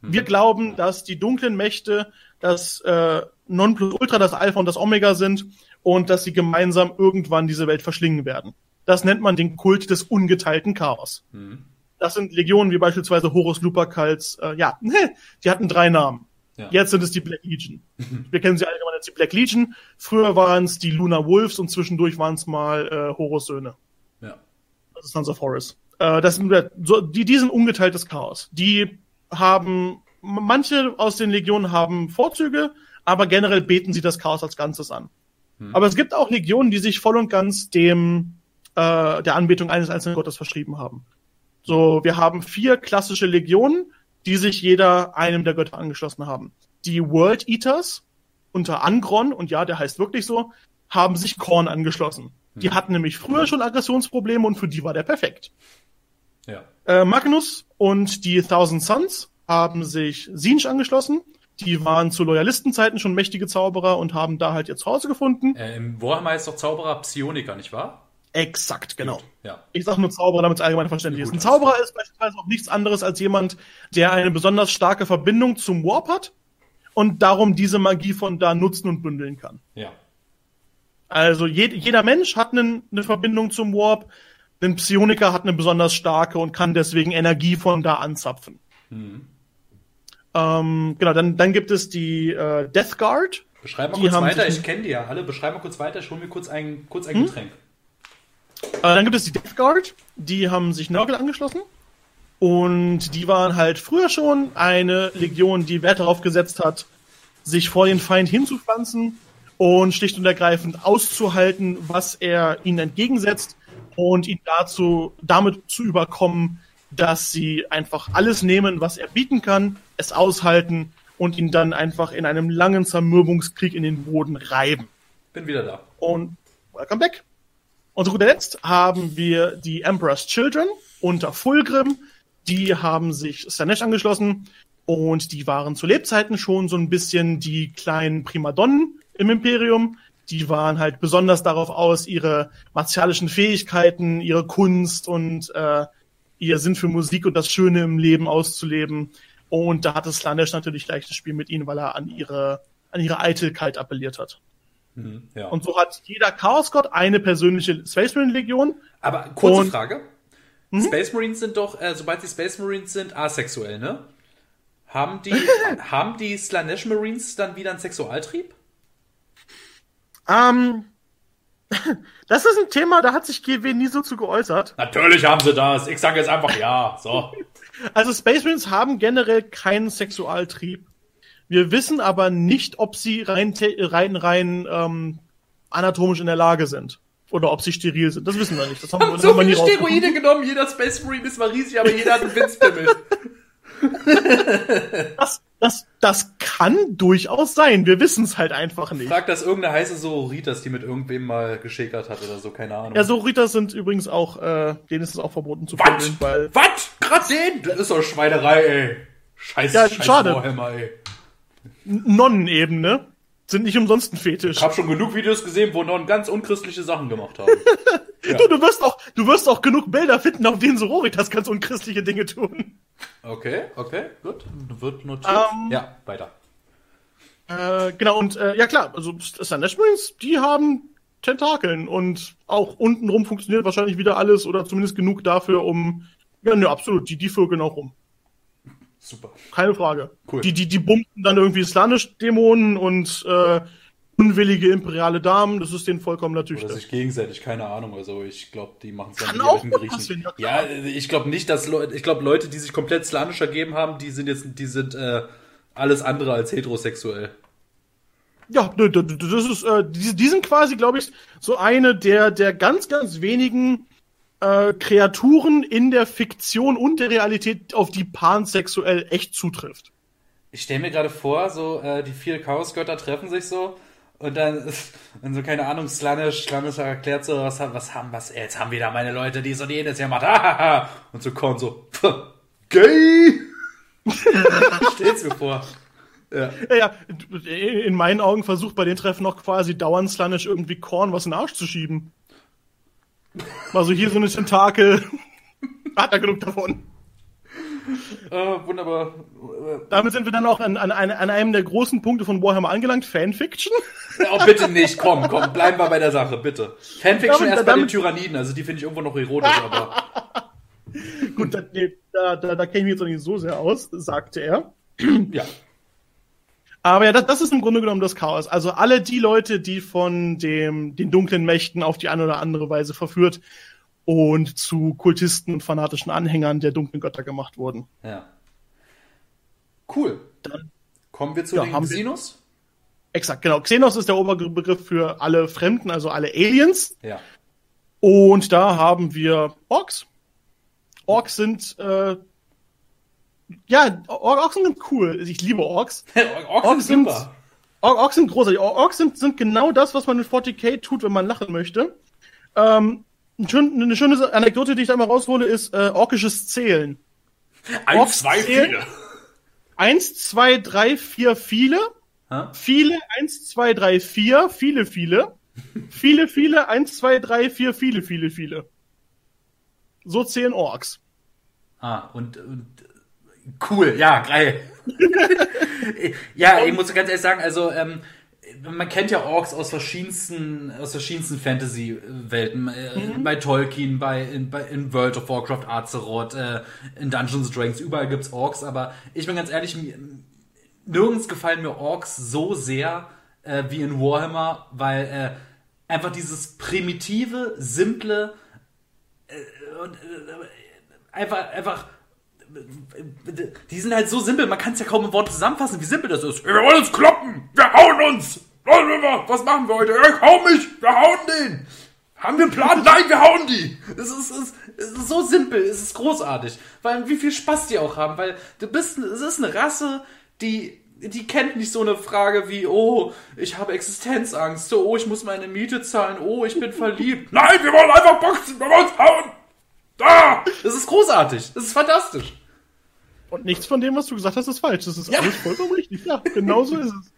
Wir glauben, dass die dunklen Mächte das äh, Nonplusultra, das Alpha und das Omega sind und dass sie gemeinsam irgendwann diese Welt verschlingen werden. Das nennt man den Kult des ungeteilten Chaos. Hm. Das sind Legionen wie beispielsweise Horus Lupercals. Äh, ja, die hatten drei Namen. Ja. Jetzt sind es die Black Legion. Wir kennen sie allgemein als die Black Legion. Früher waren es die Lunar Wolves und zwischendurch waren es mal äh, Horus Söhne. Ja. Das ist Sons of Horus. Äh, das so, die, die sind ungeteiltes Chaos. Die haben manche aus den Legionen haben Vorzüge, aber generell beten sie das Chaos als Ganzes an. Hm. Aber es gibt auch Legionen, die sich voll und ganz dem äh, der Anbetung eines einzelnen Gottes verschrieben haben. So, wir haben vier klassische Legionen, die sich jeder einem der Götter angeschlossen haben. Die World Eaters unter Angron, und ja, der heißt wirklich so, haben sich Korn angeschlossen. Die Hm. hatten nämlich früher schon Aggressionsprobleme und für die war der perfekt. Ja. Äh, Magnus und die Thousand Sons haben sich Sinch angeschlossen. Die waren zu Loyalistenzeiten schon mächtige Zauberer und haben da halt ihr Zuhause gefunden. Äh, Im Warhammer ist doch Zauberer Psioniker, nicht wahr? Exakt, genau. Gut. Ja. Ich sag nur Zauberer, damit es allgemein verständlich Gut, ist. Ein Zauberer ist beispielsweise auch nichts anderes als jemand, der eine besonders starke Verbindung zum Warp hat und darum diese Magie von da nutzen und bündeln kann. Ja. Also jed jeder Mensch hat einen, eine Verbindung zum Warp. Ein Psioniker hat eine besonders starke und kann deswegen Energie von da anzapfen. Hm. Ähm, genau, dann, dann gibt es die äh, Death Guard. Beschreib mal Die kurz weiter, ich kenne die ja alle. Beschreib mal kurz weiter, ich hol mir kurz ein, kurz ein Hm? Getränk. Äh, dann gibt es die Death Guard. Die haben sich Nörgel angeschlossen. Und die waren halt früher schon eine Legion, die Wert darauf gesetzt hat, sich vor den Feind hinzupflanzen und schlicht und ergreifend auszuhalten, was er ihnen entgegensetzt und ihn dazu, damit zu überkommen, dass sie einfach alles nehmen, was er bieten kann, es aushalten und ihn dann einfach in einem langen Zermürbungskrieg in den Boden reiben. Bin wieder da. Und welcome back. Und zu guter Letzt haben wir die Emperor's Children unter Fulgrim. Die haben sich Slanesh angeschlossen und die waren zu Lebzeiten schon so ein bisschen die kleinen Primadonnen im Imperium. Die waren halt besonders darauf aus, ihre martialischen Fähigkeiten, ihre Kunst und äh, ihr Sinn für Musik und das Schöne im Leben auszuleben. Und da hatte Slanesh natürlich leichtes Spiel mit ihnen, weil er an ihre, an ihre Eitelkeit appelliert hat. Hm, ja. Und so hat jeder Chaosgott eine persönliche Space Marine Legion. Aber kurze Und- Mhm. Frage. Space Marines sind doch, äh, sobald sie Space Marines sind, asexuell, ne? Haben die, haben die Slanesh Marines dann wieder einen Sexualtrieb? Ähm, das ist ein Thema, da hat sich GW nie so zu geäußert. Natürlich haben sie das. Ich sage jetzt einfach ja. So. Also Space Marines haben generell keinen Sexualtrieb. Wir wissen aber nicht, ob sie rein, rein, rein ähm, anatomisch in der Lage sind. Oder ob sie steril sind. Das wissen wir nicht. Das haben, Haben so viele. Steroide genommen. Jeder Space Marine ist mal riesig, aber jeder hat einen Winzpimmel. Das, das, das kann durchaus sein. Wir wissen es halt einfach nicht. Frag das irgendeine heiße Sororitas, die mit irgendwem mal geschäkert hat oder so, keine Ahnung. Ja, so Ritter sind übrigens auch, äh, denen ist es auch verboten zu Was? vögeln, weil Was? Grad den? Das ist doch Schweinerei, ey. Scheiß, Ja, scheiß schade. Warhammer, ey. Nonnenebene sind nicht umsonst ein Fetisch. Ich habe schon genug Videos gesehen, wo Nonnen ganz unchristliche Sachen gemacht haben. Du, du wirst auch, du wirst auch genug Bilder finden, auf denen Sororitas ganz unchristliche Dinge tun. Okay, okay, gut. Wird notiert. Ähm. ja, weiter. Äh, genau, und äh, ja klar, also Marines, die haben Tentakeln und auch untenrum funktioniert wahrscheinlich wieder alles oder zumindest genug dafür, um. Ja, ne, absolut, die, die vögeln auch rum. Super. Keine Frage. Cool. Die, die, die bumpen dann irgendwie Slanisch-Dämonen und äh, unwillige imperiale Damen, das ist denen vollkommen natürlich. Oder sich gegenseitig, keine Ahnung. Also ich glaube, die machen es dann Kann auch Griechen. passieren, ja, Ja, klar. ich glaube nicht, dass Leute, ich glaube Leute, die sich komplett slanisch ergeben haben, die sind jetzt, die sind äh, alles andere als heterosexuell. Ja, das ist, äh, die, die sind quasi, glaube ich, so eine der, der ganz, ganz wenigen äh, Kreaturen in der Fiktion und der Realität, auf die pansexuell echt zutrifft. Ich stelle mir gerade vor, so äh, die vier Chaosgötter treffen sich so und dann, und so keine Ahnung, Slanish, Slanish erklärt so, was, was haben, was, jetzt haben wir da meine Leute, die so jedes Jahr macht, ah, und so Korn so, gay! Stell's mir vor. Ja. ja, ja, in meinen Augen versucht bei den Treffen auch quasi dauernd Slanish irgendwie Korn was in den Arsch zu schieben. Also hier so eine Tentakel. Hat er genug davon. Uh, wunderbar. Damit sind wir dann auch an, an, an einem der großen Punkte von Warhammer angelangt, Fanfiction. Oh, bitte nicht, komm, komm, bleiben wir bei der Sache, bitte. Fanfiction damit, erst bei den Tyranniden, also die finde ich irgendwo noch erotisch, aber. Gut, da, da, da, da kenne ich mich jetzt noch nicht so sehr aus, sagte er. ja. Aber ja, das, das ist im Grunde genommen das Chaos. Also alle die Leute, die von dem, den dunklen Mächten auf die eine oder andere Weise verführt und zu Kultisten und fanatischen Anhängern der dunklen Götter gemacht wurden. Ja. Cool. Dann kommen wir zu ja, den Xenos. Exakt, genau. Xenos ist der Oberbegriff für alle Fremden, also alle Aliens. Ja. Und da haben wir Orks. Orks sind äh, ja, Orks sind cool. Ich liebe Orks. Orks, Orks sind super. Orks sind großartig. Orks sind, sind genau das, was man in 40k tut, wenn man lachen möchte. Ähm, eine schöne Anekdote, die ich da mal raushole, ist äh, orkisches Zählen. Eins, Orks zwei, zählen. viele. Eins, zwei, drei, vier, viele. Hä? Viele, eins, zwei, drei, vier, viele, viele. viele, viele, eins, zwei, drei, vier, viele, viele, viele. So zählen Orks. Ah, und, und Cool, ja, geil. ja, ich muss ganz ehrlich sagen, also ähm, man kennt ja Orks aus verschiedensten, aus verschiedensten Fantasy-Welten. Äh, mhm. Bei Tolkien, bei in, bei in, World of Warcraft, Azeroth, äh, in Dungeons Dragons, überall gibt's Orks, aber ich bin ganz ehrlich, nirgends gefallen mir Orks so sehr äh, wie in Warhammer, weil äh, einfach dieses primitive, simple äh, und äh, einfach, einfach die sind halt so simpel, man kann es ja kaum im Wort zusammenfassen, wie simpel das ist. Wir wollen uns kloppen! Wir hauen uns! Was machen wir heute? Ich hau mich! Wir hauen den! Haben wir einen Plan? Nein, wir hauen die! Es ist, es, es ist so simpel, es ist großartig. Weil wie viel Spaß die auch haben, weil du bist, es ist eine Rasse, die die kennt nicht so eine Frage wie, oh, ich habe Existenzangst, oh, ich muss meine Miete zahlen, oh, ich bin verliebt. Nein, wir wollen einfach boxen, wir wollen uns hauen. Da! Das ist großartig, das ist fantastisch. Und nichts von dem, was du gesagt hast, ist falsch. Das ist ja. alles vollkommen richtig. Ja, genau so ist es.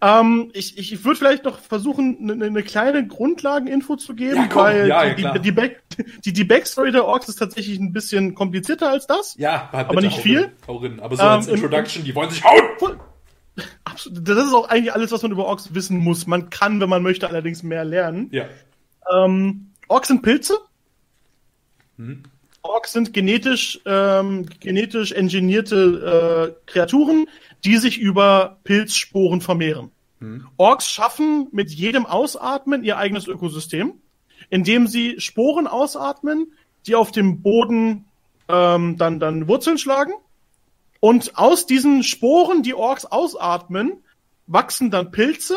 Ähm, ich ich würde vielleicht noch versuchen, eine ne, ne kleine Grundlageninfo zu geben, ja, komm, weil ja, die, die, die, Back, die, die Backstory der Orks ist tatsächlich ein bisschen komplizierter als das. Ja, aber nicht viel. Rein, aber so ähm, als Introduction, die wollen sich hauen! Voll, absolut, das ist auch eigentlich alles, was man über Orks wissen muss. Man kann, wenn man möchte, allerdings mehr lernen. Ja. Ähm, Orks sind Pilze. Hm. Orks sind genetisch, ähm, genetisch engineierte äh, Kreaturen, die sich über Pilzsporen vermehren. Hm. Orks schaffen mit jedem Ausatmen ihr eigenes Ökosystem, indem sie Sporen ausatmen, die auf dem Boden ähm, dann, dann Wurzeln schlagen. Und aus diesen Sporen, die Orks ausatmen, wachsen dann Pilze,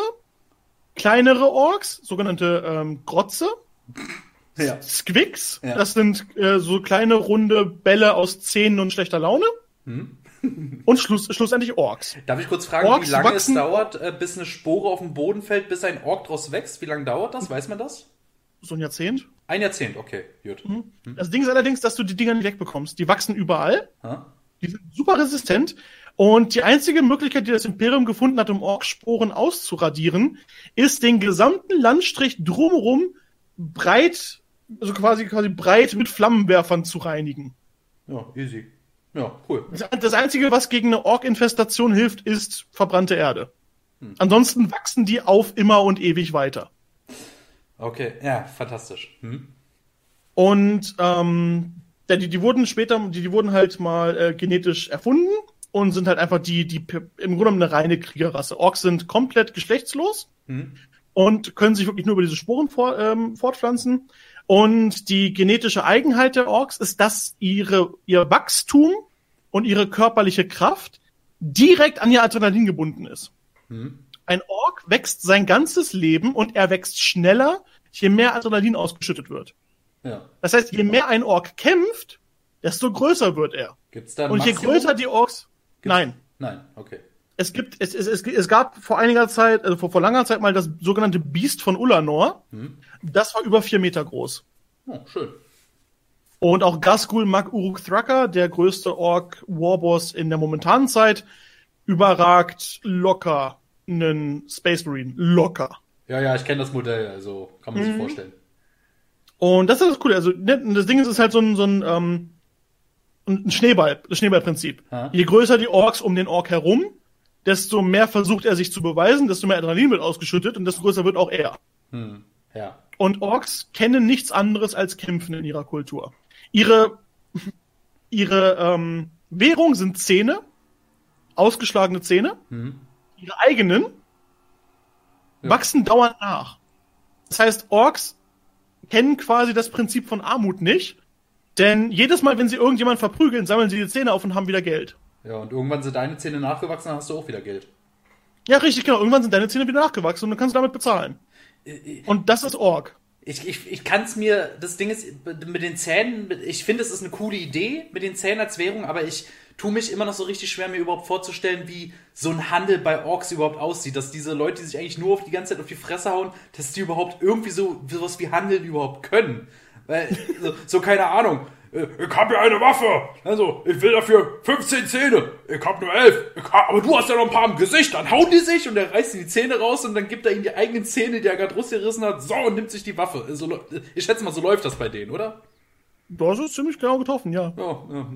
kleinere Orks, sogenannte ähm, Grotze, ja. Squicks, ja. das sind äh, so kleine runde Bälle aus Zähnen und schlechter Laune. Hm. und schluss, schlussendlich Orks. Darf ich kurz fragen, Orks wie lange es dauert, äh, bis eine Spore auf dem Boden fällt, bis ein Ork draus wächst? Wie lange dauert das? Weiß man das? So ein Jahrzehnt. Ein Jahrzehnt, okay, gut. Mhm. Hm. Das Ding ist allerdings, dass du die Dinger nicht wegbekommst. Die wachsen überall. Ha? Die sind super resistent. Und die einzige Möglichkeit, die das Imperium gefunden hat, um Orksporen auszuradieren, ist den gesamten Landstrich drumherum breit also quasi, quasi breit mit Flammenwerfern zu reinigen. Ja, easy. Ja, cool. Das Einzige, was gegen eine Ork-Infestation hilft, ist verbrannte Erde. Hm. Ansonsten wachsen die auf immer und ewig weiter. Okay, ja, fantastisch. Hm. Und ähm, die, die wurden später, die, die wurden halt mal äh, genetisch erfunden und sind halt einfach die, die im Grunde genommen eine reine Kriegerrasse. Orks sind komplett geschlechtslos hm. und können sich wirklich nur über diese Sporen vor, ähm, fortpflanzen. Und die genetische Eigenheit der Orks ist, dass ihre, ihr Wachstum und ihre körperliche Kraft direkt an ihr Adrenalin gebunden ist. Mhm. Ein Ork wächst sein ganzes Leben und er wächst schneller, je mehr Adrenalin ausgeschüttet wird. Ja. Das heißt, je mehr ein Ork kämpft, desto größer wird er. Gibt's da und je größer die Orks. Gibt's? Nein. Nein, okay. Es gibt, es, es, es, es gab vor einiger Zeit, also vor, vor langer Zeit mal das sogenannte Biest von Ulanor. Hm. Das war über vier Meter groß. Oh, schön. Und auch Gasgul Mag Uruk Thraka, der größte Ork Warboss in der momentanen Zeit, überragt locker einen Space Marine. Locker. Ja, ja, ich kenne das Modell, also kann man mhm. sich vorstellen. Und das ist das Coole. Also, ne, das Ding ist, ist halt so ein, so ein, ähm, ein Schneeball, das Schneeballprinzip. Ha? Je größer die Orks um den Ork herum, desto mehr versucht er sich zu beweisen, desto mehr Adrenalin wird ausgeschüttet und desto größer wird auch er. Hm. Ja. Und Orks kennen nichts anderes als Kämpfen in ihrer Kultur. Ihre, ihre ähm, Währung sind Zähne, ausgeschlagene Zähne. Hm. Ihre eigenen ja. wachsen dauernd nach. Das heißt, Orks kennen quasi das Prinzip von Armut nicht, denn jedes Mal, wenn sie irgendjemand verprügeln, sammeln sie die Zähne auf und haben wieder Geld. Ja, und irgendwann sind deine Zähne nachgewachsen, dann hast du auch wieder Geld. Ja, richtig, genau. Irgendwann sind deine Zähne wieder nachgewachsen und dann kannst du damit bezahlen. Äh, äh, und das ist Org. Ich, ich, ich kann es mir, das Ding ist, mit den Zähnen, ich finde, es ist eine coole Idee mit den Zähnen als Währung, aber ich tue mich immer noch so richtig schwer, mir überhaupt vorzustellen, wie so ein Handel bei Orks überhaupt aussieht. Dass diese Leute, die sich eigentlich nur auf die ganze Zeit auf die Fresse hauen, dass die überhaupt irgendwie so sowas wie Handeln überhaupt können. Weil, so, so keine Ahnung. Äh, ich habe ja eine Waffe. Also, ich will dafür 15 Zähne. Ich habe nur 11. Hab, aber du hast ja noch ein paar im Gesicht. Dann hauen die sich und er reißt die Zähne raus und dann gibt er ihnen die eigenen Zähne, die er gerade rausgerissen hat. So, und nimmt sich die Waffe. Also, ich schätze mal, so läuft das bei denen, oder? Das ist ziemlich genau getroffen, ja. ja, ja.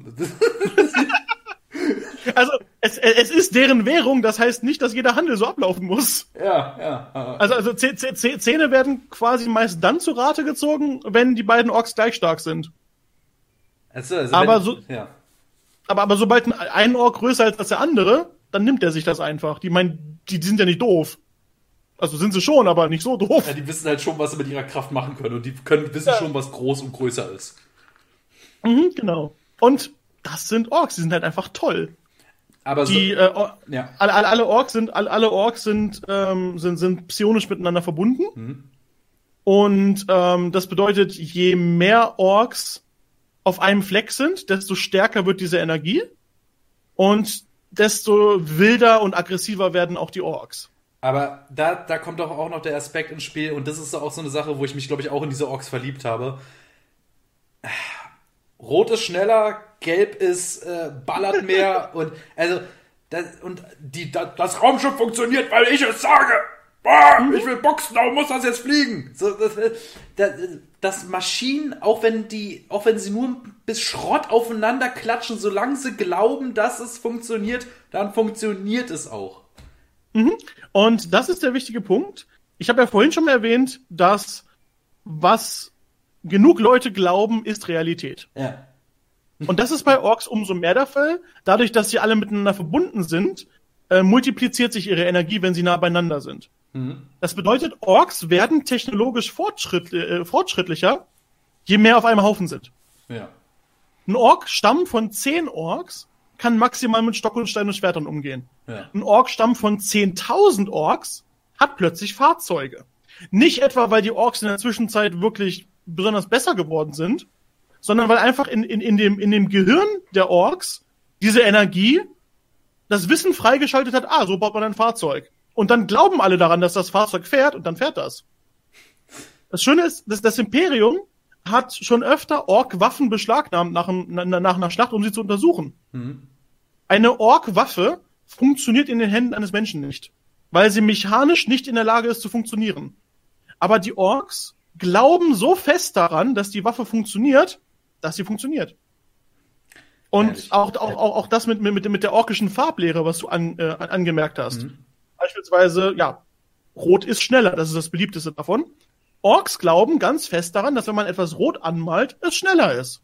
also, es, es ist deren Währung, das heißt nicht, dass jeder Handel so ablaufen muss. Ja, ja. Also, also Zähne werden quasi meist dann zu Rate gezogen, wenn die beiden Orks gleich stark sind. Also, also aber, wenn, so, ja. aber, aber sobald ein, ein Ork größer ist als der andere, dann nimmt er sich das einfach. Die meinen, die, die sind ja nicht doof. Also sind sie schon, aber nicht so doof. Ja, die wissen halt schon, was sie mit ihrer Kraft machen können und die können wissen ja. schon, was groß und größer ist. Mhm, genau. Und das sind Orks, die sind halt einfach toll. Aber die, so, äh, ja. alle, alle, alle Orks sind, alle, alle Orks sind, ähm, sind, sind psionisch miteinander verbunden. Mhm. Und ähm, das bedeutet, je mehr Orks auf einem Fleck sind, desto stärker wird diese Energie und desto wilder und aggressiver werden auch die Orks. Aber da, da kommt doch auch noch der Aspekt ins Spiel und das ist auch so eine Sache, wo ich mich, glaube ich, auch in diese Orks verliebt habe. Rot ist schneller, Gelb ist äh, ballert mehr und also das, und die, das, das Raumschiff funktioniert, weil ich es sage. Boah, mhm. ich will boxen, darum muss das jetzt fliegen. So, das, das, dass Maschinen, auch wenn die, auch wenn sie nur bis Schrott aufeinander klatschen, solange sie glauben, dass es funktioniert, dann funktioniert es auch. Mhm. Und das ist der wichtige Punkt. Ich habe ja vorhin schon mal erwähnt, dass was genug Leute glauben, ist Realität. Ja. Und das ist bei Orks umso mehr der Fall. Dadurch, dass sie alle miteinander verbunden sind, äh, multipliziert sich ihre Energie, wenn sie nah beieinander sind. Mhm. Das bedeutet, Orks werden technologisch fortschritt, äh, fortschrittlicher, je mehr auf einem Haufen sind. Ja. Ein Ork-Stamm von zehn Orks kann maximal mit Stock und Stein und Schwertern umgehen. Ja. Ein Ork-Stamm von 10.000 Orks hat plötzlich Fahrzeuge. Nicht etwa, weil die Orks in der Zwischenzeit wirklich besonders besser geworden sind, sondern weil einfach in, in, in, dem, in dem Gehirn der Orks diese Energie das Wissen freigeschaltet hat, ah, so baut man ein Fahrzeug. Und dann glauben alle daran, dass das Fahrzeug fährt und dann fährt das. Das Schöne ist, dass das Imperium hat schon öfter Ork-Waffen beschlagnahmt nach, nach einer Schlacht, um sie zu untersuchen. Mhm. Eine Ork-Waffe funktioniert in den Händen eines Menschen nicht, weil sie mechanisch nicht in der Lage ist zu funktionieren. Aber die Orks glauben so fest daran, dass die Waffe funktioniert, dass sie funktioniert. Und auch, auch, auch, auch das mit, mit, mit der orkischen Farblehre, was du an, äh, angemerkt hast. Mhm. Beispielsweise, ja, Rot ist schneller, das ist das beliebteste davon. Orks glauben ganz fest daran, dass wenn man etwas rot anmalt, es schneller ist.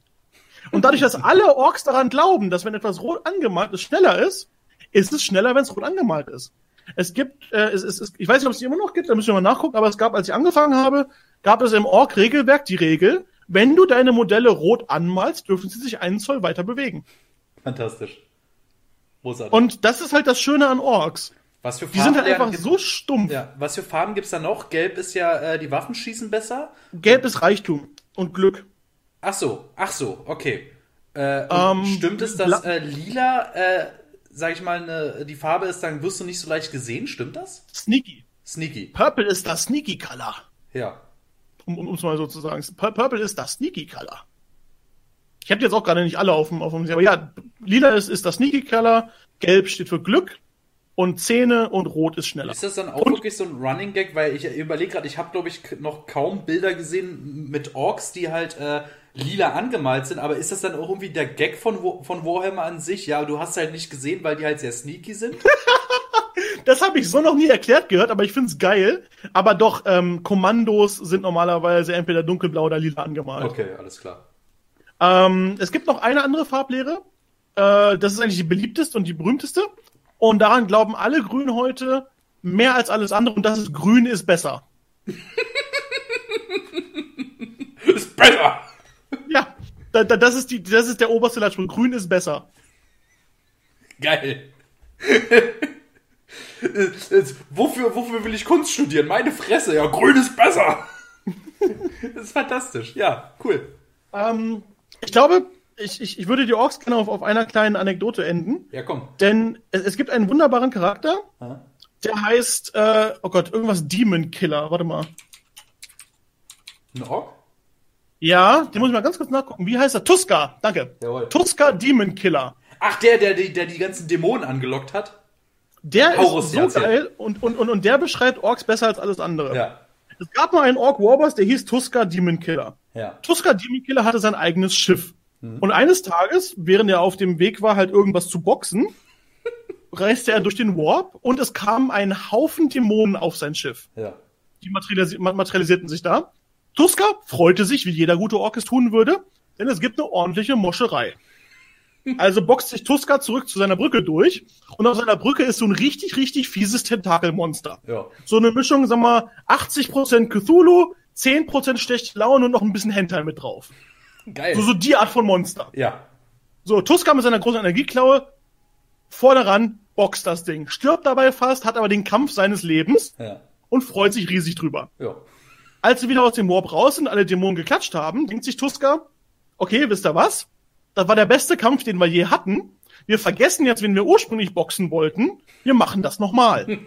Und dadurch, dass alle Orks daran glauben, dass wenn etwas rot angemalt ist, schneller ist, ist es schneller, wenn es rot angemalt ist. Es gibt, äh, es, es, es, ich weiß nicht, ob es die immer noch gibt, da müssen wir mal nachgucken, aber es gab, als ich angefangen habe, gab es im Ork-Regelwerk die Regel, wenn du deine Modelle rot anmalst, dürfen sie sich einen Zoll weiter bewegen. Fantastisch. Großartig. Und das ist halt das Schöne an Orks. Was für Die sind halt einfach gibt- so stumpf. Ja, was für Farben gibt's da noch? Gelb ist ja, äh, die Waffen schießen besser. Gelb ist Reichtum und Glück. Ach so, ach so, okay. Äh, Ähm, stimmt es, dass äh, lila, äh, sag ich mal, ne, die Farbe ist, dann wirst du nicht so leicht gesehen, stimmt das? Sneaky. Sneaky, Purple ist das Sneaky Color. ja. Um es mal so zu sagen. Pur- Purple ist das Sneaky Color. Ich habe jetzt auch gerade nicht alle auf dem, auf dem, aber ja, lila ist, ist das Sneaky Color, gelb steht für Glück und Zähne und rot ist schneller. Ist das dann auch Und- wirklich so ein Running Gag? Weil ich überlege gerade, ich habe, glaube ich, noch kaum Bilder gesehen mit Orks, die halt äh, lila angemalt sind. Aber ist das dann auch irgendwie der Gag von, von Warhammer an sich? Ja, du hast halt nicht gesehen, weil die halt sehr sneaky sind. Das habe ich so noch nie erklärt gehört, aber ich find's geil. Aber doch, ähm, Kommandos sind normalerweise entweder dunkelblau oder lila angemalt. Okay, alles klar. Ähm, es gibt noch eine andere Farblehre. Äh, das ist eigentlich die beliebteste und die berühmteste. Und daran glauben alle Grün heute mehr als alles andere. Und das ist Grün ist besser. Ist besser! Ja, da, da, das, ist die, das ist der oberste Leitspruch. Grün ist besser. Geil. Wofür, wofür will ich Kunst studieren? Meine Fresse, ja, grün ist besser. das ist fantastisch. Ja, cool. Ähm, ich glaube, ich, ich, ich würde die Orks gerne auf, auf einer kleinen Anekdote enden. Ja, komm. Denn es, es gibt einen wunderbaren Charakter, Aha. der heißt, äh, oh Gott, irgendwas Demon Killer. Warte mal. Ein Ork? Ja, den muss ich mal ganz kurz nachgucken. Wie heißt er? Tuska, danke. Jawohl. Tuska Demon Killer. Ach, der, der, der, der die ganzen Dämonen angelockt hat? Der Horus, ist so erzähl. geil und, und, und, und der beschreibt Orks besser als alles andere. Ja. Es gab mal einen Ork Warboss, der hieß Tuska Demon Killer. Ja. Tuska Demon Killer hatte sein eigenes Schiff. Mhm. Und eines Tages, während er auf dem Weg war, halt irgendwas zu boxen, reiste er durch den Warp und es kam ein Haufen Dämonen auf sein Schiff. Ja. Die materialisi ma- materialisierten sich da. Tuska freute sich, wie jeder gute Ork es tun würde, denn es gibt eine ordentliche Moscherei. Also boxt sich Tuska zurück zu seiner Brücke durch und auf seiner Brücke ist so ein richtig, richtig fieses Tentakelmonster. Ja. So eine Mischung, sag mal, 80% Cthulhu, 10% schlechte Laune und noch ein bisschen Hentai mit drauf. Geil. So, so die Art von Monster. Ja. So, Tuska mit seiner großen Energieklaue, vorne ran, boxt das Ding, stirbt dabei fast, hat aber den Kampf seines Lebens Ja. und freut sich riesig drüber. Ja. Als sie wieder aus dem Warp raus sind, alle Dämonen geklatscht haben, denkt sich Tuska, okay, wisst ihr was? Das war der beste Kampf, den wir je hatten. Wir vergessen jetzt, wen wir ursprünglich boxen wollten. Wir machen das nochmal.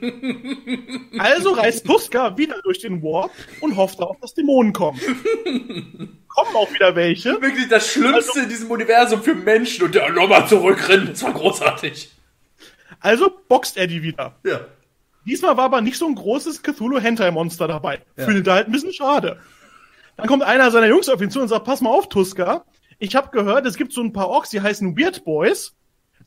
also reist Tuska wieder durch den Warp und hofft darauf, dass Dämonen kommen. Kommen auch wieder welche. Wirklich das Schlimmste Also- in diesem Universum für Menschen und der nochmal zurückrennen. Das war großartig. Also boxt er die wieder. Ja. Diesmal war aber nicht so ein großes Cthulhu-Hentai-Monster dabei. Findet er halt ein bisschen schade. Dann kommt einer seiner Jungs auf ihn zu und sagt, pass mal auf, Tuska. Ich habe gehört, es gibt so ein paar Orks, die heißen Weird Boys.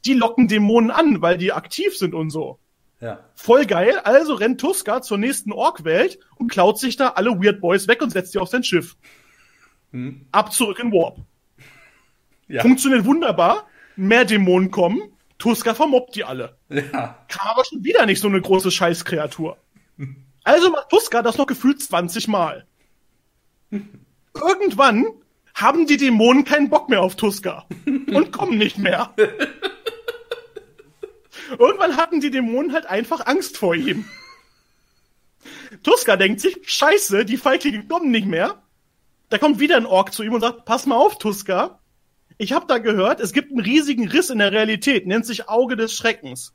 Die locken Dämonen an, weil die aktiv sind und so. Ja. Voll geil. Also rennt Tuska zur nächsten Ork-Welt und klaut sich da alle Weird Boys weg und setzt die auf sein Schiff. Ab zurück in Warp. Ja. Funktioniert wunderbar. Mehr Dämonen kommen. Tuska vermobbt die alle. Ja. Kam aber schon wieder nicht so eine große Scheißkreatur. Also macht Tuska das noch gefühlt 20 Mal. Irgendwann haben die Dämonen keinen Bock mehr auf Tuska und kommen nicht mehr. Irgendwann hatten die Dämonen halt einfach Angst vor ihm. Tuska denkt sich, scheiße, die Feiglinge kommen nicht mehr. Da kommt wieder ein Ork zu ihm und sagt, pass mal auf, Tuska. Ich habe da gehört, es gibt einen riesigen Riss in der Realität, nennt sich Auge des Schreckens.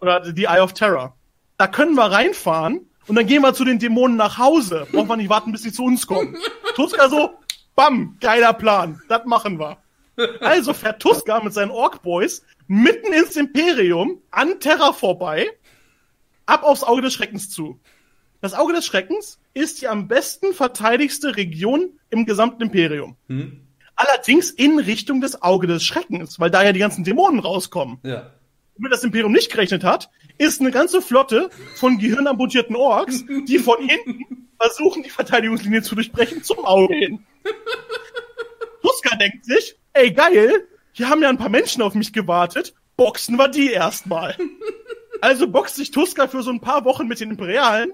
Oder The Eye of Terror. Da können wir reinfahren und dann gehen wir zu den Dämonen nach Hause. Brauchen wir nicht warten, bis sie zu uns kommen. Tuska so, bam, geiler Plan. Das machen wir. Also fährt Tuska mit seinen Ork Boys mitten ins Imperium an Terra vorbei, ab aufs Auge des Schreckens zu. Das Auge des Schreckens ist die am besten verteidigste Region im gesamten Imperium. Allerdings in Richtung des Auge des Schreckens, weil da ja die ganzen Dämonen rauskommen. Ja. Womit das Imperium nicht gerechnet hat, ist eine ganze Flotte von gehirnamputierten Orks, die von hinten versuchen, die Verteidigungslinie zu durchbrechen, zum Auge hin. Tuska denkt sich, ey geil, hier haben ja ein paar Menschen auf mich gewartet, boxen wir die erstmal. Also boxt sich Tuska für so ein paar Wochen mit den Imperialen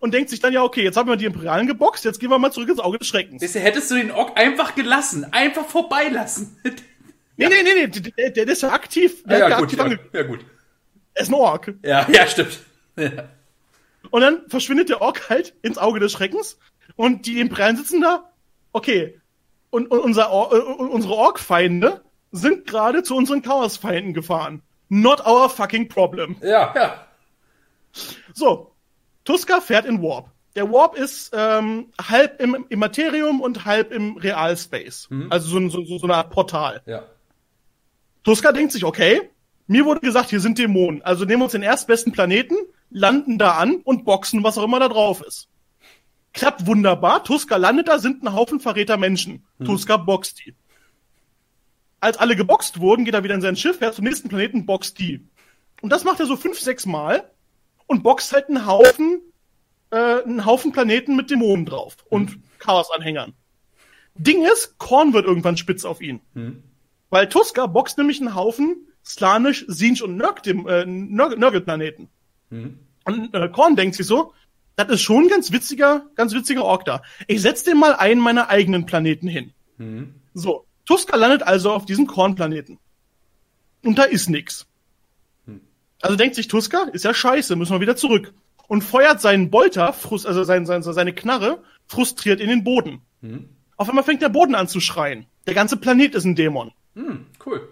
und denkt sich dann, ja okay, jetzt haben wir die Imperialen geboxt, jetzt gehen wir mal zurück ins Auge des Schreckens. Du, hättest du den Ork einfach gelassen, einfach vorbeilassen. Nee, nee, nee, nee, der, der ist ja aktiv. Der Ja, ja, gut, aktiv ja, ja, gut. Er ist ein Ork. Ja, ja, stimmt. Ja. Und dann verschwindet der Ork halt ins Auge des Schreckens und die Imperialen sitzen da. Okay. Und, und unser Or äh, unsere Ork-Feinde sind gerade zu unseren Chaos-Feinden gefahren. Not our fucking problem. Ja, ja. So, Tuska fährt in Warp. Der Warp ist ähm, halb im Immaterium und halb im Realspace. Also so, ein- so, so, so eine Art Portal. Ja. Tuska denkt sich, okay, mir wurde gesagt, hier sind Dämonen. Also nehmen wir uns den erstbesten Planeten, landen da an und boxen, was auch immer da drauf ist. Klappt wunderbar. Tuska landet da, sind ein Haufen verräter Menschen. Tuska boxt die. Als alle geboxt wurden, geht er wieder in sein Schiff, fährt zum nächsten Planeten, boxt die. Und das macht er so fünf, sechs Mal und boxt halt einen Haufen, äh, einen Haufen Planeten mit Dämonen drauf und Chaos-Anhängern. Ding ist, Korn wird irgendwann spitz auf ihn. Weil Tuska boxt nämlich einen Haufen Slanisch, Sinch und Nörg, dem, äh, Nörg- Nörgel-Planeten. Und äh, Korn denkt sich so, das ist schon ein ganz witziger, ganz witziger Ork da. Ich setz dem mal einen meiner eigenen Planeten hin. So, Tuska landet also auf diesem Kornplaneten. Und da ist nix. Also denkt sich Tuska, ist ja scheiße, müssen wir wieder zurück. Und feuert seinen Bolter, also sein, sein, seine Knarre, frustriert in den Boden. Auf einmal fängt der Boden an zu schreien. Der ganze Planet ist ein Dämon. Hm, cool.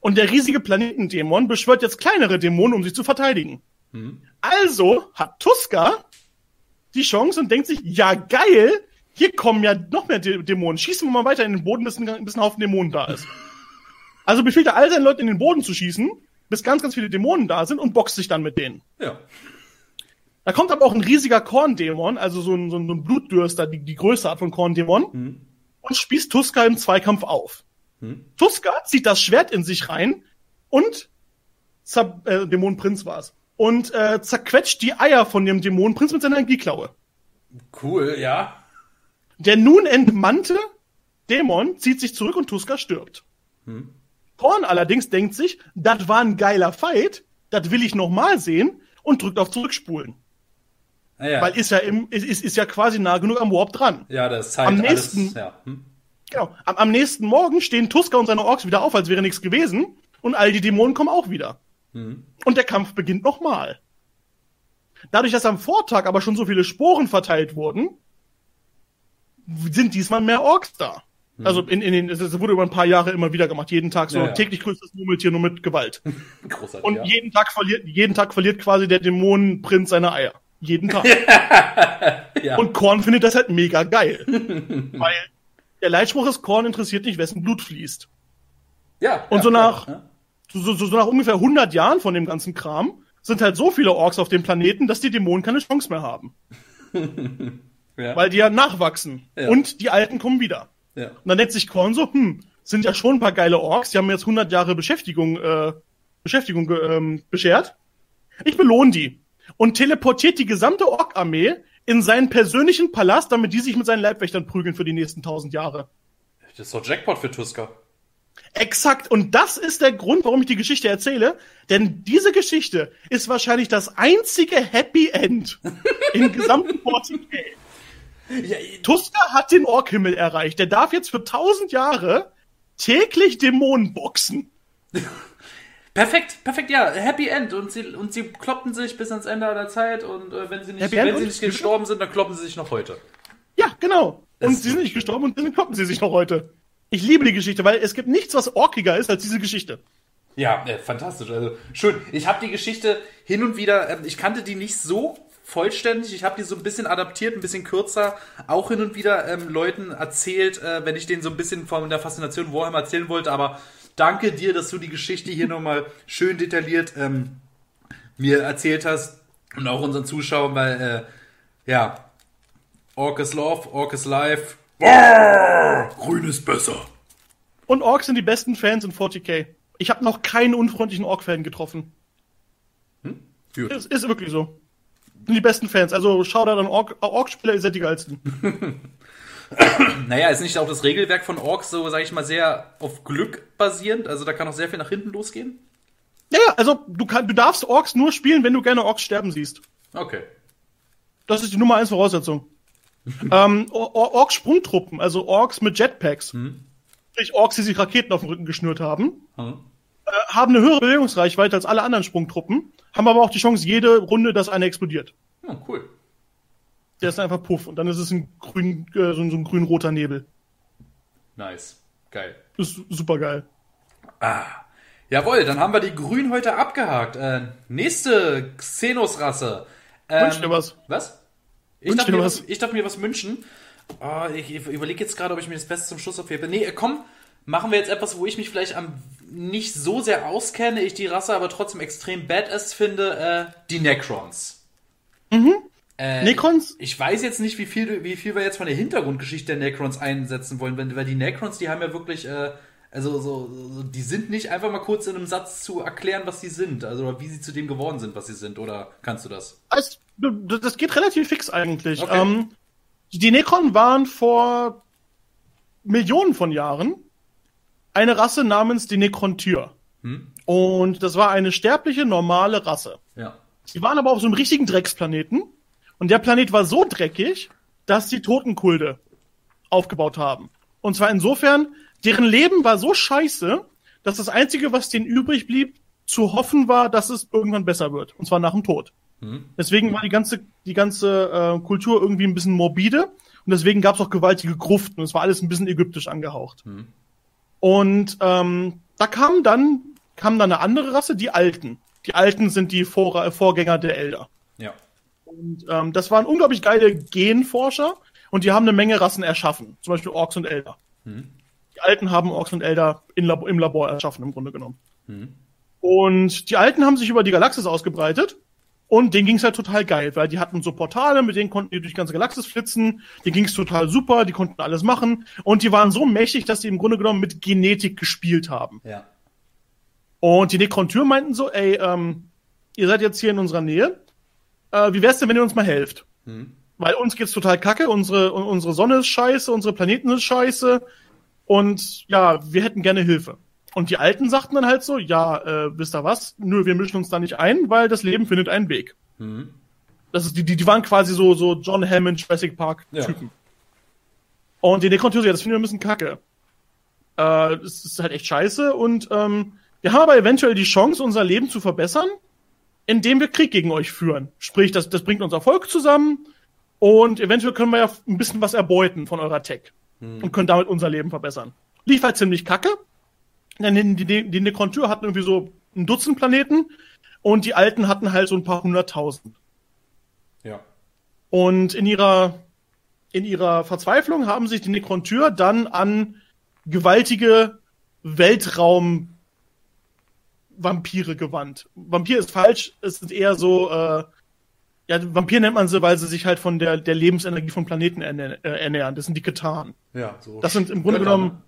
Und der riesige Planetendämon beschwört jetzt kleinere Dämonen, um sich zu verteidigen. Also hat Tuska die Chance und denkt sich, ja geil, hier kommen ja noch mehr Dä- Dämonen. Schießen wir mal weiter in den Boden, bis ein, bis ein Haufen Dämonen da ist. Also befiehlt er all seinen Leuten in den Boden zu schießen, bis ganz, ganz viele Dämonen da sind und boxt sich dann mit denen. Ja. Da kommt aber auch ein riesiger Korndämon, also so ein, so ein, Blutdürster, die, die größte Art von Korndämon, und spießt Tuska im Zweikampf auf. Tuska zieht das Schwert in sich rein und zer äh, Dämonenprinz war's. Und äh, zerquetscht die Eier von dem Dämonenprinz mit seiner Energieklaue. Cool, ja. Der nun entmannte Dämon zieht sich zurück und Tuska stirbt. Korn allerdings denkt sich, das war ein geiler Fight, das will ich nochmal sehen und drückt auf Zurückspulen. Ah, ja. Weil ist ja, im, ist, ist, ja quasi nah genug am Warp dran. ja, das halt am alles. nächsten- Ja. Hm. Genau. Am, am nächsten Morgen stehen Tuska und seine Orks wieder auf, als wäre nichts gewesen. Und all die Dämonen kommen auch wieder. Und der Kampf beginnt nochmal. Dadurch, dass am Vortag aber schon so viele Sporen verteilt wurden, sind diesmal mehr Orks da. Also in, in den, es wurde über ein paar Jahre immer wieder gemacht. Jeden Tag so Ja, ja. täglich größtes Murmeltier nur mit Gewalt. Großartig. Und ja. jeden Tag verliert, jeden Tag verliert quasi der Dämonenprinz seine Eier. Jeden Tag. ja. Und Korn findet das halt mega geil. Weil der Leitspruch ist, Korn interessiert nicht, wessen Blut fließt. ja. Und so nach. So, so, so nach ungefähr 100 Jahren von dem ganzen Kram sind halt so viele Orks auf dem Planeten, dass die Dämonen keine Chance mehr haben. Ja. Weil die ja nachwachsen. Ja. Und die Alten kommen wieder. ja. Und dann denkt sich Korn so, hm, sind ja schon ein paar geile Orks, die haben mir jetzt 100 Jahre Beschäftigung, äh, Beschäftigung ge- ähm, beschert. Ich belohne die. Und teleportiert die gesamte Ork-Armee in seinen persönlichen Palast, damit die sich mit seinen Leibwächtern prügeln für die nächsten 1000 Jahre. Das ist doch Jackpot für Tuska. Exakt. Und das ist der Grund, warum ich die Geschichte erzähle. Denn diese Geschichte ist wahrscheinlich das einzige Happy End im gesamten 40k. Ja, Tuska hat den Orkhimmel erreicht. Der darf jetzt für 1000 Jahre täglich Dämonen boxen. perfekt, perfekt, ja. Happy End. Und sie, und sie kloppen sich bis ans Ende der Zeit. Und äh, wenn sie nicht, Happy End wenn sie nicht gestorben sind, dann kloppen sie sich noch heute. Ja, genau. Und Das sie sind nicht gestorben und deswegen kloppen sie sich noch heute. Ich liebe die Geschichte, weil es gibt nichts, was orkiger ist als diese Geschichte. Ja, äh, fantastisch. Also schön. Ich habe die Geschichte hin und wieder, ähm, ich kannte die nicht so vollständig. Ich habe die so ein bisschen adaptiert, ein bisschen kürzer, auch hin und wieder ähm, Leuten erzählt, äh, wenn ich denen so ein bisschen von der Faszination Warhammer erzählen wollte. Aber danke dir, dass du die Geschichte hier nochmal schön detailliert ähm, mir erzählt hast und auch unseren Zuschauern, weil äh, ja, Orc is Love, Orc is Life. Grün ist besser. Und Orks sind die besten Fans in 40k. Ich habe noch keinen unfreundlichen Ork-Fan getroffen. Gut. Es ist wirklich so. Sind die besten Fans. Also Shoutout an Ork- Ork-Spieler, ihr seid die geilsten. Naja, ist nicht auch das Regelwerk von Orks so, sag ich mal, sehr auf Glück basierend? Also da kann auch sehr viel nach hinten losgehen? Ja, ja, also du, kann, du darfst Orks nur spielen, wenn du gerne Orks sterben siehst. Okay. Das ist die Nummer eins Voraussetzung. ähm, Or Or Orks-Sprungtruppen, also Orks mit Jetpacks, sprich Orks, die sich Raketen auf den Rücken geschnürt haben, Hm. äh, haben eine höhere Bewegungsreichweite als alle anderen Sprungtruppen, haben aber auch die Chance, jede Runde, dass einer explodiert. Oh, cool. Der ist einfach Puff und dann ist es ein grün, äh, so ein, grün-roter Nebel. Nice. Geil. Das ist super geil. Ah. Jawohl, dann haben wir die Grün heute abgehakt. Äh, nächste Xenos-Rasse. Ähm, Wünsch dir was. Was? Ich darf, mir was. ich darf mir was wünschen. Ah, ich überlege jetzt gerade, ob ich mir das Beste zum Schluss aufhebe. Nee, komm, machen wir jetzt etwas, wo ich mich vielleicht am nicht so sehr auskenne, ich die Rasse aber trotzdem extrem badass finde, äh, die Necrons. Mhm. Äh, Necrons? Ich weiß jetzt nicht, wie viel, wie viel wir jetzt von der Hintergrundgeschichte der Necrons einsetzen wollen, weil weil die Necrons, die haben ja wirklich, äh, also so, so, die sind nicht einfach mal kurz in einem Satz zu erklären, was sie sind, also oder wie sie zu dem geworden sind, was sie sind, oder kannst du das? Also, das geht relativ fix eigentlich. Okay. Ähm, die Necron waren vor Millionen von Jahren eine Rasse namens die Necrontyr. Hm? Und das war eine sterbliche, normale Rasse. Ja. Die waren aber auf so einem richtigen Drecksplaneten. Und der Planet war so dreckig, dass sie Totenkulte aufgebaut haben. Und zwar insofern, deren Leben war so scheiße, dass das Einzige, was denen übrig blieb, zu hoffen war, dass es irgendwann besser wird. Und zwar nach dem Tod. Hm? Deswegen war die ganze, die ganze äh, Kultur irgendwie ein bisschen morbide. Und deswegen gab es auch gewaltige Gruften. Und es war alles ein bisschen ägyptisch angehaucht. Hm. Und ähm, da kam dann, kam dann eine andere Rasse, die Alten. Die Alten sind die Vor Vorgänger der Elder. Ja. Und ähm, das waren unglaublich geile Genforscher und die haben eine Menge Rassen erschaffen. Zum Beispiel Orks und Elder. Hm? Die Alten haben Orks und Elder in Labo im Labor erschaffen, im Grunde genommen. Hm? Und die Alten haben sich über die Galaxis ausgebreitet. Und denen ging's halt total geil, weil die hatten so Portale, mit denen konnten die durch die ganze Galaxis flitzen. Denen ging's total super, die konnten alles machen. Und die waren so mächtig, dass die im Grunde genommen mit Genetik gespielt haben. Ja. Und die Nekrontür meinten so, ey, ähm, ihr seid jetzt hier in unserer Nähe. Äh, wie wär's denn, wenn ihr uns mal helft? Hm? Weil uns geht's total kacke, unsere, un- unsere Sonne ist scheiße, unsere Planeten sind scheiße. Und ja, wir hätten gerne Hilfe. Und die Alten sagten dann halt so, ja, äh, wisst ihr was? Nö, wir mischen uns da nicht ein, weil das Leben findet einen Weg. Hm? Das ist, die, die, die waren quasi so, so John Hammond, Jurassic Park Ja. Und die Nekrontür, ja, das finden wir ein bisschen kacke. Äh, das ist halt echt scheiße und ähm, wir haben aber eventuell die Chance, unser Leben zu verbessern, indem wir Krieg gegen euch führen. Sprich, das, das bringt unser Volk zusammen und eventuell können wir ja ein bisschen was erbeuten von eurer Tech und können damit unser Leben verbessern. Lief halt ziemlich kacke. Denn die, die, die Nekrontür hatten irgendwie so ein Dutzend Planeten und die Alten hatten halt so ein paar hunderttausend. Ja. Und in ihrer, in ihrer Verzweiflung haben sich die Nekrontür dann an gewaltige Weltraum Vampire gewandt. Vampir ist falsch, es sind eher so, äh, ja, Vampir nennt man sie, weil sie sich halt von der, der Lebensenergie von Planeten äh, ernähren. Das sind die Katan. Ja, so. Das sind im Grunde Götter, genommen?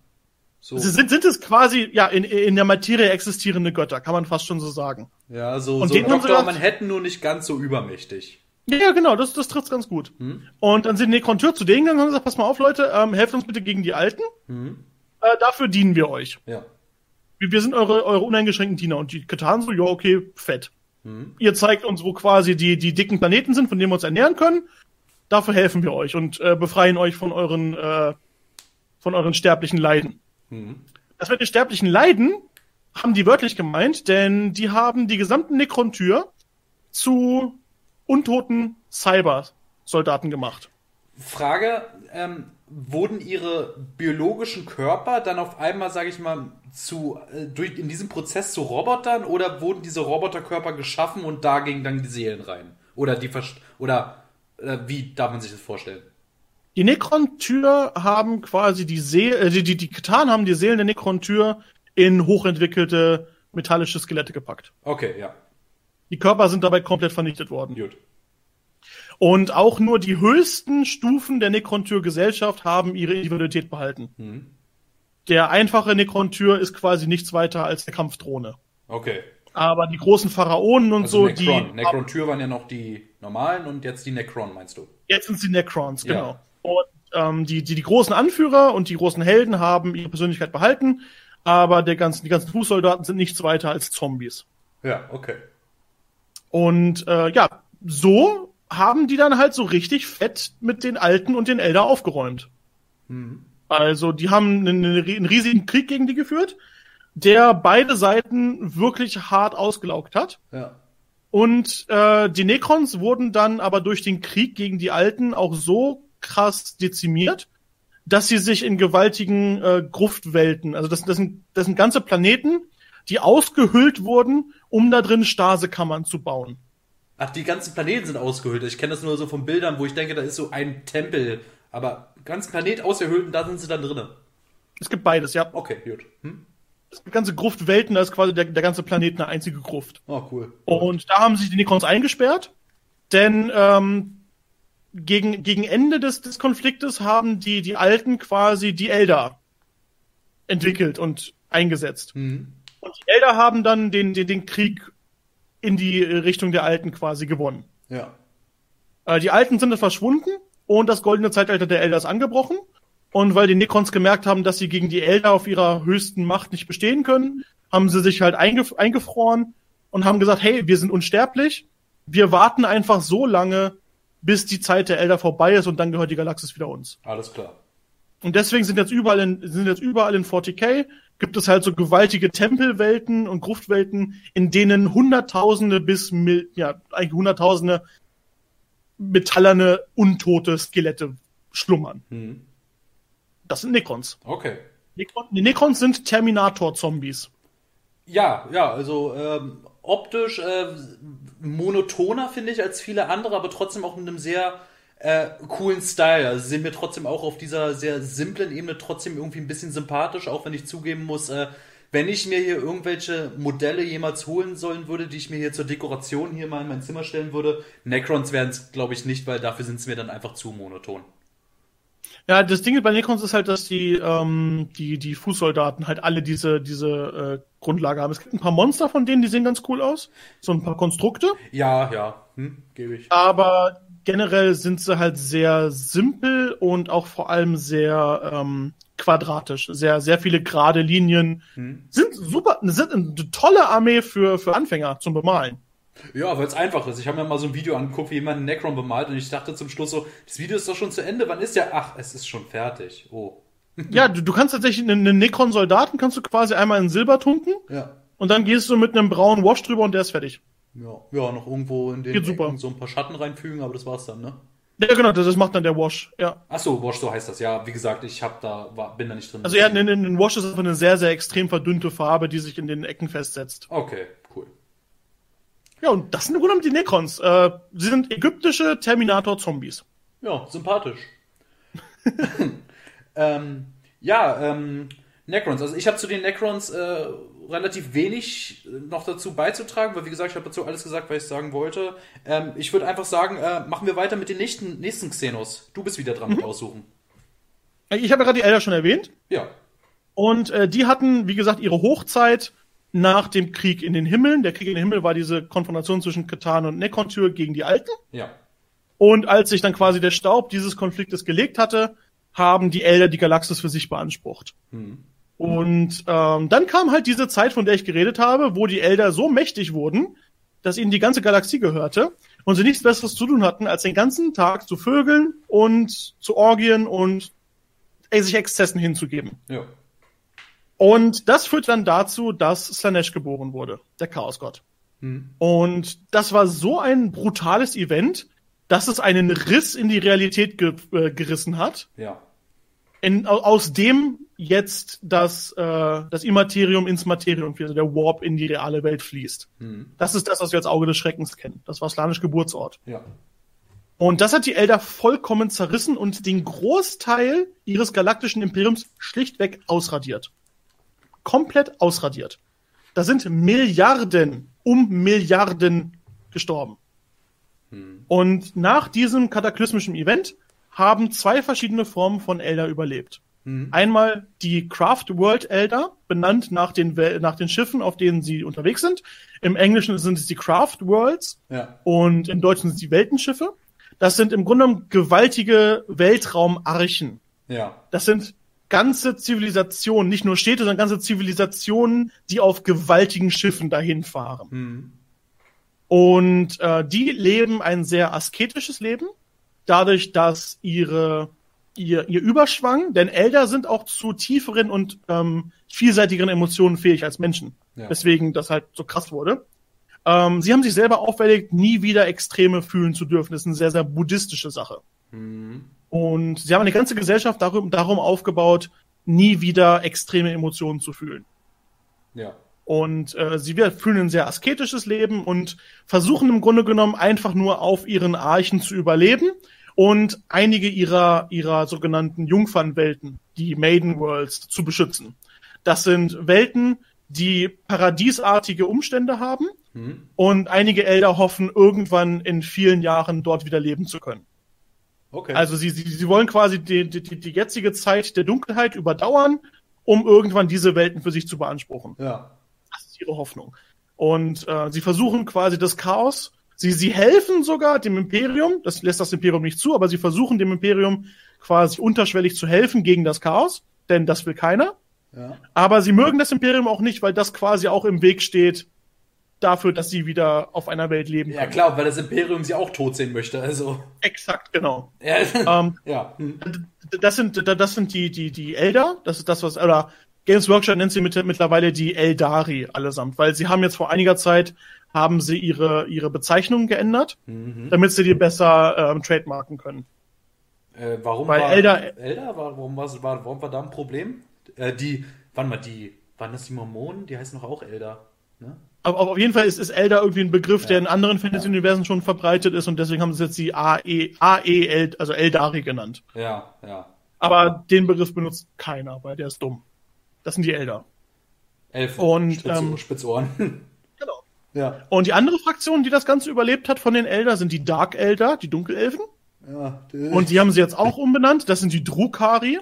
So. sie sind, sind es quasi, ja, in, in der Materie existierende Götter, kann man fast schon so sagen. Ja, so, Und so Dr. gedacht- Manhattan nur nicht ganz so übermächtig. Ja, genau, das, das trifft ganz gut. Und dann sind die Nekrontür zu denen gegangen und haben gesagt, pass mal auf, Leute, ähm, helft uns bitte gegen die Alten. Mhm. Äh, dafür dienen wir euch. Ja. Wir, wir sind eure, eure uneingeschränkten Diener. Und die Katan so, ja, okay, fett. Ihr zeigt uns, wo quasi die, die dicken Planeten sind, von denen wir uns ernähren können. Dafür helfen wir euch und äh, befreien euch von euren, äh, von euren sterblichen Leiden. Mhm. Das mit den sterblichen Leiden haben die wörtlich gemeint, denn die haben die gesamten Nekrontür zu untoten Cyber-Soldaten gemacht. Frage, ähm, wurden ihre biologischen Körper dann auf einmal, sage ich mal, zu, äh, durch, in diesem Prozess zu Robotern oder wurden diese Roboterkörper geschaffen und da gingen dann die Seelen rein? Oder die Verst oder äh, wie darf man sich das vorstellen? Die Nekron-Tür haben quasi die Seele, äh, die, die, die Katan haben die Seelen der Nekron-Tür in hochentwickelte metallische Skelette gepackt. Okay, ja, Die Körper sind dabei komplett vernichtet worden. gut. Und auch nur die höchsten Stufen der Nekron-Tür-Gesellschaft haben ihre Individualität behalten. Mhm. Der einfache Nekron-Tür ist quasi nichts weiter als eine Kampfdrohne. Okay. Aber die großen Pharaonen und Also so, Necron. die. Necron-Tür waren ja noch die normalen und jetzt die Necron, meinst du? Jetzt sind sie Necrons, Ja. genau. Und ähm, die, die, die großen Anführer und die großen Helden haben ihre Persönlichkeit behalten, aber der ganzen, die ganzen Fußsoldaten sind nichts weiter als Zombies. Ja, okay. Und äh, ja, so haben die dann halt so richtig fett mit den Alten und den Elder aufgeräumt. Also die haben einen, einen riesigen Krieg gegen die geführt, der beide Seiten wirklich hart ausgelaugt hat. Ja. Und äh, die Necrons wurden dann aber durch den Krieg gegen die Alten auch so krass dezimiert, dass sie sich in gewaltigen äh, Gruftwelten, also das, das, sind, das sind ganze Planeten, die ausgehüllt wurden, um da drin Stasekammern zu bauen. Ach, die ganzen Planeten sind ausgehüllt. Ich kenne das nur so von Bildern, wo ich denke, da ist so ein Tempel. Aber ganz Planet ausgehüllt und da sind sie dann drinnen. Es gibt beides, ja. Okay, gut. Hm? Es gibt ganze Gruftwelten, da ist quasi der, der ganze Planet eine einzige Gruft. Oh, cool. Und da haben sich die Necrons eingesperrt, denn ähm, gegen, gegen Ende des, des Konfliktes haben die, die Alten quasi die Elder entwickelt und eingesetzt. Mhm. Und die Elder haben dann den, den, den Krieg in die Richtung der Alten quasi gewonnen. Ja. Äh, die Alten sind dann verschwunden und das goldene Zeitalter der Elder ist angebrochen. Und weil die Necrons gemerkt haben, dass sie gegen die Elder auf ihrer höchsten Macht nicht bestehen können, haben sie sich halt eingef eingefroren und haben gesagt, hey, wir sind unsterblich. Wir warten einfach so lange, bis die Zeit der Elder vorbei ist und dann gehört die Galaxis wieder uns. Alles klar. Und deswegen sind jetzt überall in, sind jetzt überall in 40k gibt es halt so gewaltige Tempelwelten und Gruftwelten, in denen Hunderttausende bis Mil ja eigentlich Hunderttausende metallerne untote Skelette schlummern. Mhm. Das sind Necrons. Okay. Necron, die Necrons sind Terminator-Zombies. Ja, ja, also ähm, optisch äh, monotoner finde ich als viele andere, aber trotzdem auch mit einem sehr äh, coolen Style. Also sind mir trotzdem auch auf dieser sehr simplen Ebene trotzdem irgendwie ein bisschen sympathisch, auch wenn ich zugeben muss, äh, wenn ich mir hier irgendwelche Modelle jemals holen sollen würde, die ich mir hier zur Dekoration hier mal in mein Zimmer stellen würde, Necrons wären es, glaube ich, nicht, weil dafür sind es mir dann einfach zu monoton. Ja, das Ding bei Necrons ist halt, dass die, ähm, die, die Fußsoldaten halt alle diese, diese äh, Grundlage haben. Es gibt ein paar Monster von denen, die sehen ganz cool aus. So ein paar Konstrukte. Ja, ja, hm, gebe ich. Aber generell sind sie halt sehr simpel und auch vor allem sehr ähm, quadratisch. Sehr, sehr viele gerade Linien. Hm. Sind super, sind eine tolle Armee für, für Anfänger zum Bemalen. Ja, weil es einfach ist. Ich habe mir mal so ein Video angeguckt, wie jemand einen Necron bemalt und ich dachte zum Schluss so, das Video ist doch schon zu Ende, wann ist der? Ach, es ist schon fertig. Oh. Ja, du, du kannst tatsächlich einen, Necron-Soldaten kannst du quasi einmal in Silber tunken Ja. und dann gehst du mit einem braunen Wash drüber und der ist fertig. Ja, ja, noch irgendwo in den. Ecken so ein paar Schatten reinfügen, aber das war's dann, ne? Ja, genau, das, das macht dann der Wash, ja. Ach so, Wash, so heißt das. Ja, wie gesagt, ich hab da, war, bin da nicht drin. Also ja, ein, ein Wash ist einfach eine sehr, sehr extrem verdünnte Farbe, die sich in den Ecken festsetzt. Okay, cool. Ja, und das sind im Grunde genommen die Necrons. Äh, sie sind ägyptische Terminator-Zombies. Ja, sympathisch. ähm, ja, ähm, Necrons. Also ich habe zu den Necrons äh, relativ wenig noch dazu beizutragen, weil wie gesagt, ich habe dazu alles gesagt, was ich sagen wollte. Ähm, ich würde einfach sagen, äh, machen wir weiter mit den nächsten, nächsten Xenos. Du bist wieder dran mit aussuchen. Ich habe ja gerade die Elder schon erwähnt. Ja. Und äh, die hatten, wie gesagt, ihre Hochzeit nach dem Krieg in den Himmeln. Der Krieg in den Himmel war diese Konfrontation zwischen Katan und Necron-Tür gegen die Alten. Ja. Und als sich dann quasi der Staub dieses Konfliktes gelegt hatte, haben die Elder die Galaxis für sich beansprucht. Hm. Und ähm, dann kam halt diese Zeit, von der ich geredet habe, wo die Elder so mächtig wurden, dass ihnen die ganze Galaxie gehörte und sie nichts Besseres zu tun hatten, als den ganzen Tag zu vögeln und zu Orgien und ey, sich Exzessen hinzugeben. Ja. Und das führt dann dazu, dass Slanesh geboren wurde, der Chaosgott. Hm. Und das war so ein brutales Event, dass es einen Riss in die Realität ge äh, gerissen hat, Ja. in, au- aus dem jetzt das, äh, das Immaterium ins Materium also der Warp in die reale Welt fließt. Hm. Das ist das, was wir als Auge des Schreckens kennen. Das war Slanisch Geburtsort. Ja. Und das hat die Elder vollkommen zerrissen und den Großteil ihres galaktischen Imperiums schlichtweg ausradiert. Komplett ausradiert. Da sind Milliarden um Milliarden gestorben. Und nach diesem kataklysmischen Event haben zwei verschiedene Formen von Elder überlebt. Einmal die Craft World Elder, benannt nach den, nach den Schiffen, auf denen sie unterwegs sind. Im Englischen sind es die Craft Worlds Ja. und im Deutschen sind es die Weltenschiffe. Das sind im Grunde genommen gewaltige Weltraumarchen. Ja. Das sind ganze Zivilisationen, nicht nur Städte, sondern ganze Zivilisationen, die auf gewaltigen Schiffen dahin fahren. Hm. Und äh, die leben ein sehr asketisches Leben, dadurch, dass ihre ihr, ihr Überschwang, denn Elder sind auch zu tieferen und ähm, vielseitigeren Emotionen fähig als Menschen. Ja. Weswegen das halt so krass wurde. Ähm, sie haben sich selber auferlegt, nie wieder Extreme fühlen zu dürfen. Das ist eine sehr, sehr buddhistische Sache. Mhm. Und sie haben eine ganze Gesellschaft darum, darum aufgebaut, nie wieder extreme Emotionen zu fühlen. Ja. Und äh, sie fühlen ein sehr asketisches Leben und versuchen im Grunde genommen einfach nur auf ihren Archen zu überleben und einige ihrer, ihrer sogenannten Jungfernwelten, die Maiden Worlds, zu beschützen. Das sind Welten, die paradiesartige Umstände haben Mhm. und einige Elder hoffen, irgendwann in vielen Jahren dort wieder leben zu können. Okay. Also sie, sie, sie wollen quasi die, die, die jetzige Zeit der Dunkelheit überdauern, um irgendwann diese Welten für sich zu beanspruchen. ja. Das ist ihre Hoffnung. Und äh, sie versuchen quasi das Chaos. Sie, sie helfen sogar dem Imperium, das lässt das Imperium nicht zu, aber sie versuchen dem Imperium quasi unterschwellig zu helfen gegen das Chaos, denn das will keiner. Ja. Aber sie mögen das Imperium auch nicht, weil das quasi auch im Weg steht dafür, dass sie wieder auf einer Welt leben Ja, können. klar, weil das Imperium sie auch tot sehen möchte, also. Exakt, genau. Ja. Ähm, ja. Das sind das sind die die die Elder, das ist das was oder Games Workshop nennt sie mit, mittlerweile die Eldari allesamt, weil sie haben jetzt vor einiger Zeit haben sie ihre ihre Bezeichnung geändert, Mhm. damit sie die besser ähm, trademarken können. Äh, warum Weil war Elder- Elder war, warum, war, war, warum war da ein Problem? Äh, die, warte mal, die, waren das die Mormonen? Die heißen doch auch Elder. Ne? Aber auf jeden Fall ist, ist Elder irgendwie ein Begriff, Ja. der in anderen Fantasy-Universen schon verbreitet ist und deswegen haben sie jetzt die AE, AE El, also Eldari genannt. Ja, ja. Aber den Begriff benutzt keiner, weil der ist dumm. Das sind die Elder. Elfen. Und, Spitz, ähm, Spitzohren. Ja. Und die andere Fraktion, die das Ganze überlebt hat von den Elder, sind die Dark Elder, die Dunkelelfen. ja. Und die haben sie jetzt auch umbenannt. Das sind die Drukari.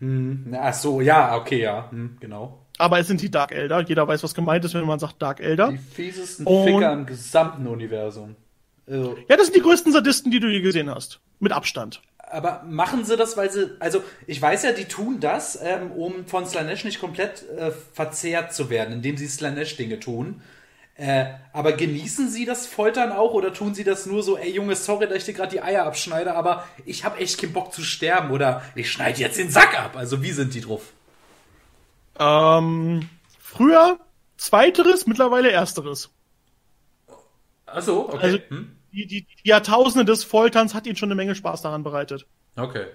Hm. Ach so, ja, okay, ja. Hm, genau. Aber es sind die Dark Elder. Jeder weiß, was gemeint ist, wenn man sagt Dark Elder. Die fiesesten Und- Ficker im gesamten Universum. Also, Ja, das sind die größten Sadisten, die du je gesehen hast. Mit Abstand. aber machen sie das, weil sie, also ich weiß ja, die tun das, ähm, um von Slanesh nicht komplett äh, verzehrt zu werden, indem sie Slanesh-Dinge tun. Äh, aber genießen sie das Foltern auch oder tun sie das nur so, ey Junge, sorry, dass ich dir gerade die Eier abschneide, aber ich habe echt keinen Bock zu sterben oder ich schneide jetzt den Sack ab. Also wie sind die drauf? Ähm, früher zweiteres, mittlerweile ersteres. Achso, okay. Also- hm? Die, die, die Jahrtausende des Folterns hat ihnen schon eine Menge Spaß daran bereitet. Okay.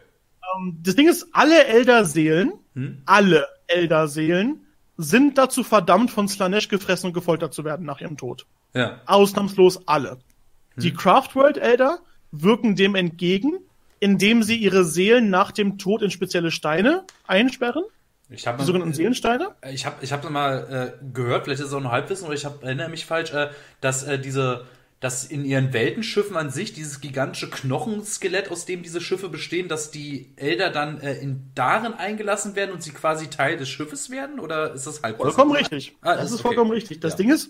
Ähm, das Ding ist, alle Elder-Seelen, Hm? alle Elder-Seelen sind dazu verdammt, von Slanesh gefressen und gefoltert zu werden nach ihrem Tod. Ja. Ausnahmslos alle. Die Craftworld Elder wirken dem entgegen, indem sie ihre Seelen nach dem Tod in spezielle Steine einsperren, Ich habe die sogenannten Seelensteine. Ich habe ich hab mal äh, gehört, vielleicht ist es auch nur Halbwissen, oder ich hab, erinnere mich falsch, äh, dass äh, diese, dass in ihren Weltenschiffen an sich dieses gigantische Knochenskelett, aus dem diese Schiffe bestehen, dass die Elder dann äh, in darin eingelassen werden und sie quasi Teil des Schiffes werden? Oder ist das Halbwissen? Vollkommen richtig. Ah, das ist ist okay. vollkommen richtig. Das Ja. Ding ist,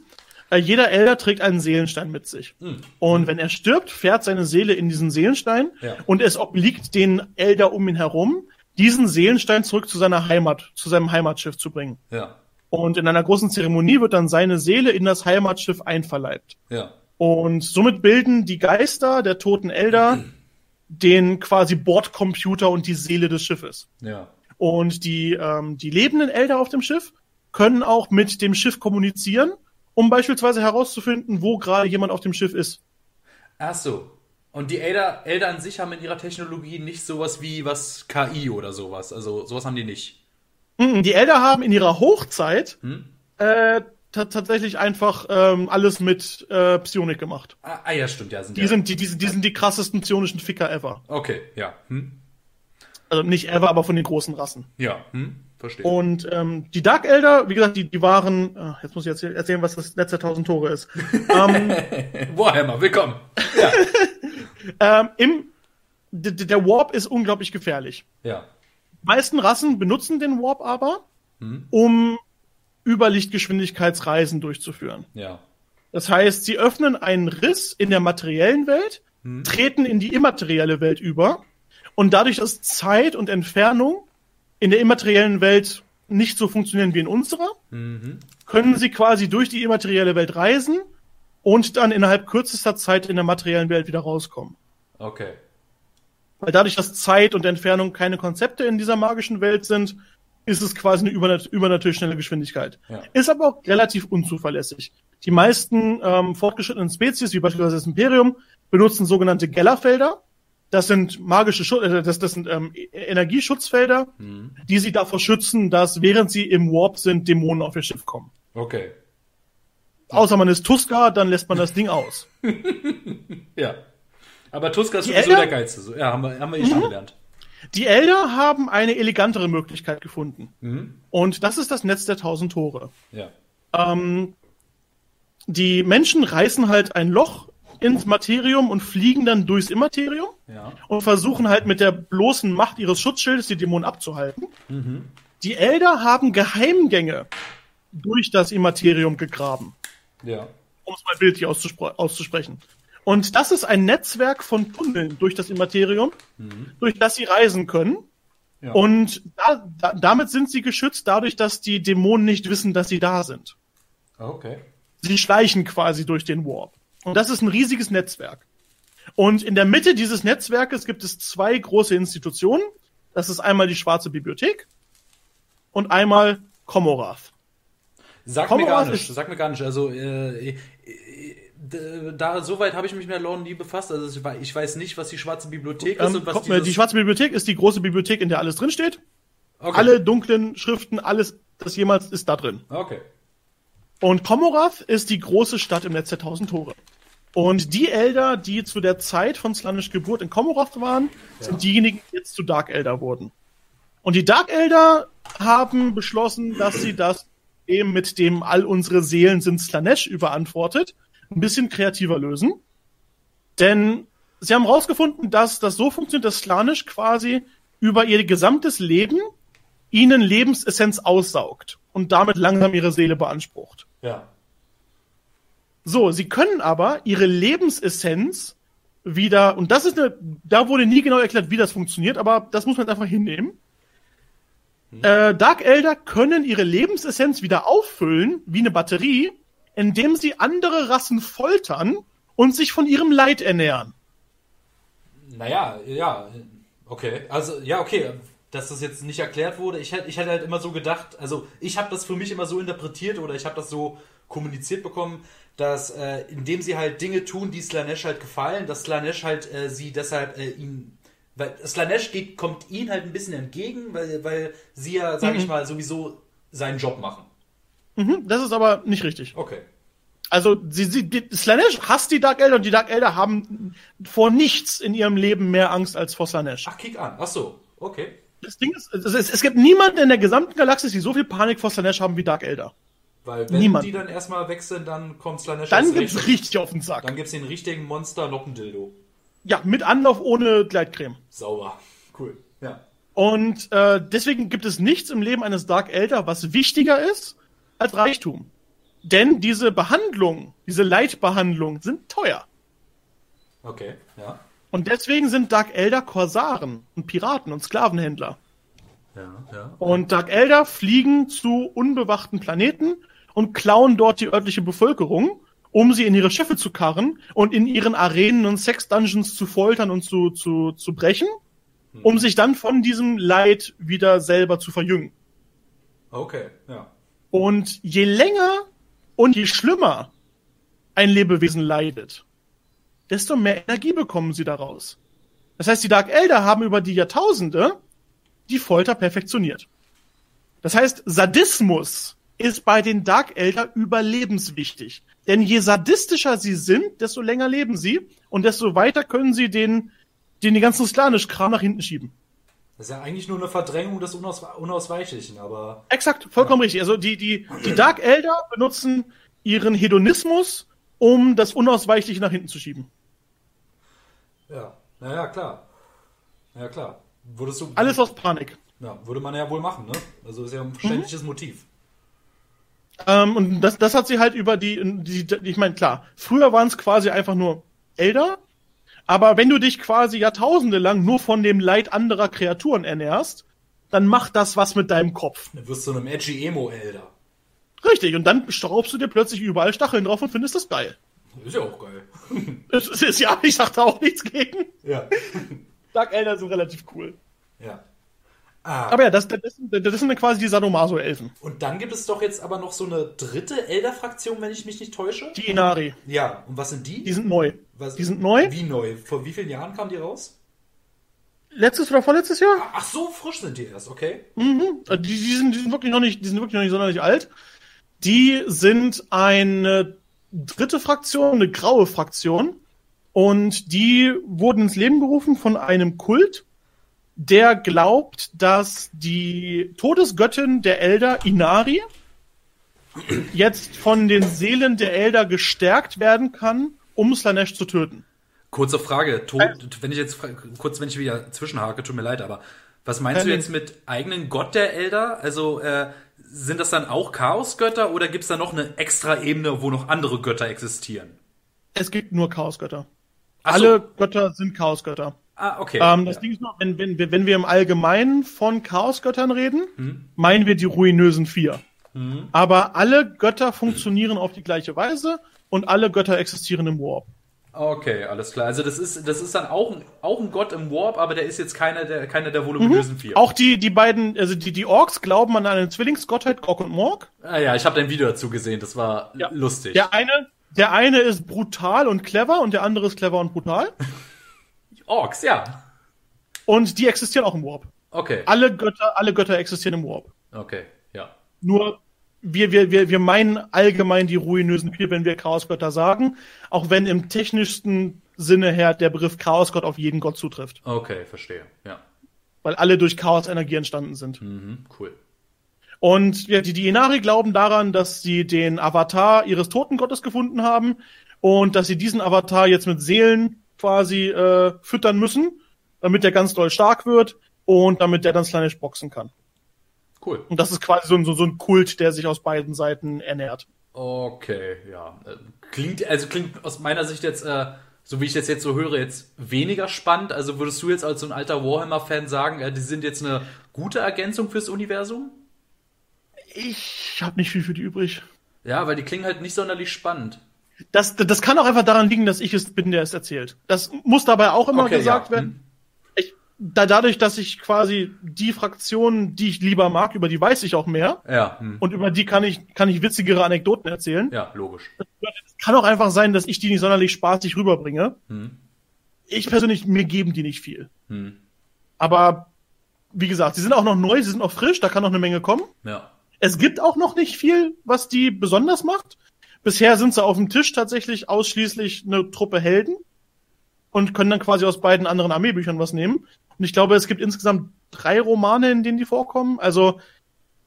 äh, jeder Elder trägt einen Seelenstein mit sich. Hm. Und wenn er stirbt, fährt seine Seele in diesen Seelenstein Ja. und es obliegt den Elder um ihn herum, diesen Seelenstein zurück zu seiner Heimat, zu seinem Heimatschiff zu bringen. Ja, Und in einer großen Zeremonie wird dann seine Seele in das Heimatschiff einverleibt. ja. Und somit bilden die Geister der toten Elder den quasi Bordcomputer und die Seele des Schiffes. Ja. Und die, ähm, die lebenden Elder auf dem Schiff können auch mit dem Schiff kommunizieren, um beispielsweise herauszufinden, wo gerade jemand auf dem Schiff ist. Ach so. Und die Elder, Elder an sich haben in ihrer Technologie nicht sowas wie was KI oder sowas. Also sowas haben die nicht. Mhm, Die Elder haben in ihrer Hochzeit Hm? äh, tatsächlich einfach ähm, alles mit äh, Psionik gemacht. Ah, ah ja, stimmt, ja. Sind Die ja. sind die, die, sind- die sind die krassesten psionischen Ficker ever. Okay, ja. Hm? Also nicht ever, aber von den großen Rassen. Ja, hm? verstehe. Und ähm, die Dark Elder, wie gesagt, die, die waren, äh, jetzt muss ich erzähl- erzählen, was das letzte 1000 Tore ist. ähm, Warhammer, willkommen. ähm, im, der Warp ist unglaublich gefährlich. Ja. Die meisten Rassen benutzen den Warp aber, Hm? um Überlichtgeschwindigkeitsreisen durchzuführen. Ja. Das heißt, sie öffnen einen Riss in der materiellen Welt, Hm? treten in die immaterielle Welt über und dadurch, dass Zeit und Entfernung in der immateriellen Welt nicht so funktionieren wie in unserer, Mhm. können sie quasi durch die immaterielle Welt reisen und dann innerhalb kürzester Zeit in der materiellen Welt wieder rauskommen. Okay. Weil dadurch, dass Zeit und Entfernung keine Konzepte in dieser magischen Welt sind, ist es quasi eine übernat übernatürlich schnelle Geschwindigkeit. Ja. Ist aber auch relativ unzuverlässig. Die meisten ähm, fortgeschrittenen Spezies, wie beispielsweise das Imperium, benutzen sogenannte Gellerfelder. Das sind magische Schu äh, das, das sind ähm, E- Energieschutzfelder, die sie davor schützen, dass während sie im Warp sind, Dämonen auf ihr Schiff kommen. Okay. Außer man ist Tuska, dann lässt man das Ding aus. Ja. Aber Tuska ist sowieso der Geilste. Ja, haben wir, haben wir eh schon gelernt. Die Elder haben eine elegantere Möglichkeit gefunden. Mhm. Und das ist das Netz der tausend Tore. Ja. Ähm, die Menschen reißen halt ein Loch ins Materium und fliegen dann durchs Immaterium Ja. und versuchen halt mit der bloßen Macht ihres Schutzschildes die Dämonen abzuhalten. Die Elder haben Geheimgänge durch das Immaterium gegraben, Ja. um es mal bildlich auszuspre auszusprechen. Und das ist ein Netzwerk von Tunneln durch das Immaterium, durch das sie reisen können. Ja. Und da, da, damit sind sie geschützt, dadurch, dass die Dämonen nicht wissen, dass sie da sind. Okay. Sie schleichen quasi durch den Warp. Und das ist ein riesiges Netzwerk. Und in der Mitte dieses Netzwerkes gibt es zwei große Institutionen. Das ist einmal die Schwarze Bibliothek und einmal Komorath. Sag Komm mir gar nicht. ich- Sag mir gar nicht. Also, äh, da soweit habe ich mich mit der Lore nie befasst. Also ich wei- ich weiß nicht, was die schwarze Bibliothek ist Ähm, und was Ko- dieses, die Schwarze Bibliothek ist die große Bibliothek, in der alles drinsteht. okay. Alle dunklen Schriften, alles, das jemals ist da drin. Okay. Und Komorath ist die große Stadt im Netz der tausend Tore. Und die Elder, die zu der Zeit von Slanish Geburt in Komorath waren, sind diejenigen, die jetzt zu Dark Elder wurden. Und die Dark Elder haben beschlossen, dass sie das eben mit dem all unsere Seelen sind Slanesh überantwortet, ein bisschen kreativer lösen. Denn sie haben herausgefunden, dass das so funktioniert, dass Slanish quasi über ihr gesamtes Leben ihnen Lebensessenz aussaugt und damit langsam ihre Seele beansprucht. Ja. So, sie können aber ihre Lebensessenz wieder, und das ist eine, da wurde nie genau erklärt, wie das funktioniert, aber das muss man einfach hinnehmen. Äh, Dark Elder können ihre Lebensessenz wieder auffüllen, wie eine Batterie, indem sie andere Rassen foltern und sich von ihrem Leid ernähren. Naja, ja. Okay. Also, ja, okay. Dass das jetzt nicht erklärt wurde. Ich hätte ich halt immer so gedacht, also ich habe das für mich immer so interpretiert oder ich habe das so kommuniziert bekommen, dass äh, indem sie halt Dinge tun, die Slanesh halt gefallen, dass Slanesh halt äh, sie deshalb äh, ihn weil Slanesh geht, kommt ihnen halt ein bisschen entgegen, weil, weil sie ja, sag ich mal, sowieso seinen Job machen. Mhm, das ist aber nicht richtig. Okay. Also, sie, sie, die, Slanesh hasst die Dark Elder und die Dark Elder haben vor nichts in ihrem Leben mehr Angst als vor Slanesh. Ach, kick an. Ach so. Okay. Das Ding ist, es, es, es gibt niemanden in der gesamten Galaxis, die so viel Panik vor Slanesh haben wie Dark Elder. Weil wenn Niemand. die dann erstmal weg sind, dann kommt Slanesh Dann gibt's recht. richtig auf den Sack. Dann gibt's den richtigen Monster-Lockendildo. Ja, mit Anlauf ohne Gleitcreme. Sauber. Cool. Ja. Und äh, deswegen gibt es nichts im Leben eines Dark Elder, was wichtiger ist als Reichtum. Denn diese Behandlungen, diese Leitbehandlungen sind teuer. Okay. Ja. Und deswegen sind Dark Elder Korsaren und Piraten und Sklavenhändler. Ja. Ja. Und Dark Elder fliegen zu unbewachten Planeten und klauen dort die örtliche Bevölkerung, um sie in ihre Schiffe zu karren und in ihren Arenen und Sex-Dungeons zu foltern und zu, zu, zu brechen, um sich dann von diesem Leid wieder selber zu verjüngen. Okay. Ja. Und je länger und je schlimmer ein Lebewesen leidet, desto mehr Energie bekommen sie daraus. Das heißt, die Dark Elder haben über die Jahrtausende die Folter perfektioniert. Das heißt, Sadismus ist bei den Dark Elder überlebenswichtig. Denn je sadistischer sie sind, desto länger leben sie und desto weiter können sie den, den, ganzen Slanisch-Kram nach hinten schieben. Das ist ja eigentlich nur eine Verdrängung des Unaus Unausweichlichen, aber. Exakt, vollkommen richtig. Also die, die, die Dark Elder benutzen ihren Hedonismus, um das Unausweichliche nach hinten zu schieben. Ja. Naja, klar. Ja, klar. Würdest du. Alles aus Panik. Ja, würde man ja wohl machen, ne? Also ist ja ein verständliches Motiv. Ähm, und das, das hat sie halt über die, die, die ich meine, klar, früher waren es quasi einfach nur Elder, aber wenn du dich quasi jahrtausende lang nur von dem Leid anderer Kreaturen ernährst, dann macht das was mit deinem Kopf. Dann wirst du einem edgy Emo-Elder. Richtig, und dann schraubst du dir plötzlich überall Stacheln drauf und findest das geil. Ist ja auch geil. Es ist ja, ich sag da auch nichts gegen. Ja. Dark Elder sind relativ cool. Ja. Ah. Aber ja, das, das, das sind quasi die Sadomaso-Elfen. Und dann gibt es doch jetzt aber noch so eine dritte Elder-Fraktion, wenn ich mich nicht täusche. Die Inari. Ja, und was sind die? Die sind neu. Was, die sind neu. Wie neu? Vor wie vielen Jahren kamen die raus? Letztes oder vorletztes Jahr? Ach, so frisch sind die erst, okay. Mhm. Die, die, sind, die sind wirklich noch nicht, die sind wirklich noch nicht sonderlich alt. Die sind eine dritte Fraktion, eine graue Fraktion. Und die wurden ins Leben gerufen von einem Kult, der glaubt, dass die Todesgöttin der Elder, Inari, jetzt von den Seelen der Elder gestärkt werden kann, um Slanesh zu töten. Kurze Frage, Tod, wenn ich jetzt kurz, wenn ich wieder zwischenhake, tut mir leid, aber was meinst du jetzt mit eigenen Gott der Elder? Also äh, sind das dann auch Chaosgötter oder gibt es da noch eine extra Ebene, wo noch andere Götter existieren? Es gibt nur Chaosgötter. So. Alle Götter sind Chaosgötter. Ah, okay. Ähm, das ja. Ding ist nur, wenn, wenn, wenn wir im Allgemeinen von Chaosgöttern reden, hm. meinen wir die ruinösen vier. Hm. Aber alle Götter funktionieren auf die gleiche Weise und alle Götter existieren im Warp. Okay, alles klar. Also das ist, das ist dann auch ein, auch ein Gott im Warp, aber der ist jetzt keiner der, keiner der voluminösen mhm. vier. Auch die, die beiden, also die, die Orks glauben an eine Zwillingsgottheit, Gork und Morg. Ah ja, ich habe dein Video dazu gesehen, das war ja. lustig. Der eine, der eine ist brutal und clever und der andere ist clever und brutal. Orks, ja. Und die existieren auch im Warp. Okay. Alle Götter, alle Götter existieren im Warp. Okay, ja. Nur wir, wir, wir, wir meinen allgemein die ruinösen vier, wenn wir Chaosgötter sagen, auch wenn im technischsten Sinne her der Begriff Chaosgott auf jeden Gott zutrifft. Okay, verstehe, ja. Weil alle durch Chaos-Energie entstanden sind. Mhm, cool. Und ja, die, die Inari glauben daran, dass sie den Avatar ihres Totengottes gefunden haben und dass sie diesen Avatar jetzt mit Seelen quasi äh, füttern müssen, damit der ganz doll stark wird und damit der dann Slanish boxen kann. Cool. Und das ist quasi so ein, so, so ein Kult, der sich aus beiden Seiten ernährt. Okay, ja. Klingt, also klingt aus meiner Sicht jetzt, äh, so wie ich das jetzt so höre, jetzt weniger spannend. Also würdest du jetzt als so ein alter Warhammer-Fan sagen, äh, die sind jetzt eine gute Ergänzung fürs Universum? Ich habe nicht viel für die übrig. Ja, weil die klingen halt nicht sonderlich spannend. Das, das kann auch einfach daran liegen, dass ich es bin, der es erzählt. Das muss dabei auch immer okay, gesagt ja. werden. Hm da, dadurch, dass ich quasi die Fraktionen, die ich lieber mag, über die weiß ich auch mehr. Ja. Hm. Und über die kann ich, kann ich witzigere Anekdoten erzählen. Ja, logisch. Es kann auch einfach sein, dass ich die nicht sonderlich spaßig rüberbringe. Hm. Ich persönlich, mir geben die nicht viel. Hm. Aber, wie gesagt, sie sind auch noch neu, sie sind noch frisch, da kann noch eine Menge kommen. Ja. Es gibt auch noch nicht viel, was die besonders macht. Bisher sind sie auf dem Tisch tatsächlich ausschließlich eine Truppe Helden und können dann quasi aus beiden anderen Armeebüchern was nehmen. Und ich glaube, es gibt insgesamt drei Romane, in denen die vorkommen. Also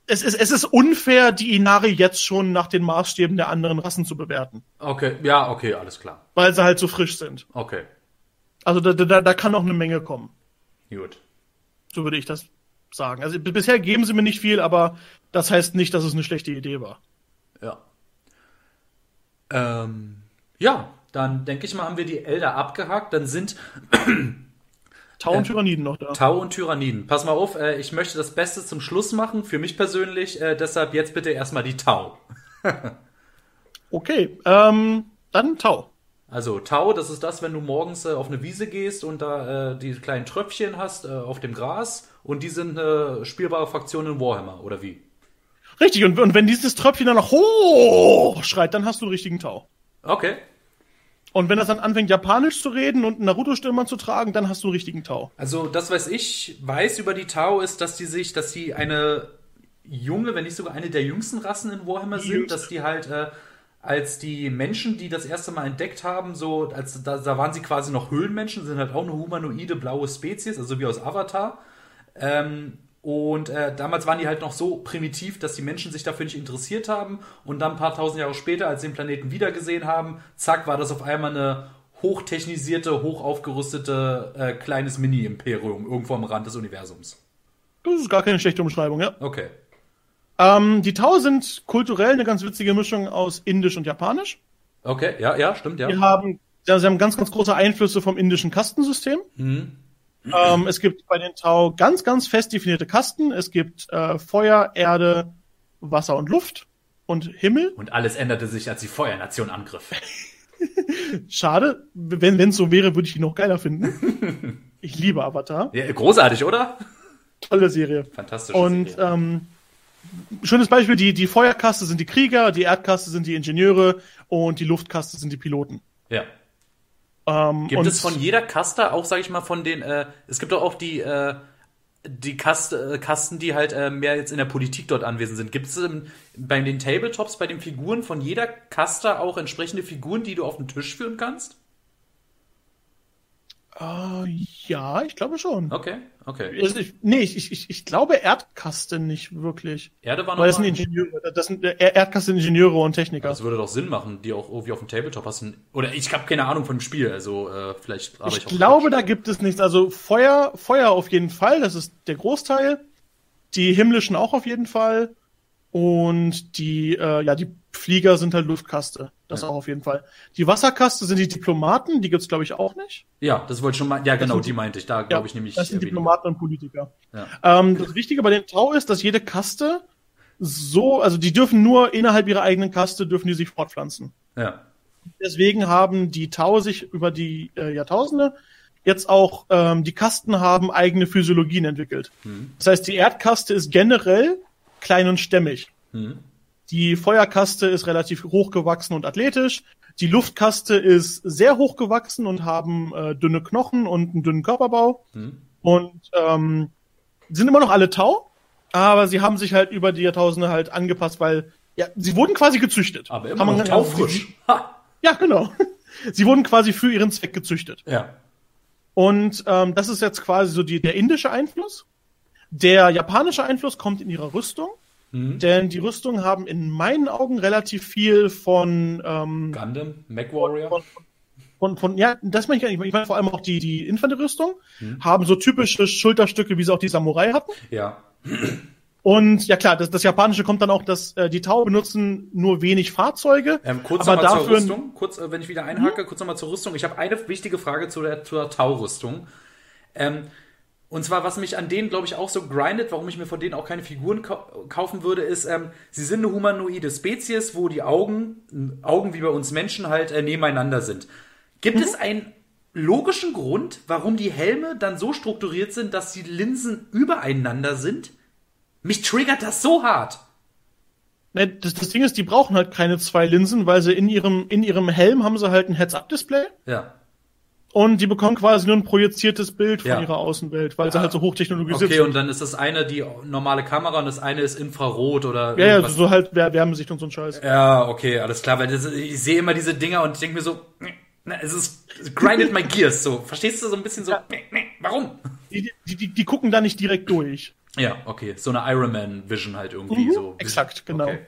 es ist, es ist unfair, die Inari jetzt schon nach den Maßstäben der anderen Rassen zu bewerten. Okay, ja, okay, alles klar. Weil sie halt so frisch sind. Okay. Also da, da, da kann auch eine Menge kommen. Gut. So würde ich das sagen. Also bisher geben sie mir nicht viel, aber das heißt nicht, dass es eine schlechte Idee war. Ja. Ähm, ja, dann denke ich mal, haben wir die Elder abgehakt. Dann sind Tau und äh, Tyranniden noch da. Tau und Tyranniden. Pass mal auf, äh, ich möchte das Beste zum Schluss machen, für mich persönlich. Äh, deshalb jetzt bitte erstmal die Tau. okay, ähm, dann Tau. Also Tau, das ist das, wenn du morgens äh, auf eine Wiese gehst und da äh, die kleinen Tröpfchen hast äh, auf dem Gras und die sind eine spielbare Fraktion in Warhammer, oder wie? Richtig, und, und wenn dieses Tröpfchen dann noch hoch schreit, dann hast du einen richtigen Tau. Okay. Und wenn das dann anfängt, Japanisch zu reden und Naruto-Stirnband zu tragen, dann hast du einen richtigen Tau. Also das, was ich weiß über die Tau, ist, dass die sich, dass sie eine junge, wenn nicht sogar eine der jüngsten Rassen in Warhammer sind, Jüngst. dass die halt äh, als die Menschen, die das erste Mal entdeckt haben, so als da, da waren sie quasi noch Höhlenmenschen, sind halt auch eine humanoide blaue Spezies, also wie aus Avatar. Ähm, und äh, damals waren die halt noch so primitiv, dass die Menschen sich dafür nicht interessiert haben. Und dann ein paar tausend Jahre später, als sie den Planeten wiedergesehen haben, zack, war das auf einmal eine hochtechnisierte, hochaufgerüstete äh, kleines Mini-Imperium irgendwo am Rand des Universums. Das ist gar keine schlechte Umschreibung, ja. Okay. Ähm, die Tau sind kulturell eine ganz witzige Mischung aus Indisch und Japanisch. Okay, ja, ja, stimmt, ja. Wir haben, ja, sie haben ganz, ganz große Einflüsse vom indischen Kastensystem. Mhm. Ähm, es gibt bei den Tau ganz, ganz fest definierte Kasten. Es gibt äh, Feuer, Erde, Wasser und Luft und Himmel. Und alles änderte sich, als die Feuernation angriff. Schade. Wenn es so wäre, würde ich ihn noch geiler finden. Ich liebe Avatar. Ja, großartig, oder? Tolle Serie. Fantastisch. Und ähm, schönes Beispiel, die, die Feuerkaste sind die Krieger, die Erdkaste sind die Ingenieure und die Luftkaste sind die Piloten. Ja. Ähm, Gibt es von jeder Kaste, auch sage ich mal, von den, äh, es gibt doch auch die, äh, die Kaste, äh, Kasten, die halt äh, mehr jetzt in der Politik dort anwesend sind. Gibt es ähm, bei den Tabletops, bei den Figuren von jeder Kaste auch entsprechende Figuren, die du auf den Tisch führen kannst? Äh, ja, ich glaube schon. Okay, okay. Also ich, nee, ich, ich, ich glaube Erdkaste nicht wirklich. Erde war noch Weil das sind Ingenieure, das sind äh, Erdkaste sind Ingenieure und Techniker. Das würde doch Sinn machen, die auch irgendwie auf dem Tabletop hast. Oder ich habe keine Ahnung von dem Spiel, also äh, vielleicht aber ich auch glaube, da gibt es nichts. Also Feuer, Feuer auf jeden Fall, das ist der Großteil. Die himmlischen auch auf jeden Fall. Und die, äh, ja, die Flieger sind halt Luftkaste. Das Ja. auch auf jeden Fall. Die Wasserkaste sind die Diplomaten, die gibt's glaube ich auch nicht. Ja, das wollte ich schon mal. Ja, genau, die meinte ich. Da glaube ich nämlich. Das sind äh. Diplomaten und Politiker. Ja. Ähm, das Wichtige bei den Tau ist, dass jede Kaste so, also die dürfen nur innerhalb ihrer eigenen Kaste dürfen die sich fortpflanzen. Ja. Deswegen haben die Tau sich über die äh, Jahrtausende jetzt auch ähm, die Kasten haben eigene Physiologien entwickelt. Das heißt, die Erdkaste ist generell klein und stämmig. Mhm. Die Feuerkaste ist relativ hochgewachsen und athletisch. Die Luftkaste ist sehr hochgewachsen und haben äh, dünne Knochen und einen dünnen Körperbau. Mhm. Und ähm, sind immer noch alle Tau, aber sie haben sich halt über die Jahrtausende halt angepasst, weil ja, sie wurden quasi gezüchtet. Aber immer noch taufrisch. Ja, genau. Sie wurden quasi für ihren Zweck gezüchtet. Ja. Und ähm, das ist jetzt quasi so die, der indische Einfluss. Der japanische Einfluss kommt in ihrer Rüstung, Mhm. denn die Rüstungen haben in meinen Augen relativ viel von, ähm, Gundam, Mac Warrior. von, von, von ja, das meine ich gar nicht. Ich meine vor allem auch die, die Infanterierrüstung haben so typische Schulterstücke, wie sie auch die Samurai hatten. Ja. Und ja klar, das, das Japanische kommt dann auch, dass äh, die Tau benutzen nur wenig Fahrzeuge, Ähm, kurz aber nochmal zur dafür Rüstung. Kurz, äh, wenn ich wieder einhake, kurz nochmal zur Rüstung. Ich habe eine wichtige Frage zu der, zur Tau-Rüstung. Ähm, und zwar, was mich an denen, glaube ich, auch so grindet, warum ich mir von denen auch keine Figuren kau kaufen würde, ist, ähm, sie sind eine humanoide Spezies, wo die Augen, Augen wie bei uns Menschen halt äh, nebeneinander sind. Gibt es einen logischen Grund, warum die Helme dann so strukturiert sind, dass die Linsen übereinander sind? Mich triggert das so hart. Ne, das, das Ding ist, die brauchen halt keine zwei Linsen, weil sie in ihrem, in ihrem Helm haben sie halt ein Heads-Up-Display Ja. Und die bekommen quasi nur ein projiziertes Bild von Ja. ihrer Außenwelt, weil sie halt so hochtechnologisiert Okay, sind. und dann ist das eine die normale Kamera und das eine ist Infrarot oder Ja, ja, so halt Wär- Wärmesicht und so ein Scheiß. Ja, okay, alles klar, weil das, ich sehe immer diese Dinger und denke mir so, na, es ist es grindet my gears so. Verstehst du so ein bisschen so, Ja. warum? Die, die, die, die gucken da nicht direkt durch. Ja, okay, so eine Iron Man Vision halt irgendwie so. Mhm, exakt, genau. Okay.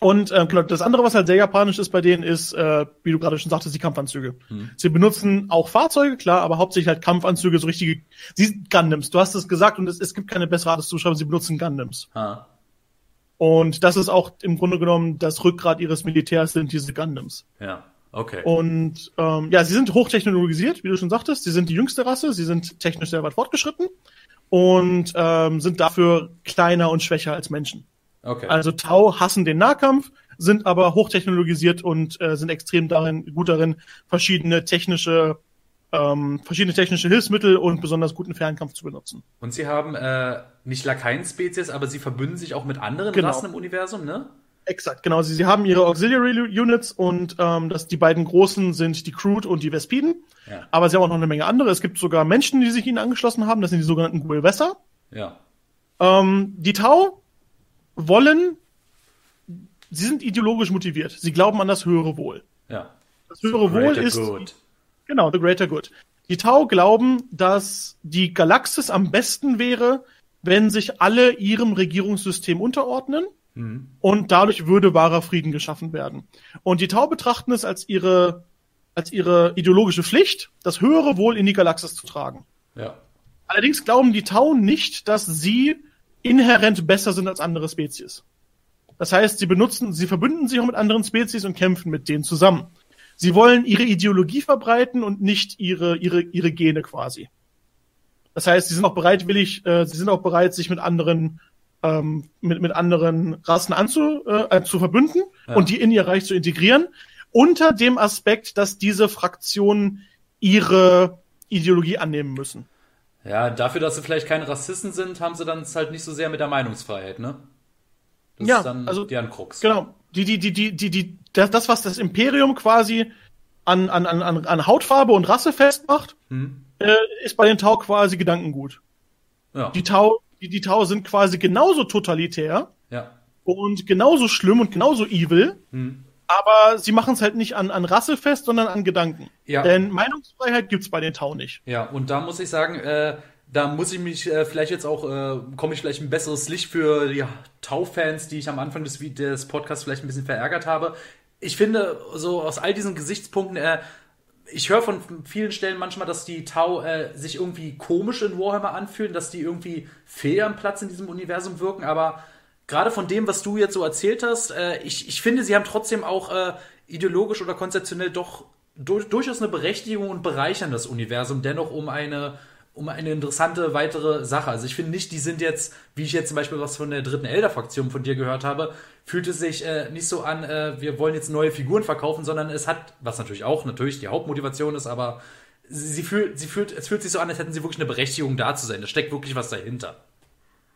Und genau, das andere, was halt sehr japanisch ist bei denen, ist, äh, wie du gerade schon sagtest, die Kampfanzüge. Sie benutzen auch Fahrzeuge, klar, aber hauptsächlich halt Kampfanzüge, so richtige, sie sind Gundams. Du hast es gesagt und es, es gibt keine bessere Art, das zu schreiben, sie benutzen Gundams. Ah, Und das ist auch im Grunde genommen das Rückgrat ihres Militärs sind diese Gundams. ja, okay. Und ähm, ja, sie sind hochtechnologisiert, wie du schon sagtest. Sie sind die jüngste Rasse, sie sind technisch sehr weit fortgeschritten und ähm, sind dafür kleiner und schwächer als Menschen. Okay. Also Tau hassen den Nahkampf, sind aber hochtechnologisiert und äh, sind extrem darin, gut darin, verschiedene technische, ähm, verschiedene technische Hilfsmittel und besonders guten Fernkampf zu benutzen. Und sie haben äh, nicht Lakaien-Spezies, aber sie verbünden sich auch mit anderen Genau. Rassen im Universum, ne? Exakt, genau. Sie, sie haben ihre Auxiliary Units und ähm, das, die beiden großen sind die Crude und die Vespiden. Ja. Aber sie haben auch noch eine Menge andere. Es gibt sogar Menschen, die sich ihnen angeschlossen haben. Das sind die sogenannten Guelwässer. Ja. Ähm, die Tau wollen, sie sind ideologisch motiviert. Sie glauben an das höhere Wohl. Ja. Das höhere Wohl Greater ist, Good. genau, the greater good. Die Tau glauben, dass die Galaxis am besten wäre, wenn sich alle ihrem Regierungssystem unterordnen und dadurch würde wahrer Frieden geschaffen werden. Und die Tau betrachten es als ihre, als ihre ideologische Pflicht, das höhere Wohl in die Galaxis zu tragen. Ja. Allerdings glauben die Tau nicht, dass sie inhärent besser sind als andere Spezies. Das heißt, sie benutzen, sie verbünden sich auch mit anderen Spezies und kämpfen mit denen zusammen. Sie wollen ihre Ideologie verbreiten und nicht ihre, ihre, ihre Gene quasi. Das heißt, sie sind auch bereitwillig, äh, sie sind auch bereit, sich mit anderen, ähm, mit, mit anderen Rassen anzu, äh, zu verbünden Ja. und die in ihr Reich zu integrieren, unter dem Aspekt, dass diese Fraktionen ihre Ideologie annehmen müssen. Ja, dafür, dass sie vielleicht keine Rassisten sind, haben sie dann es halt nicht so sehr mit der Meinungsfreiheit, ne? Das ja, ist dann also, deren Krux. Genau. Die, die, die, die, die, die, das, das, was das Imperium quasi an, an, an, an Hautfarbe und Rasse festmacht, hm. äh, ist bei den Tau quasi Gedankengut. Ja. Die Tau, die, die Tau sind quasi genauso totalitär. Ja. Und genauso schlimm und genauso evil. Hm. Aber sie machen es halt nicht an, an Rasse fest, sondern an Gedanken. Ja. Denn Meinungsfreiheit gibt's bei den Tau nicht. Ja, und da muss ich sagen, äh, da muss ich mich äh, vielleicht jetzt auch, äh, komme ich vielleicht ein besseres Licht für die Tau-Fans, die ich am Anfang des, des Podcasts vielleicht ein bisschen verärgert habe. Ich finde, so aus all diesen Gesichtspunkten, äh, ich höre von vielen Stellen manchmal, dass die Tau äh, sich irgendwie komisch in Warhammer anfühlen, dass die irgendwie fehl am Platz in diesem Universum wirken, aber gerade von dem, was du jetzt so erzählt hast, äh, ich, ich finde, sie haben trotzdem auch äh, ideologisch oder konzeptionell doch durch, durchaus eine Berechtigung und bereichern das Universum dennoch um eine um eine interessante weitere Sache. Also ich finde nicht, die sind jetzt, wie ich jetzt zum Beispiel was von der dritten Elder-Fraktion von dir gehört habe, fühlt es sich äh, nicht so an, äh, wir wollen jetzt neue Figuren verkaufen, sondern es hat, was natürlich auch natürlich die Hauptmotivation ist, aber sie fühlt, sie fühlt, es fühlt sich so an, als hätten sie wirklich eine Berechtigung da zu sein. Da steckt wirklich was dahinter.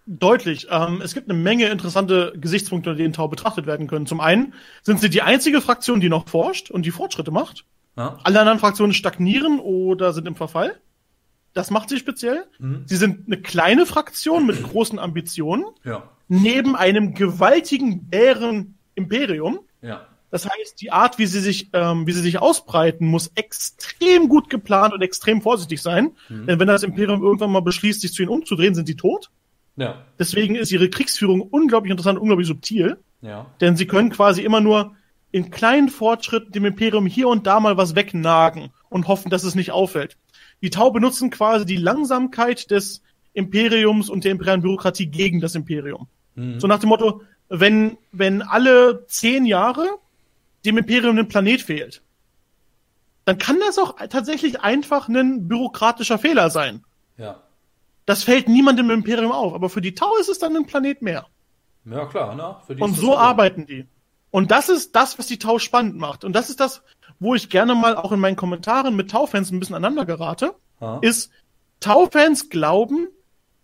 Deutlich. Ähm, es gibt eine Menge interessante Gesichtspunkte, unter denen Tau betrachtet werden können. Zum einen sind sie die einzige Fraktion, die noch forscht und die Fortschritte macht. Ja. Alle anderen Fraktionen stagnieren oder sind im Verfall. Das macht sie speziell. Mhm. Sie sind eine kleine Fraktion mit großen Ambitionen. Ja. Neben einem gewaltigen Bären-Imperium. Ja. Das heißt, die Art, wie sie sich, ähm, wie sie sich ausbreiten, muss extrem gut geplant und extrem vorsichtig sein. Mhm. Denn wenn das Imperium irgendwann mal beschließt, sich zu ihnen umzudrehen, sind sie tot. Ja. Deswegen ist ihre Kriegsführung unglaublich interessant, unglaublich subtil. Ja. Denn sie können quasi immer nur in kleinen Fortschritten dem Imperium hier und da mal was wegnagen und hoffen, dass es nicht auffällt. Die Tau benutzen quasi die Langsamkeit des Imperiums und der imperialen Bürokratie gegen das Imperium. Mhm. So nach dem Motto, wenn, wenn alle zehn Jahre dem Imperium ein Planet fehlt, dann kann das auch tatsächlich einfach ein bürokratischer Fehler sein. Ja. Das fällt niemandem im Imperium auf, aber für die Tau ist es dann ein Planet mehr. Ja, klar, ne? und so arbeiten die. Und das ist das, was die Tau spannend macht. Und das ist das, wo ich gerne mal auch in meinen Kommentaren mit Tau-Fans ein bisschen aneinander gerate, ha? ist, Tau-Fans glauben,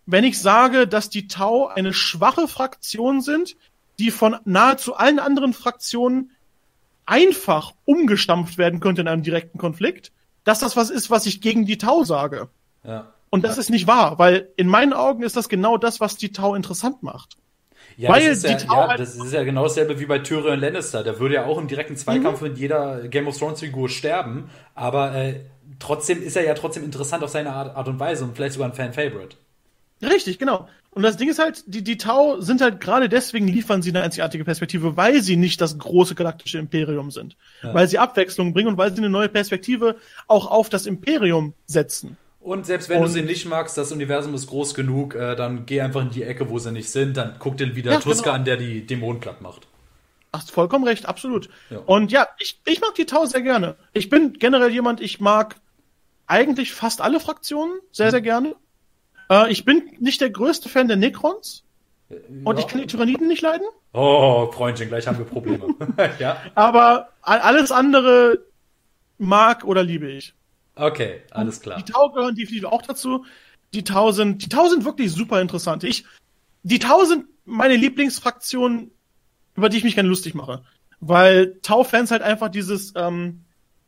wenn ich sage, dass die Tau eine schwache Fraktion sind, die von nahezu allen anderen Fraktionen einfach umgestampft werden könnte in einem direkten Konflikt, dass das was ist, was ich gegen die Tau sage. Ja. Und das ist nicht wahr, weil in meinen Augen ist das genau das, was die Tau interessant macht. Ja, Weil das ist ja, ja, das ist ja genau dasselbe wie bei Tyrion Lannister. Der würde ja auch im direkten Zweikampf mhm. mit jeder Game of Thrones Figur sterben, aber äh, trotzdem ist er ja trotzdem interessant auf seine Art, Art und Weise und vielleicht sogar ein Fan-Favorite. Richtig, genau. Und das Ding ist halt, die, die Tau sind halt gerade deswegen liefern sie eine einzigartige Perspektive, weil sie nicht das große galaktische Imperium sind. Ja. Weil sie Abwechslung bringen und weil sie eine neue Perspektive auch auf das Imperium setzen. Und selbst wenn und, du sie nicht magst, das Universum ist groß genug, äh, dann geh einfach in die Ecke, wo sie nicht sind, dann guck dir wieder ja, Tuska genau. an, der die Dämonen platt macht. Hast vollkommen recht, absolut. Ja. Und ja, ich, ich mag die Tau sehr gerne. Ich bin generell jemand, ich mag eigentlich fast alle Fraktionen sehr, sehr gerne. Äh, ich bin nicht der größte Fan der Necrons. Ja. Und ich kann die Tyranniden nicht leiden. Oh, Freundchen, gleich haben wir Probleme. ja. Aber alles andere mag oder liebe ich. Okay, alles klar. Die Tau gehören definitiv auch dazu. Die Tau sind, die Tau sind wirklich super interessant. Ich, die Tau sind meine Lieblingsfraktion, über die ich mich gerne lustig mache. Weil Tau-Fans halt einfach dieses, ähm,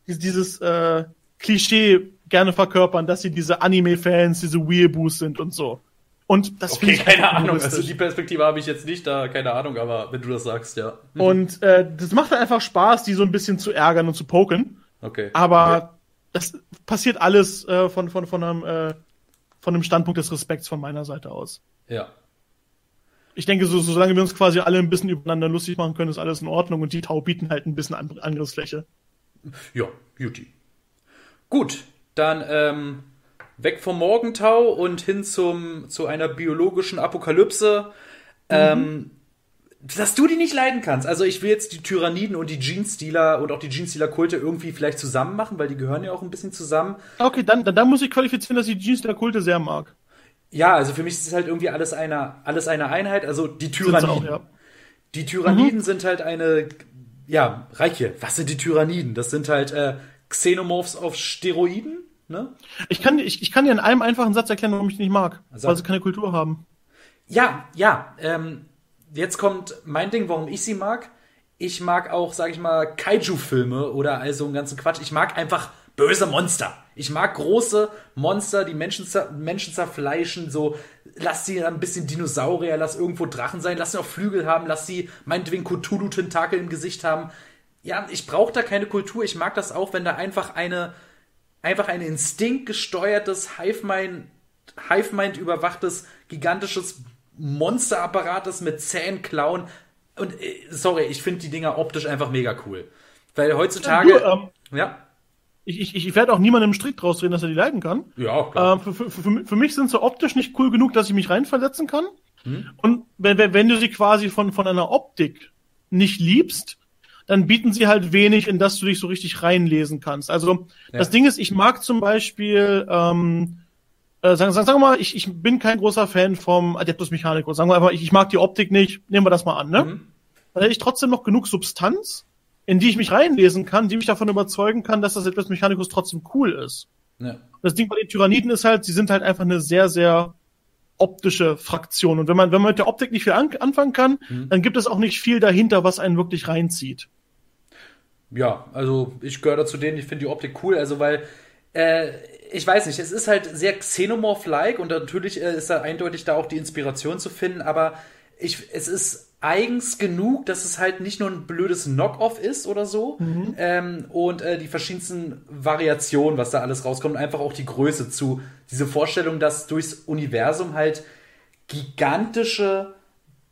dieses, äh, Klischee gerne verkörpern, dass sie diese Anime-Fans, diese Weeaboos sind und so. Und das okay, keine Ahnung. Also die Perspektive habe ich jetzt nicht da, keine Ahnung, aber wenn du das sagst, ja. Und äh, das macht halt einfach Spaß, die so ein bisschen zu ärgern und zu poken. Okay. Aber das passiert alles äh, von, von, von, einem, äh, von einem Standpunkt des Respekts von meiner Seite aus. Ja. Ich denke, so, solange wir uns quasi alle ein bisschen übereinander lustig machen können, ist alles in Ordnung und die Tau bieten halt ein bisschen Angriffsfläche. Ja, Beauty. Gut, dann ähm, weg vom Morgentau und hin zum, zu einer biologischen Apokalypse. Mhm. Ähm, dass du die nicht leiden kannst. Also ich will jetzt die Tyranniden und die Jeans-Stealer und auch die Jeans-Stealer-Kulte irgendwie vielleicht zusammen machen, weil die gehören ja auch ein bisschen zusammen. Okay, dann, dann, dann muss ich qualifizieren, dass ich die Jeans-Stealer-Kulte sehr mag. Ja, also für mich ist es halt irgendwie alles eine, alles eine Einheit. Also die Tyranniden. Auch, ja. Die Tyranniden mhm. sind halt eine, ja, Reiche. Was sind die Tyranniden? Das sind halt äh, Xenomorphs auf Steroiden Ne? Ich kann, ich, ich kann dir in einem einfachen Satz erklären, warum ich die nicht mag. Sag. Weil sie keine Kultur haben. Ja, ja. Ähm, jetzt kommt mein Ding, warum ich sie mag. Ich mag auch, sag ich mal, Kaiju-Filme oder also einen ganzen Quatsch. Ich mag einfach böse Monster. Ich mag große Monster, die Menschen, zer Menschen zerfleischen, so, lass sie ein bisschen Dinosaurier, lass irgendwo Drachen sein, lass sie auch Flügel haben, lass sie meinetwegen Cthulhu-Tentakel im Gesicht haben. Ja, ich brauche da keine Kultur. Ich mag das auch, wenn da einfach eine, einfach ein instinktgesteuertes, Hive-Mind, Hive-Mind überwachtes, gigantisches Monsterapparat ist mit Zähnen, Klauen. Und äh, sorry, ich finde die Dinger optisch einfach mega cool. Weil heutzutage. Ja, du, ähm, ja. Ich, ich, ich werde auch niemandem im Strick draus drehen, dass er die leiden kann. Ja, klar. Ähm, für, für, für, für mich sind sie optisch nicht cool genug, dass ich mich reinversetzen kann. Und wenn, wenn wenn du sie quasi von, von einer Optik nicht liebst, dann bieten sie halt wenig, in das du dich so richtig reinlesen kannst. Also Ja. das Ding ist, ich mag zum Beispiel, ähm, äh, sagen, sagen, sagen wir mal, ich, ich bin kein großer Fan vom Adeptus Mechanicus. Sagen wir einfach, ich, ich mag die Optik nicht, nehmen wir das mal an, ne? Mhm. Dann hätte ich trotzdem noch genug Substanz, in die ich mich reinlesen kann, die mich davon überzeugen kann, dass das Adeptus Mechanicus trotzdem cool ist. Ja. Das Ding bei den Tyranniden ist halt, sie sind halt einfach eine sehr, sehr optische Fraktion. Und wenn man, wenn man mit der Optik nicht viel an, anfangen kann, dann gibt es auch nicht viel dahinter, was einen wirklich reinzieht. Ja, also ich gehöre dazu denen, ich finde die Optik cool, also weil, äh, ich weiß nicht, es ist halt sehr Xenomorph-like und natürlich äh, ist da eindeutig da auch die Inspiration zu finden, aber ich, es ist eigens genug, dass es halt nicht nur ein blödes Knock-off ist oder so ähm, und äh, die verschiedensten Variationen, was da alles rauskommt, einfach auch die Größe zu, diese Vorstellung, dass durchs Universum halt gigantische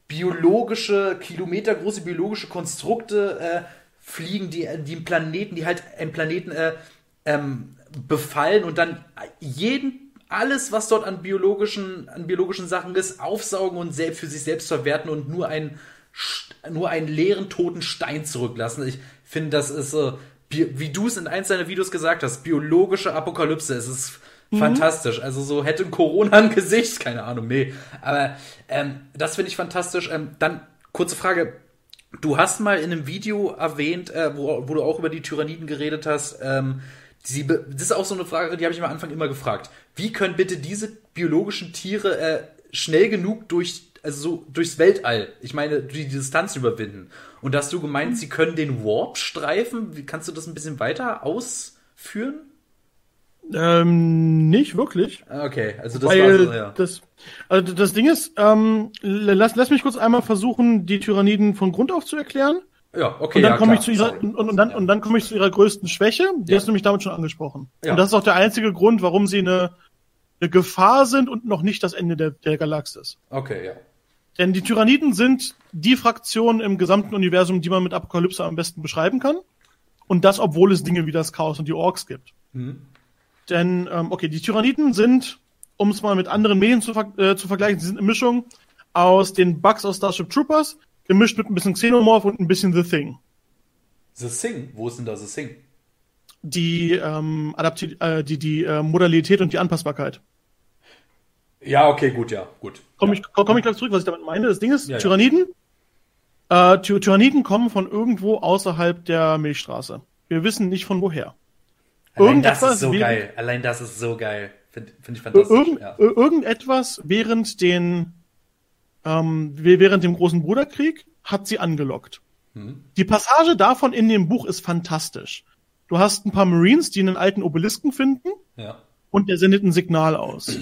biologische, kilometergroße biologische Konstrukte äh, fliegen, die, die einen Planeten, die halt einen Planeten äh, ähm, befallen und dann jeden, alles, was dort an biologischen, an biologischen Sachen ist, aufsaugen und selbst für sich selbst verwerten und nur einen, nur einen leeren, toten Stein zurücklassen. Ich finde, das ist, äh, wie du es in eins deiner Videos gesagt hast, biologische Apokalypse. Es ist fantastisch. Also so hätte Corona ein Gesicht, keine Ahnung, nee. Aber ähm, das finde ich fantastisch. Ähm, dann kurze Frage. Du hast mal in einem Video erwähnt, äh, wo, wo du auch über die Tyranniden geredet hast. Ähm, sie, be- das ist auch so eine Frage, die habe ich am Anfang immer gefragt. Wie können bitte diese biologischen Tiere äh, schnell genug durch, also so durchs Weltall, ich meine, die Distanz überwinden? Und hast du gemeint, sie können den Warp streifen? Wie, kannst du das ein bisschen weiter ausführen? Ähm, nicht wirklich. Okay, also das Weil war so, ja. das, also das Ding ist, ähm, lass, lass mich kurz einmal versuchen, die Tyranniden von Grund auf zu erklären. Ja, okay. Und dann ja, komme ich zu ihrer, und, und, dann, und dann komme ich zu ihrer größten Schwäche. Die Ja. hast du nämlich damit schon angesprochen. Ja. Und das ist auch der einzige Grund, warum sie eine, eine Gefahr sind und noch nicht das Ende der, der Galaxis. Okay, ja. Denn die Tyranniden sind die Fraktion im gesamten Universum, die man mit Apokalypse am besten beschreiben kann. Und das, obwohl es Dinge wie das Chaos und die Orks gibt. Mhm. Denn, ähm, okay, die Tyranniden sind, um es mal mit anderen Medien zu, ver äh, zu vergleichen, sie sind eine Mischung aus den Bugs aus Starship Troopers, gemischt mit ein bisschen Xenomorph und ein bisschen The Thing. The Sing, wo ist denn da The Sing? Die, ähm, Adapti äh, die, die äh, Modalität und die Anpassbarkeit. Ja, okay, gut, ja, gut. Komme ja. ich, komm ich gleich zurück, was ich damit meine. Das Ding ist, Ja, ja. Tyranniden, äh, Ty Tyranniden kommen von irgendwo außerhalb der Milchstraße. Wir wissen nicht von woher. Allein das ist so geil. Allein das ist so geil. Finde find ich fantastisch. Irgend, ja. ir- Irgendetwas während den ähm, während dem großen Bruderkrieg hat sie angelockt. Mhm. Die Passage davon in dem Buch ist fantastisch. Du hast ein paar Marines, die einen alten Obelisken finden ja. und der sendet ein Signal aus.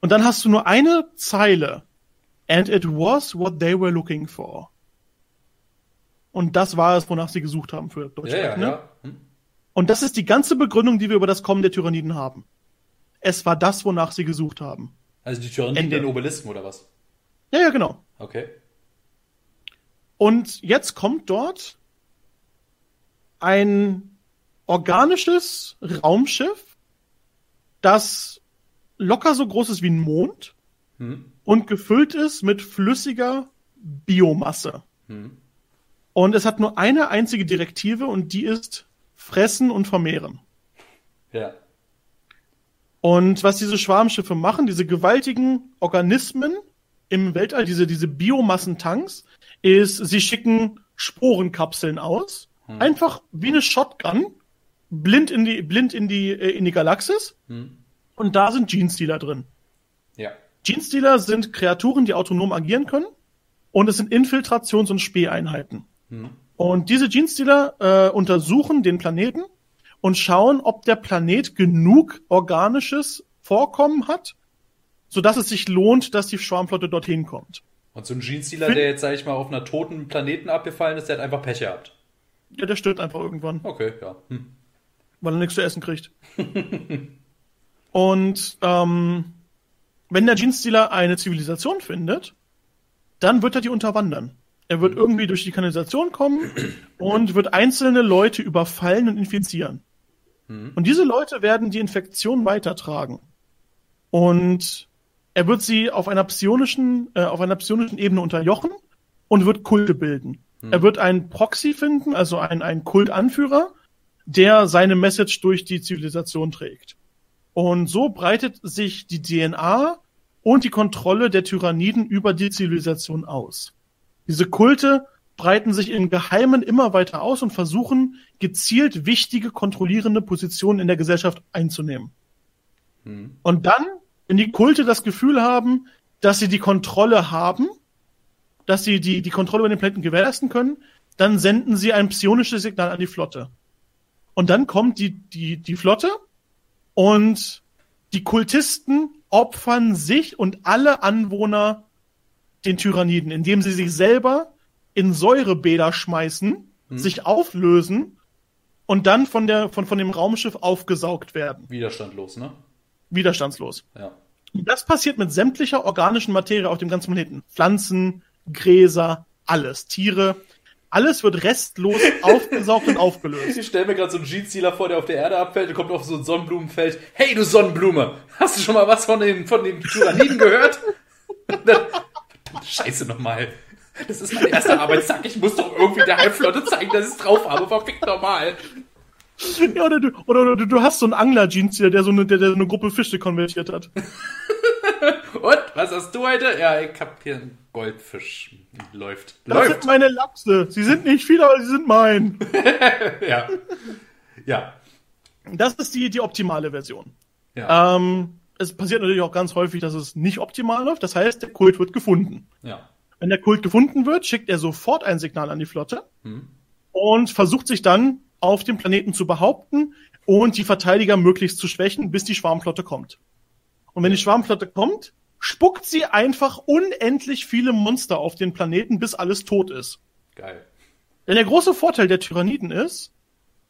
Und dann hast du nur eine Zeile. And it was what they were looking for. Und das war es, wonach sie gesucht haben für Deutschland. ja, ne? ja. Hm? Und das ist die ganze Begründung, die wir über das Kommen der Tyranniden haben. Es war das, wonach sie gesucht haben. Also die Tyranniden Ende. den Obelisken oder was? Ja, ja, genau. Okay. Und jetzt kommt dort ein organisches Raumschiff, das locker so groß ist wie ein Mond Hm? und gefüllt ist mit flüssiger Biomasse. Hm? Und es hat nur eine einzige Direktive und die ist fressen und vermehren. Ja. Und was diese Schwarmschiffe machen, diese gewaltigen Organismen im Weltall, diese, diese Biomassentanks, ist, sie schicken Sporenkapseln aus. Einfach wie eine Shotgun blind in die, blind in die, äh, in die Galaxis. Hm. Und da sind Genestealer drin. Ja. Genestealer sind Kreaturen, die autonom agieren können. Und es sind Infiltrations- und Späheinheiten. Hm. Und diese Genestealer äh, untersuchen den Planeten und schauen, ob der Planet genug organisches Vorkommen hat, sodass es sich lohnt, dass die Schwarmflotte dorthin kommt. Und so ein Genestealer, der jetzt, sag ich mal, auf einer toten Planeten abgefallen ist, der hat einfach Pech gehabt. Ja, der stirbt einfach irgendwann, Okay, ja. Hm. weil er nichts zu essen kriegt. und ähm, wenn der Genestealer eine Zivilisation findet, dann wird er die unterwandern. Er wird irgendwie durch die Kanalisation kommen und wird einzelne Leute überfallen und infizieren. Und diese Leute werden die Infektion weitertragen. Und er wird sie auf einer psionischen, äh, auf einer psionischen Ebene unterjochen und wird Kulte bilden. Er wird einen Proxy finden, also einen, einen Kultanführer, der seine Message durch die Zivilisation trägt. Und so breitet sich die DNA und die Kontrolle der Tyranniden über die Zivilisation aus. Diese Kulte breiten sich im Geheimen immer weiter aus und versuchen gezielt wichtige kontrollierende Positionen in der Gesellschaft einzunehmen. Und dann, wenn die Kulte das Gefühl haben, dass sie die Kontrolle haben, dass sie die, die Kontrolle über den Planeten gewährleisten können, dann senden sie ein psionisches Signal an die Flotte. Und dann kommt die, die, die Flotte und die Kultisten opfern sich und alle Anwohner den Tyranniden, indem sie sich selber in Säurebäder schmeißen, sich auflösen und dann von, der, von, von dem Raumschiff aufgesaugt werden. Widerstandlos, ne? Widerstandslos. Ja. Das passiert mit sämtlicher organischen Materie auf dem ganzen Planeten. Pflanzen, Gräser, alles. Tiere. Alles wird restlos aufgesaugt und aufgelöst. Ich stelle mir gerade so einen Genestealer vor, der auf der Erde abfällt und kommt auf so ein Sonnenblumenfeld. Hey, du Sonnenblume! Hast du schon mal was von den, von den Tyranniden gehört? Scheiße nochmal. Das ist mein erster Arbeitstag. Ich muss doch irgendwie der Halbflotte zeigen, dass ich es drauf habe. Verfickt nochmal. Ja, oder du, oder, oder du hast so einen Angler-Jeans hier, der so eine, der, der so eine Gruppe Fische konvertiert hat. Und, was hast du heute? Ja, ich hab hier einen Goldfisch. Läuft. Das Läuft. sind meine Lachse. Sie sind nicht viele, aber sie sind mein. Ja. Ja. Das ist die, die optimale Version. Ja. Ähm, es passiert natürlich auch ganz häufig, dass es nicht optimal läuft. Das heißt, der Kult wird gefunden. Ja. Wenn der Kult gefunden wird, schickt er sofort ein Signal an die Flotte und versucht sich dann auf dem Planeten zu behaupten und die Verteidiger möglichst zu schwächen, bis die Schwarmflotte kommt. Und wenn die Schwarmflotte kommt, spuckt sie einfach unendlich viele Monster auf den Planeten, bis alles tot ist. Geil. Denn der große Vorteil der Tyranniden ist,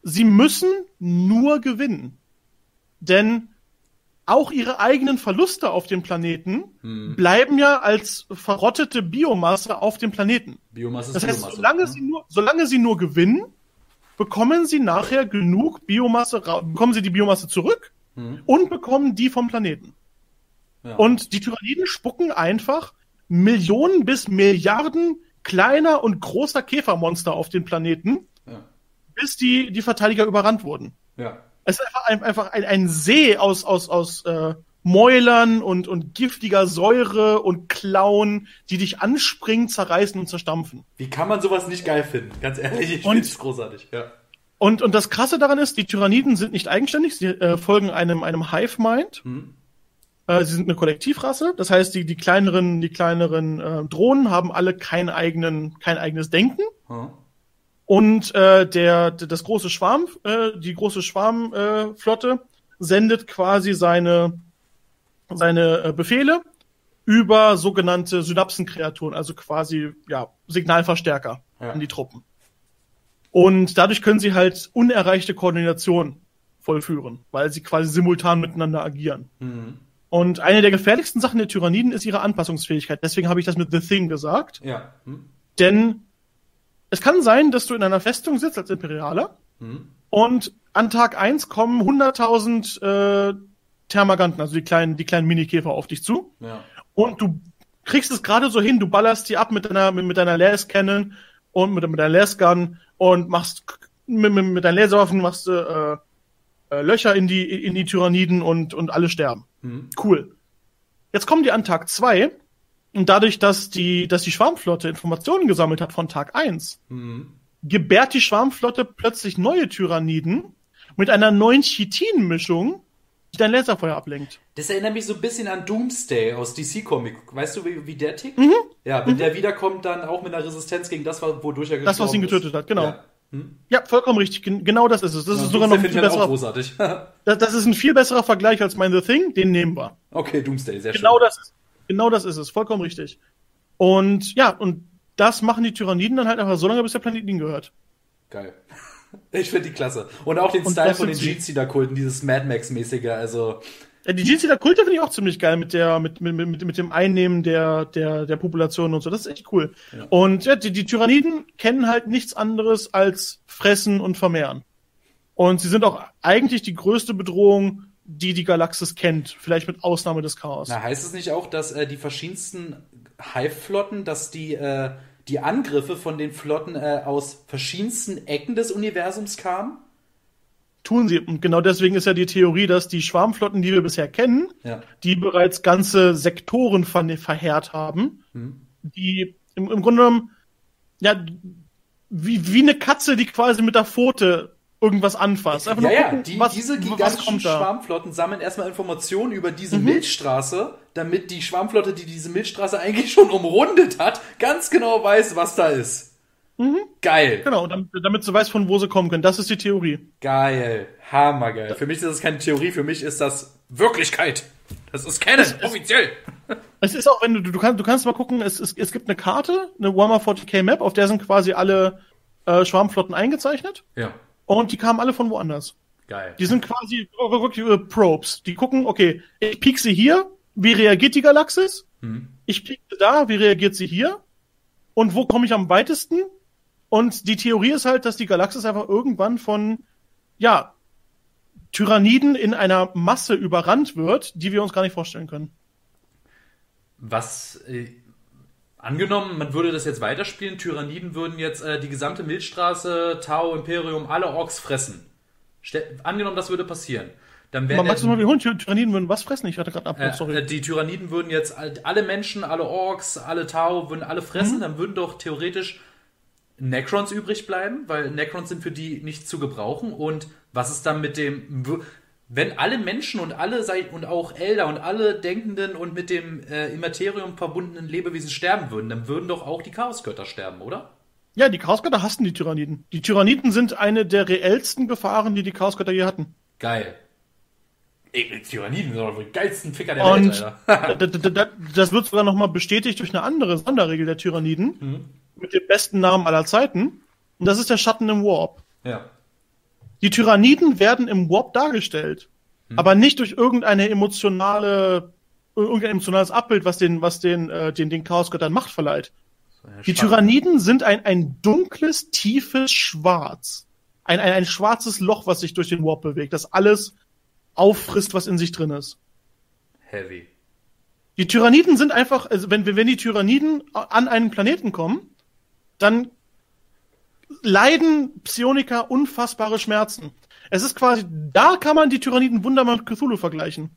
sie müssen nur gewinnen. Denn auch ihre eigenen Verluste auf dem Planeten bleiben ja als verrottete Biomasse auf dem Planeten. Biomasse ist Das heißt, Biomasse. solange sie nur, solange sie nur gewinnen, bekommen sie nachher genug Biomasse, bekommen sie die Biomasse zurück und bekommen die vom Planeten. Ja. Und die Tyranniden spucken einfach Millionen bis Milliarden kleiner und großer Käfermonster auf den Planeten, Ja. bis die, die Verteidiger überrannt wurden. Ja. Es ist einfach, ein- einfach ein, ein See aus, aus, aus äh, Mäulern und, und giftiger Säure und Klauen, die dich anspringen, zerreißen und zerstampfen. Wie kann man sowas nicht geil finden? Ganz ehrlich, ich finde es großartig. Ja. Und, und das Krasse daran ist, die Tyranniden sind nicht eigenständig, sie äh, folgen einem, einem Hive-Mind. Äh, sie sind eine Kollektivrasse, das heißt, die, die kleineren, die kleineren äh, Drohnen haben alle kein, eigenen, kein eigenes Denken. Hm. Und äh, der, das große Schwarm, äh, die große Schwarmflotte äh, sendet quasi seine seine äh, Befehle über sogenannte Synapsenkreaturen, also quasi ja Signalverstärker Ja. an die Truppen. Und dadurch können sie halt unerreichte Koordination vollführen, weil sie quasi simultan miteinander agieren. Und eine der gefährlichsten Sachen der Tyranniden ist ihre Anpassungsfähigkeit. Deswegen habe ich das mit The Thing gesagt. Ja. Hm? Denn es kann sein, dass du in einer Festung sitzt als Imperialer und an Tag eins kommen 100.000 äh, Termaganten, also die kleinen, die kleinen Minikäfer auf dich zu. Ja. Und du kriegst es gerade so hin, du ballerst die ab mit deiner, mit, mit deiner Las Cannon und mit, mit deiner Las Gun und machst mit, mit, mit deinen Laserwaffen machst du äh, äh, Löcher in die, in die Tyranniden und, und alle sterben. Cool. Jetzt kommen die an Tag zwei und dadurch, dass die, dass die Schwarmflotte Informationen gesammelt hat von Tag eins gebärt die Schwarmflotte plötzlich neue Tyranniden mit einer neuen Chitin-Mischung, dein Laserfeuer ablenkt. Das erinnert mich so ein bisschen an Doomsday aus DC Comic. Weißt du, wie, wie der tickt? Mhm. Ja, wenn mhm. der wiederkommt, dann auch mit einer Resistenz gegen das, wodurch er Das, was ihn getötet ist. hat, genau. Ja. Hm? ja. vollkommen richtig. Genau das ist es. Das ja, ist sogar noch ein viel besserer. Großartig. das, das, ist ein viel besserer Vergleich als mein The Thing. Den nehmen wir. Okay, Doomsday, sehr genau schön. Das ist, genau das ist es. Vollkommen richtig. Und ja, und das machen die Tyranniden dann halt einfach so lange, bis der Planet ihnen gehört. Geil. Ich finde die klasse. Und auch den und Style von den Jeans-Kulten, dieses Mad Max-mäßige, also. Ja, die Jeans-Kulte finde ich auch ziemlich geil mit der, mit, mit, mit, mit dem Einnehmen der, der, der Population und so. Das ist echt cool. Ja. Und ja, die, die Tyranniden kennen halt nichts anderes als fressen und vermehren. Und sie sind auch eigentlich die größte Bedrohung, die die Galaxis kennt. Vielleicht mit Ausnahme des Chaos. Na, heißt es nicht auch, dass äh, die verschiedensten Hive-Flotten, dass die, äh, die Angriffe von den Flotten äh, aus verschiedensten Ecken des Universums kamen? Tun sie. Und genau deswegen ist ja die Theorie, dass die Schwarmflotten, die wir bisher kennen, ja. die bereits ganze Sektoren ver verheert haben, hm. die im, im Grunde genommen, ja, wie, wie eine Katze, die quasi mit der Pfote irgendwas anfasst. Einfach ja, nur gucken, ja, die, was, diese gigantischen Schwarmflotten sammeln erstmal Informationen über diese mhm. Milchstraße, damit die Schwarmflotte, die diese Milchstraße eigentlich schon umrundet hat, ganz genau weiß, was da ist. Mhm. Geil. Genau, damit, damit sie weiß, von wo sie kommen können. Das ist die Theorie. Geil. Hammergeil. Für mich ist das keine Theorie, für mich ist das Wirklichkeit. Das ist Canon, es, offiziell. Es ist auch, wenn du, du kannst, du kannst mal gucken, es, es, es gibt eine Karte, eine Warhammer 40k Map, auf der sind quasi alle äh, Schwarmflotten eingezeichnet. Ja. Und die kamen alle von woanders. Geil. Die sind quasi wirklich äh, Probes. Die gucken, okay, ich piek sie hier, wie reagiert die Galaxis? Hm. Ich piek sie da, wie reagiert sie hier? Und wo komme ich am weitesten? Und die Theorie ist halt, dass die Galaxis einfach irgendwann von, ja, Tyranniden in einer Masse überrannt wird, die wir uns gar nicht vorstellen können. Was, äh, angenommen, man würde das jetzt weiterspielen, Tyranniden würden jetzt äh, die gesamte Milchstraße, Tau, Imperium, alle Orks fressen. Ste angenommen, das würde passieren. Dann wären magst du mal wiederholen, Tyranniden würden was fressen? Ich hatte gerade Abbruch, äh, sorry. Äh, die Tyranniden würden jetzt alle Menschen, alle Orks, alle Tau, würden alle fressen, mhm. dann würden doch theoretisch Necrons übrig bleiben, weil Necrons sind für die nicht zu gebrauchen. Und was ist dann mit dem, wenn alle Menschen und alle und auch Elder und alle denkenden und mit dem äh, Immaterium verbundenen Lebewesen sterben würden, dann würden doch auch die Chaosgötter sterben, oder? Ja, die Chaosgötter hassen die Tyranniden. Die Tyranniden sind eine der reellsten Gefahren, die die Chaosgötter je hatten. Geil. Tyranniden sind doch die geilsten Ficker der und Welt, Alter. das wird sogar nochmal bestätigt durch eine andere Sonderregel der Tyranniden. Mhm mit dem besten Namen aller Zeiten. Und das ist der Schatten im Warp. Ja. Die Tyranniden werden im Warp dargestellt. Hm. Aber nicht durch irgendeine emotionale, irgendein emotionales Abbild, was den, was den, äh, den, den Chaosgöttern Macht verleiht. Die Tyranniden sind ein, ein dunkles, tiefes Schwarz. Ein, ein, ein schwarzes Loch, was sich durch den Warp bewegt, das alles auffrisst, was in sich drin ist. Heavy. Die Tyranniden sind einfach, also wenn, wenn die Tyranniden an einen Planeten kommen, dann leiden Psioniker unfassbare Schmerzen. Es ist quasi, da kann man die Tyranniden wunderbar mit Cthulhu vergleichen.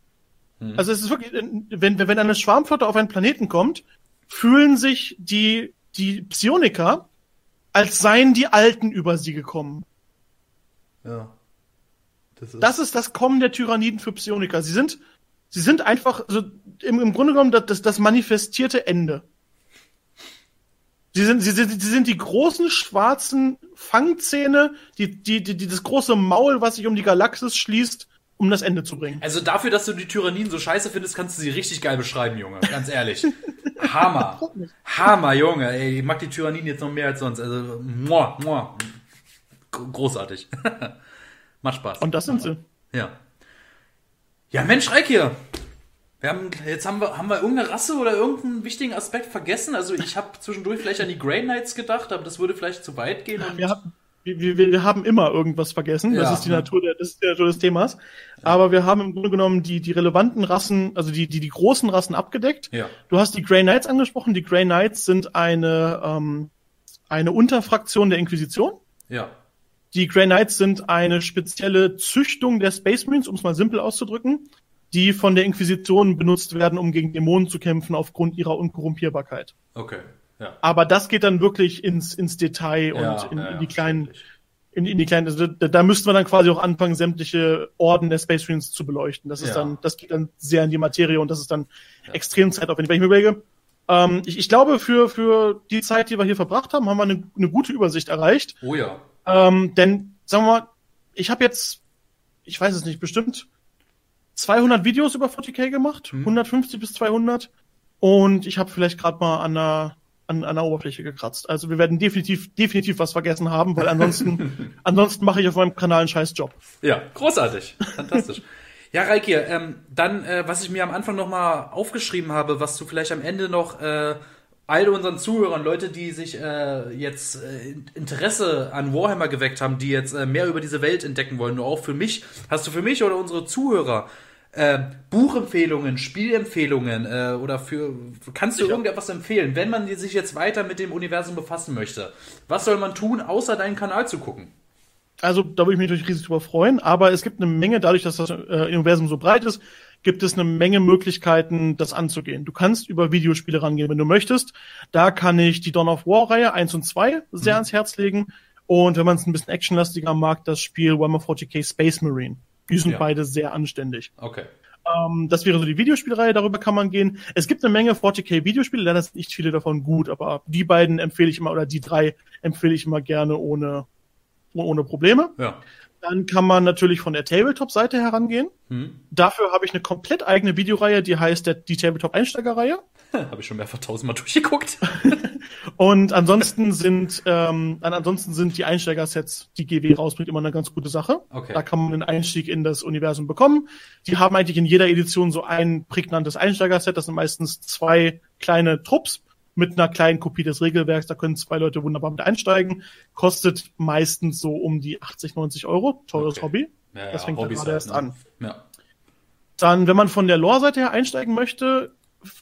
Hm. Also es ist wirklich, wenn, wenn eine Schwarmflotte auf einen Planeten kommt, fühlen sich die, die Psioniker, als seien die Alten über sie gekommen. Ja. Das ist, das ist das Kommen der Tyranniden für Psioniker. Sie sind, sie sind einfach, also im, im Grunde genommen das, das manifestierte Ende. Sie sind, sie sind, sie sind die großen schwarzen Fangzähne, die, die, die, die, das große Maul, was sich um die Galaxis schließt, um das Ende zu bringen. Also dafür, dass du die Tyranniden so scheiße findest, kannst du sie richtig geil beschreiben, Junge. Ganz ehrlich. Hammer. Hammer, Junge. Ey, ich mag die Tyranniden jetzt noch mehr als sonst. Also, muah, muah. Großartig. Macht Spaß. Und das sind sie. Ja. Ja, Mensch, Reik hier. Wir haben, jetzt haben wir, haben wir irgendeine Rasse oder irgendeinen wichtigen Aspekt vergessen. Also ich habe zwischendurch vielleicht an die Grey Knights gedacht, aber das würde vielleicht zu weit gehen. wir, haben, wir, wir, haben immer irgendwas vergessen. Ja, das ist die Natur, der, das ist die Natur des Themas. Aber wir haben im Grunde genommen die, die relevanten Rassen, also die, die, die großen Rassen abgedeckt. Ja. Du hast die Grey Knights angesprochen. Die Grey Knights sind eine, ähm, eine Unterfraktion der Inquisition. Ja. Die Grey Knights sind eine spezielle Züchtung der Space Marines, um es mal simpel auszudrücken die von der Inquisition benutzt werden, um gegen Dämonen zu kämpfen aufgrund ihrer Unkorrumpierbarkeit. Okay. Ja. Aber das geht dann wirklich ins, ins Detail und ja, in, ja, in, die kleinen, in, in die kleinen, also da, da müssten wir dann quasi auch anfangen, sämtliche Orden der Space Marines zu beleuchten. Das ist dann, das geht dann sehr in die Materie und das ist dann extrem zeitaufwendig. Wenn ich mir überlege, ähm, ich, ich glaube, für, für die Zeit, die wir hier verbracht haben, haben wir eine, eine gute Übersicht erreicht. Oh ja. Ähm, denn, sagen wir mal, ich habe jetzt, ich weiß es nicht, bestimmt 200 Videos über 40k gemacht, Mhm. 150 bis 200. Und ich habe vielleicht gerade mal an der, an, an der Oberfläche gekratzt. Also wir werden definitiv, definitiv was vergessen haben, weil ansonsten, ansonsten mache ich auf meinem Kanal einen scheiß Job. Ja, großartig. Fantastisch. Ja, Reiki, ähm, dann, äh, was ich mir am Anfang nochmal aufgeschrieben habe, was du vielleicht am Ende noch äh, all unseren Zuhörern, Leute, die sich äh, jetzt äh, Interesse an Warhammer geweckt haben, die jetzt äh, mehr über diese Welt entdecken wollen, nur auch für mich, hast du für mich oder unsere Zuhörer äh, Buchempfehlungen, Spielempfehlungen äh, oder für kannst du irgendetwas empfehlen, wenn man sich jetzt weiter mit dem Universum befassen möchte? Was soll man tun, außer deinen Kanal zu gucken? Also da würde ich mich natürlich riesig drüber freuen, aber es gibt eine Menge, dadurch, dass das äh, Universum so breit ist, gibt es eine Menge Möglichkeiten, das anzugehen. Du kannst über Videospiele rangehen, wenn du möchtest. Da kann ich die Dawn of War Reihe 1 und 2 sehr Mhm. ans Herz legen. Und wenn man es ein bisschen actionlastiger mag, das Spiel Warhammer 40k Space Marine. Die sind Ja. beide sehr anständig. Okay. Ähm, das wäre so die Videospielreihe, darüber kann man gehen. Es gibt eine Menge 40k Videospiele, leider sind nicht viele davon gut, aber die beiden empfehle ich immer, oder die drei empfehle ich immer gerne ohne, ohne Probleme. Ja. Dann kann man natürlich von der Tabletop-Seite herangehen. Hm. Dafür habe ich eine komplett eigene Videoreihe, die heißt der, die Tabletop-Einsteigerreihe. Habe ich schon mehrfach tausendmal durchgeguckt. Und ansonsten sind, ähm, an- ansonsten sind die Einsteigersets, die GW rausbringt, immer eine ganz gute Sache. Okay. Da kann man einen Einstieg in das Universum bekommen. Die haben eigentlich in jeder Edition so ein prägnantes Einsteigerset. Das sind meistens zwei kleine Trupps mit einer kleinen Kopie des Regelwerks. Da können zwei Leute wunderbar mit einsteigen. Kostet meistens so um die 80, 90 Euro. Teures Okay. Hobby. Ja, Das fängt Hobbys gerade erst ne? an. Ja. Dann, wenn man von der Lore-Seite her einsteigen möchte,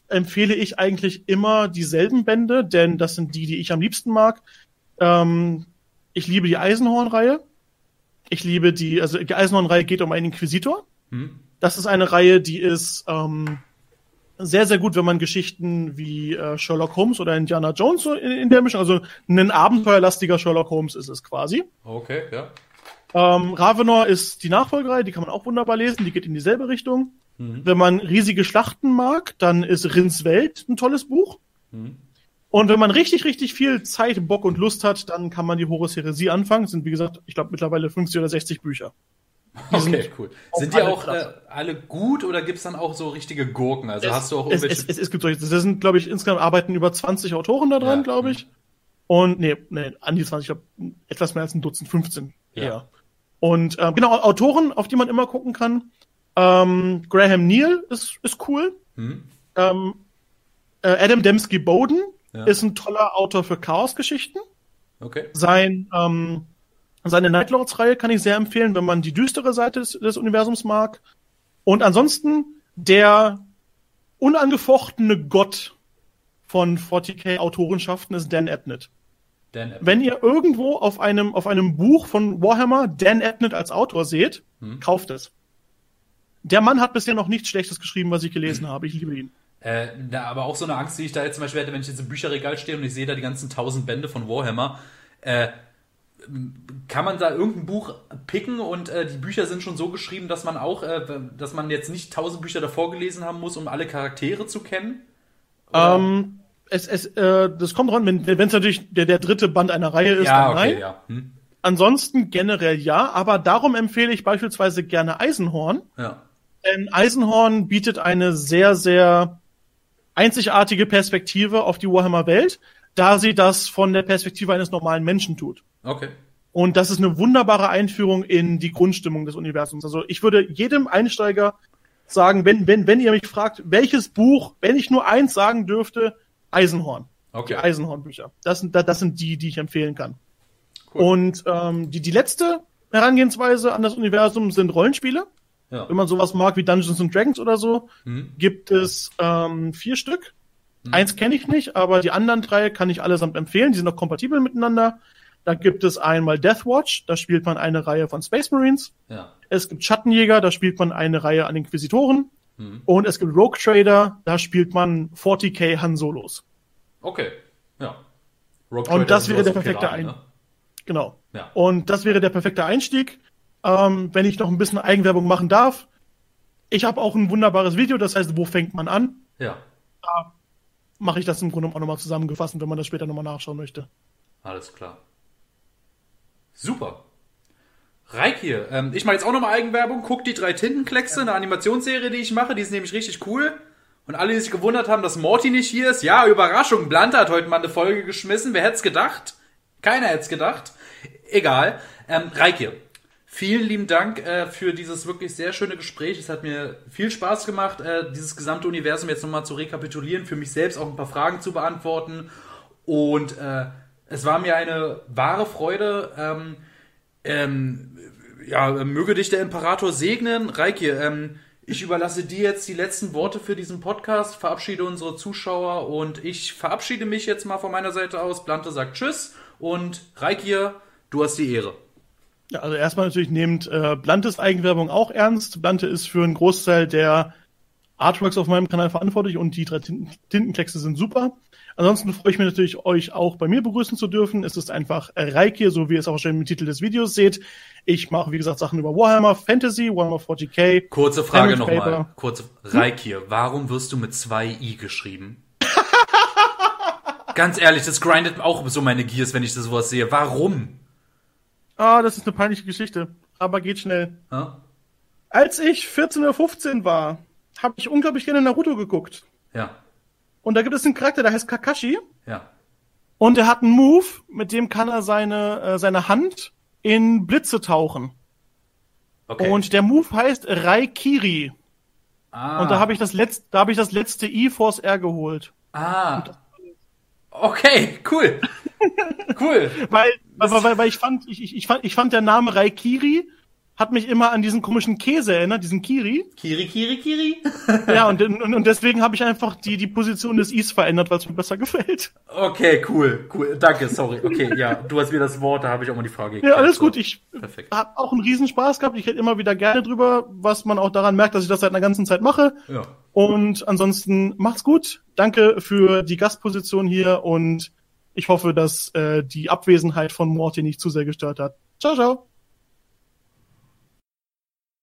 empfehle ich eigentlich immer dieselben Bände, denn das sind die, die ich am liebsten mag. Ähm, ich liebe die Eisenhorn-Reihe. Ich liebe die, also die Eisenhorn-Reihe geht um einen Inquisitor. Hm? Das ist eine Reihe, die ist ähm, sehr, sehr gut, wenn man Geschichten wie äh, Sherlock Holmes oder Indiana Jones so in, in der Mischung, also ein abenteuerlastiger Sherlock Holmes ist es quasi. Okay, ja. Ähm, Ravenor ist die Nachfolgerei, die kann man auch wunderbar lesen, die geht in dieselbe Richtung. Wenn man riesige Schlachten mag, dann ist Rins Welt ein tolles Buch. Mhm. Und wenn man richtig, richtig viel Zeit, Bock und Lust hat, dann kann man die Horus Heresie anfangen. Das sind, wie gesagt, ich glaube mittlerweile 50 oder 60 Bücher. Die sind Okay, cool. Sind die alle auch äh, alle gut oder gibt's dann auch so richtige Gurken? Also es, hast du auch es, irgendwelche. es, es, es gibt solche, das sind, glaube ich, insgesamt arbeiten über 20 Autoren da dran, Ja, glaube ich. Und nee, nee, an die 20, ich glaube, etwas mehr als ein Dutzend, 15 Ja. eher. Und ähm, genau, Autoren, auf die man immer gucken kann. Ähm, Graham Neal ist, ist cool. Hm? Ähm, äh, Adam Dembski Bowden Ja. ist ein toller Autor für Chaosgeschichten. Okay. Sein, ähm, seine Nightlords-Reihe kann ich sehr empfehlen, wenn man die düstere Seite des, des Universums mag. Und ansonsten der unangefochtene Gott von 40k Autorenschaften ist Dan Abnett. Dan Wenn ihr irgendwo auf einem, auf einem Buch von Warhammer Dan Abnett als Autor seht, Hm. kauft es. Der Mann hat bisher noch nichts Schlechtes geschrieben, was ich gelesen habe. Ich liebe ihn. Äh, na, aber auch so eine Angst, die ich da jetzt zum Beispiel hätte, wenn ich jetzt im Bücherregal stehe und ich sehe da die ganzen tausend Bände von Warhammer. Äh, kann man da irgendein Buch picken und äh, die Bücher sind schon so geschrieben, dass man auch, äh, dass man jetzt nicht tausend Bücher davor gelesen haben muss, um alle Charaktere zu kennen? Ähm, es, es, äh, das kommt dran, wenn es natürlich der, der dritte Band einer Reihe ist, ja, dann nein. okay, ja. Hm? Ansonsten generell ja, aber darum empfehle ich beispielsweise gerne Eisenhorn. Ja. Denn Eisenhorn bietet eine sehr, sehr einzigartige Perspektive auf die Warhammer-Welt, da sie das von der Perspektive eines normalen Menschen tut. Okay. Und das ist eine wunderbare Einführung in die Grundstimmung des Universums. Also ich würde jedem Einsteiger sagen, wenn, wenn, wenn ihr mich fragt, welches Buch, wenn ich nur eins sagen dürfte, Eisenhorn. Okay. Die Eisenhorn-Bücher. Das sind, das sind die, die ich empfehlen kann. Cool. Und ähm, die, die letzte Herangehensweise an das Universum sind Rollenspiele. Ja. Wenn man sowas mag wie Dungeons and Dragons oder so, Hm? gibt es ähm, vier Stück. Eins kenne ich nicht, aber die anderen drei kann ich allesamt empfehlen. Die sind auch kompatibel miteinander. Da gibt es einmal Deathwatch, da spielt man eine Reihe von Space Marines. Ja. Es gibt Schattenjäger, da spielt man eine Reihe an Inquisitoren. Hm. Und es gibt Rogue Trader, da spielt man 40k Han Solos. Okay. Ja. Rogue Und Trader das sind wäre der perfekte Piraten, Ein- Genau. Ja. Und das wäre der perfekte Einstieg. Ähm, wenn ich noch ein bisschen Eigenwerbung machen darf. Ich habe auch ein wunderbares Video, das heißt, wo fängt man an? Ja. Mache ich das im Grunde auch nochmal zusammengefasst, wenn man das später nochmal nachschauen möchte. Alles klar. Super. Reik hier. Ähm, ich mache jetzt auch nochmal Eigenwerbung. Guck die drei Tintenkleckse, eine Animationsserie, die ich mache. Die ist nämlich richtig cool. Und alle, die sich gewundert haben, dass Morty nicht hier ist, ja, Überraschung. Blunt hat heute mal eine Folge geschmissen. Wer hätte es gedacht? Keiner hätte es gedacht. Egal. Ähm, Reike, vielen lieben Dank äh, für dieses wirklich sehr schöne Gespräch. Es hat mir viel Spaß gemacht, äh, dieses gesamte Universum jetzt nochmal zu rekapitulieren, für mich selbst auch ein paar Fragen zu beantworten. Und äh, es war mir eine wahre Freude. Ähm, ähm, ja, möge dich der Imperator segnen. Reike, ähm, ich überlasse dir jetzt die letzten Worte für diesen Podcast, verabschiede unsere Zuschauer und ich verabschiede mich jetzt mal von meiner Seite aus. Blante sagt Tschüss und Reikir, du hast die Ehre. Ja, also erstmal natürlich nehmt äh, Blantes Eigenwerbung auch ernst. Blante ist für einen Großteil der Artworks auf meinem Kanal verantwortlich und die drei Tinten Tintenkleckse sind super. Ansonsten freue ich mich natürlich, euch auch bei mir begrüßen zu dürfen. Es ist einfach Reiki, so wie ihr es auch schon im Titel des Videos seht. Ich mache, wie gesagt, Sachen über Warhammer Fantasy, Warhammer 40k. Kurze Frage nochmal. Kurze Reiki, warum wirst du mit zwei i geschrieben? Ganz ehrlich, das grindet auch so meine Gears, wenn ich das sowas sehe. Warum? Ah, das ist eine peinliche Geschichte. Aber geht schnell. Ja? Als ich 14 oder 15 war, habe ich unglaublich gerne Naruto geguckt. Ja. Und da gibt es einen Charakter, der heißt Kakashi. Ja. Und er hat einen Move, mit dem kann er seine, äh, seine Hand in Blitze tauchen. Okay. Und der Move heißt Raikiri. ah. Und da habe ich das letzte, da habe ich das letzte I Force R geholt. Ah. Okay, cool. cool. Weil, weil, weil, weil ich fand, ich, ich, ich fand, ich fand der Name Raikiri hat mich immer an diesen komischen Käse erinnert, diesen Kiri. Kiri, Kiri, Kiri. Ja, und, und, und deswegen habe ich einfach die, die Position des Is verändert, weil es mir besser gefällt. Okay, cool, cool. Danke, sorry. Okay, ja, du hast mir das Wort, da habe ich auch mal die Frage Ja, geklärt. alles gut. Ich habe auch einen Riesenspaß gehabt. Ich rede immer wieder gerne drüber, was man auch daran merkt, dass ich das seit einer ganzen Zeit mache. Ja. Und ansonsten macht's gut. Danke für die Gastposition hier und ich hoffe, dass äh, die Abwesenheit von Morty nicht zu sehr gestört hat. Ciao, ciao.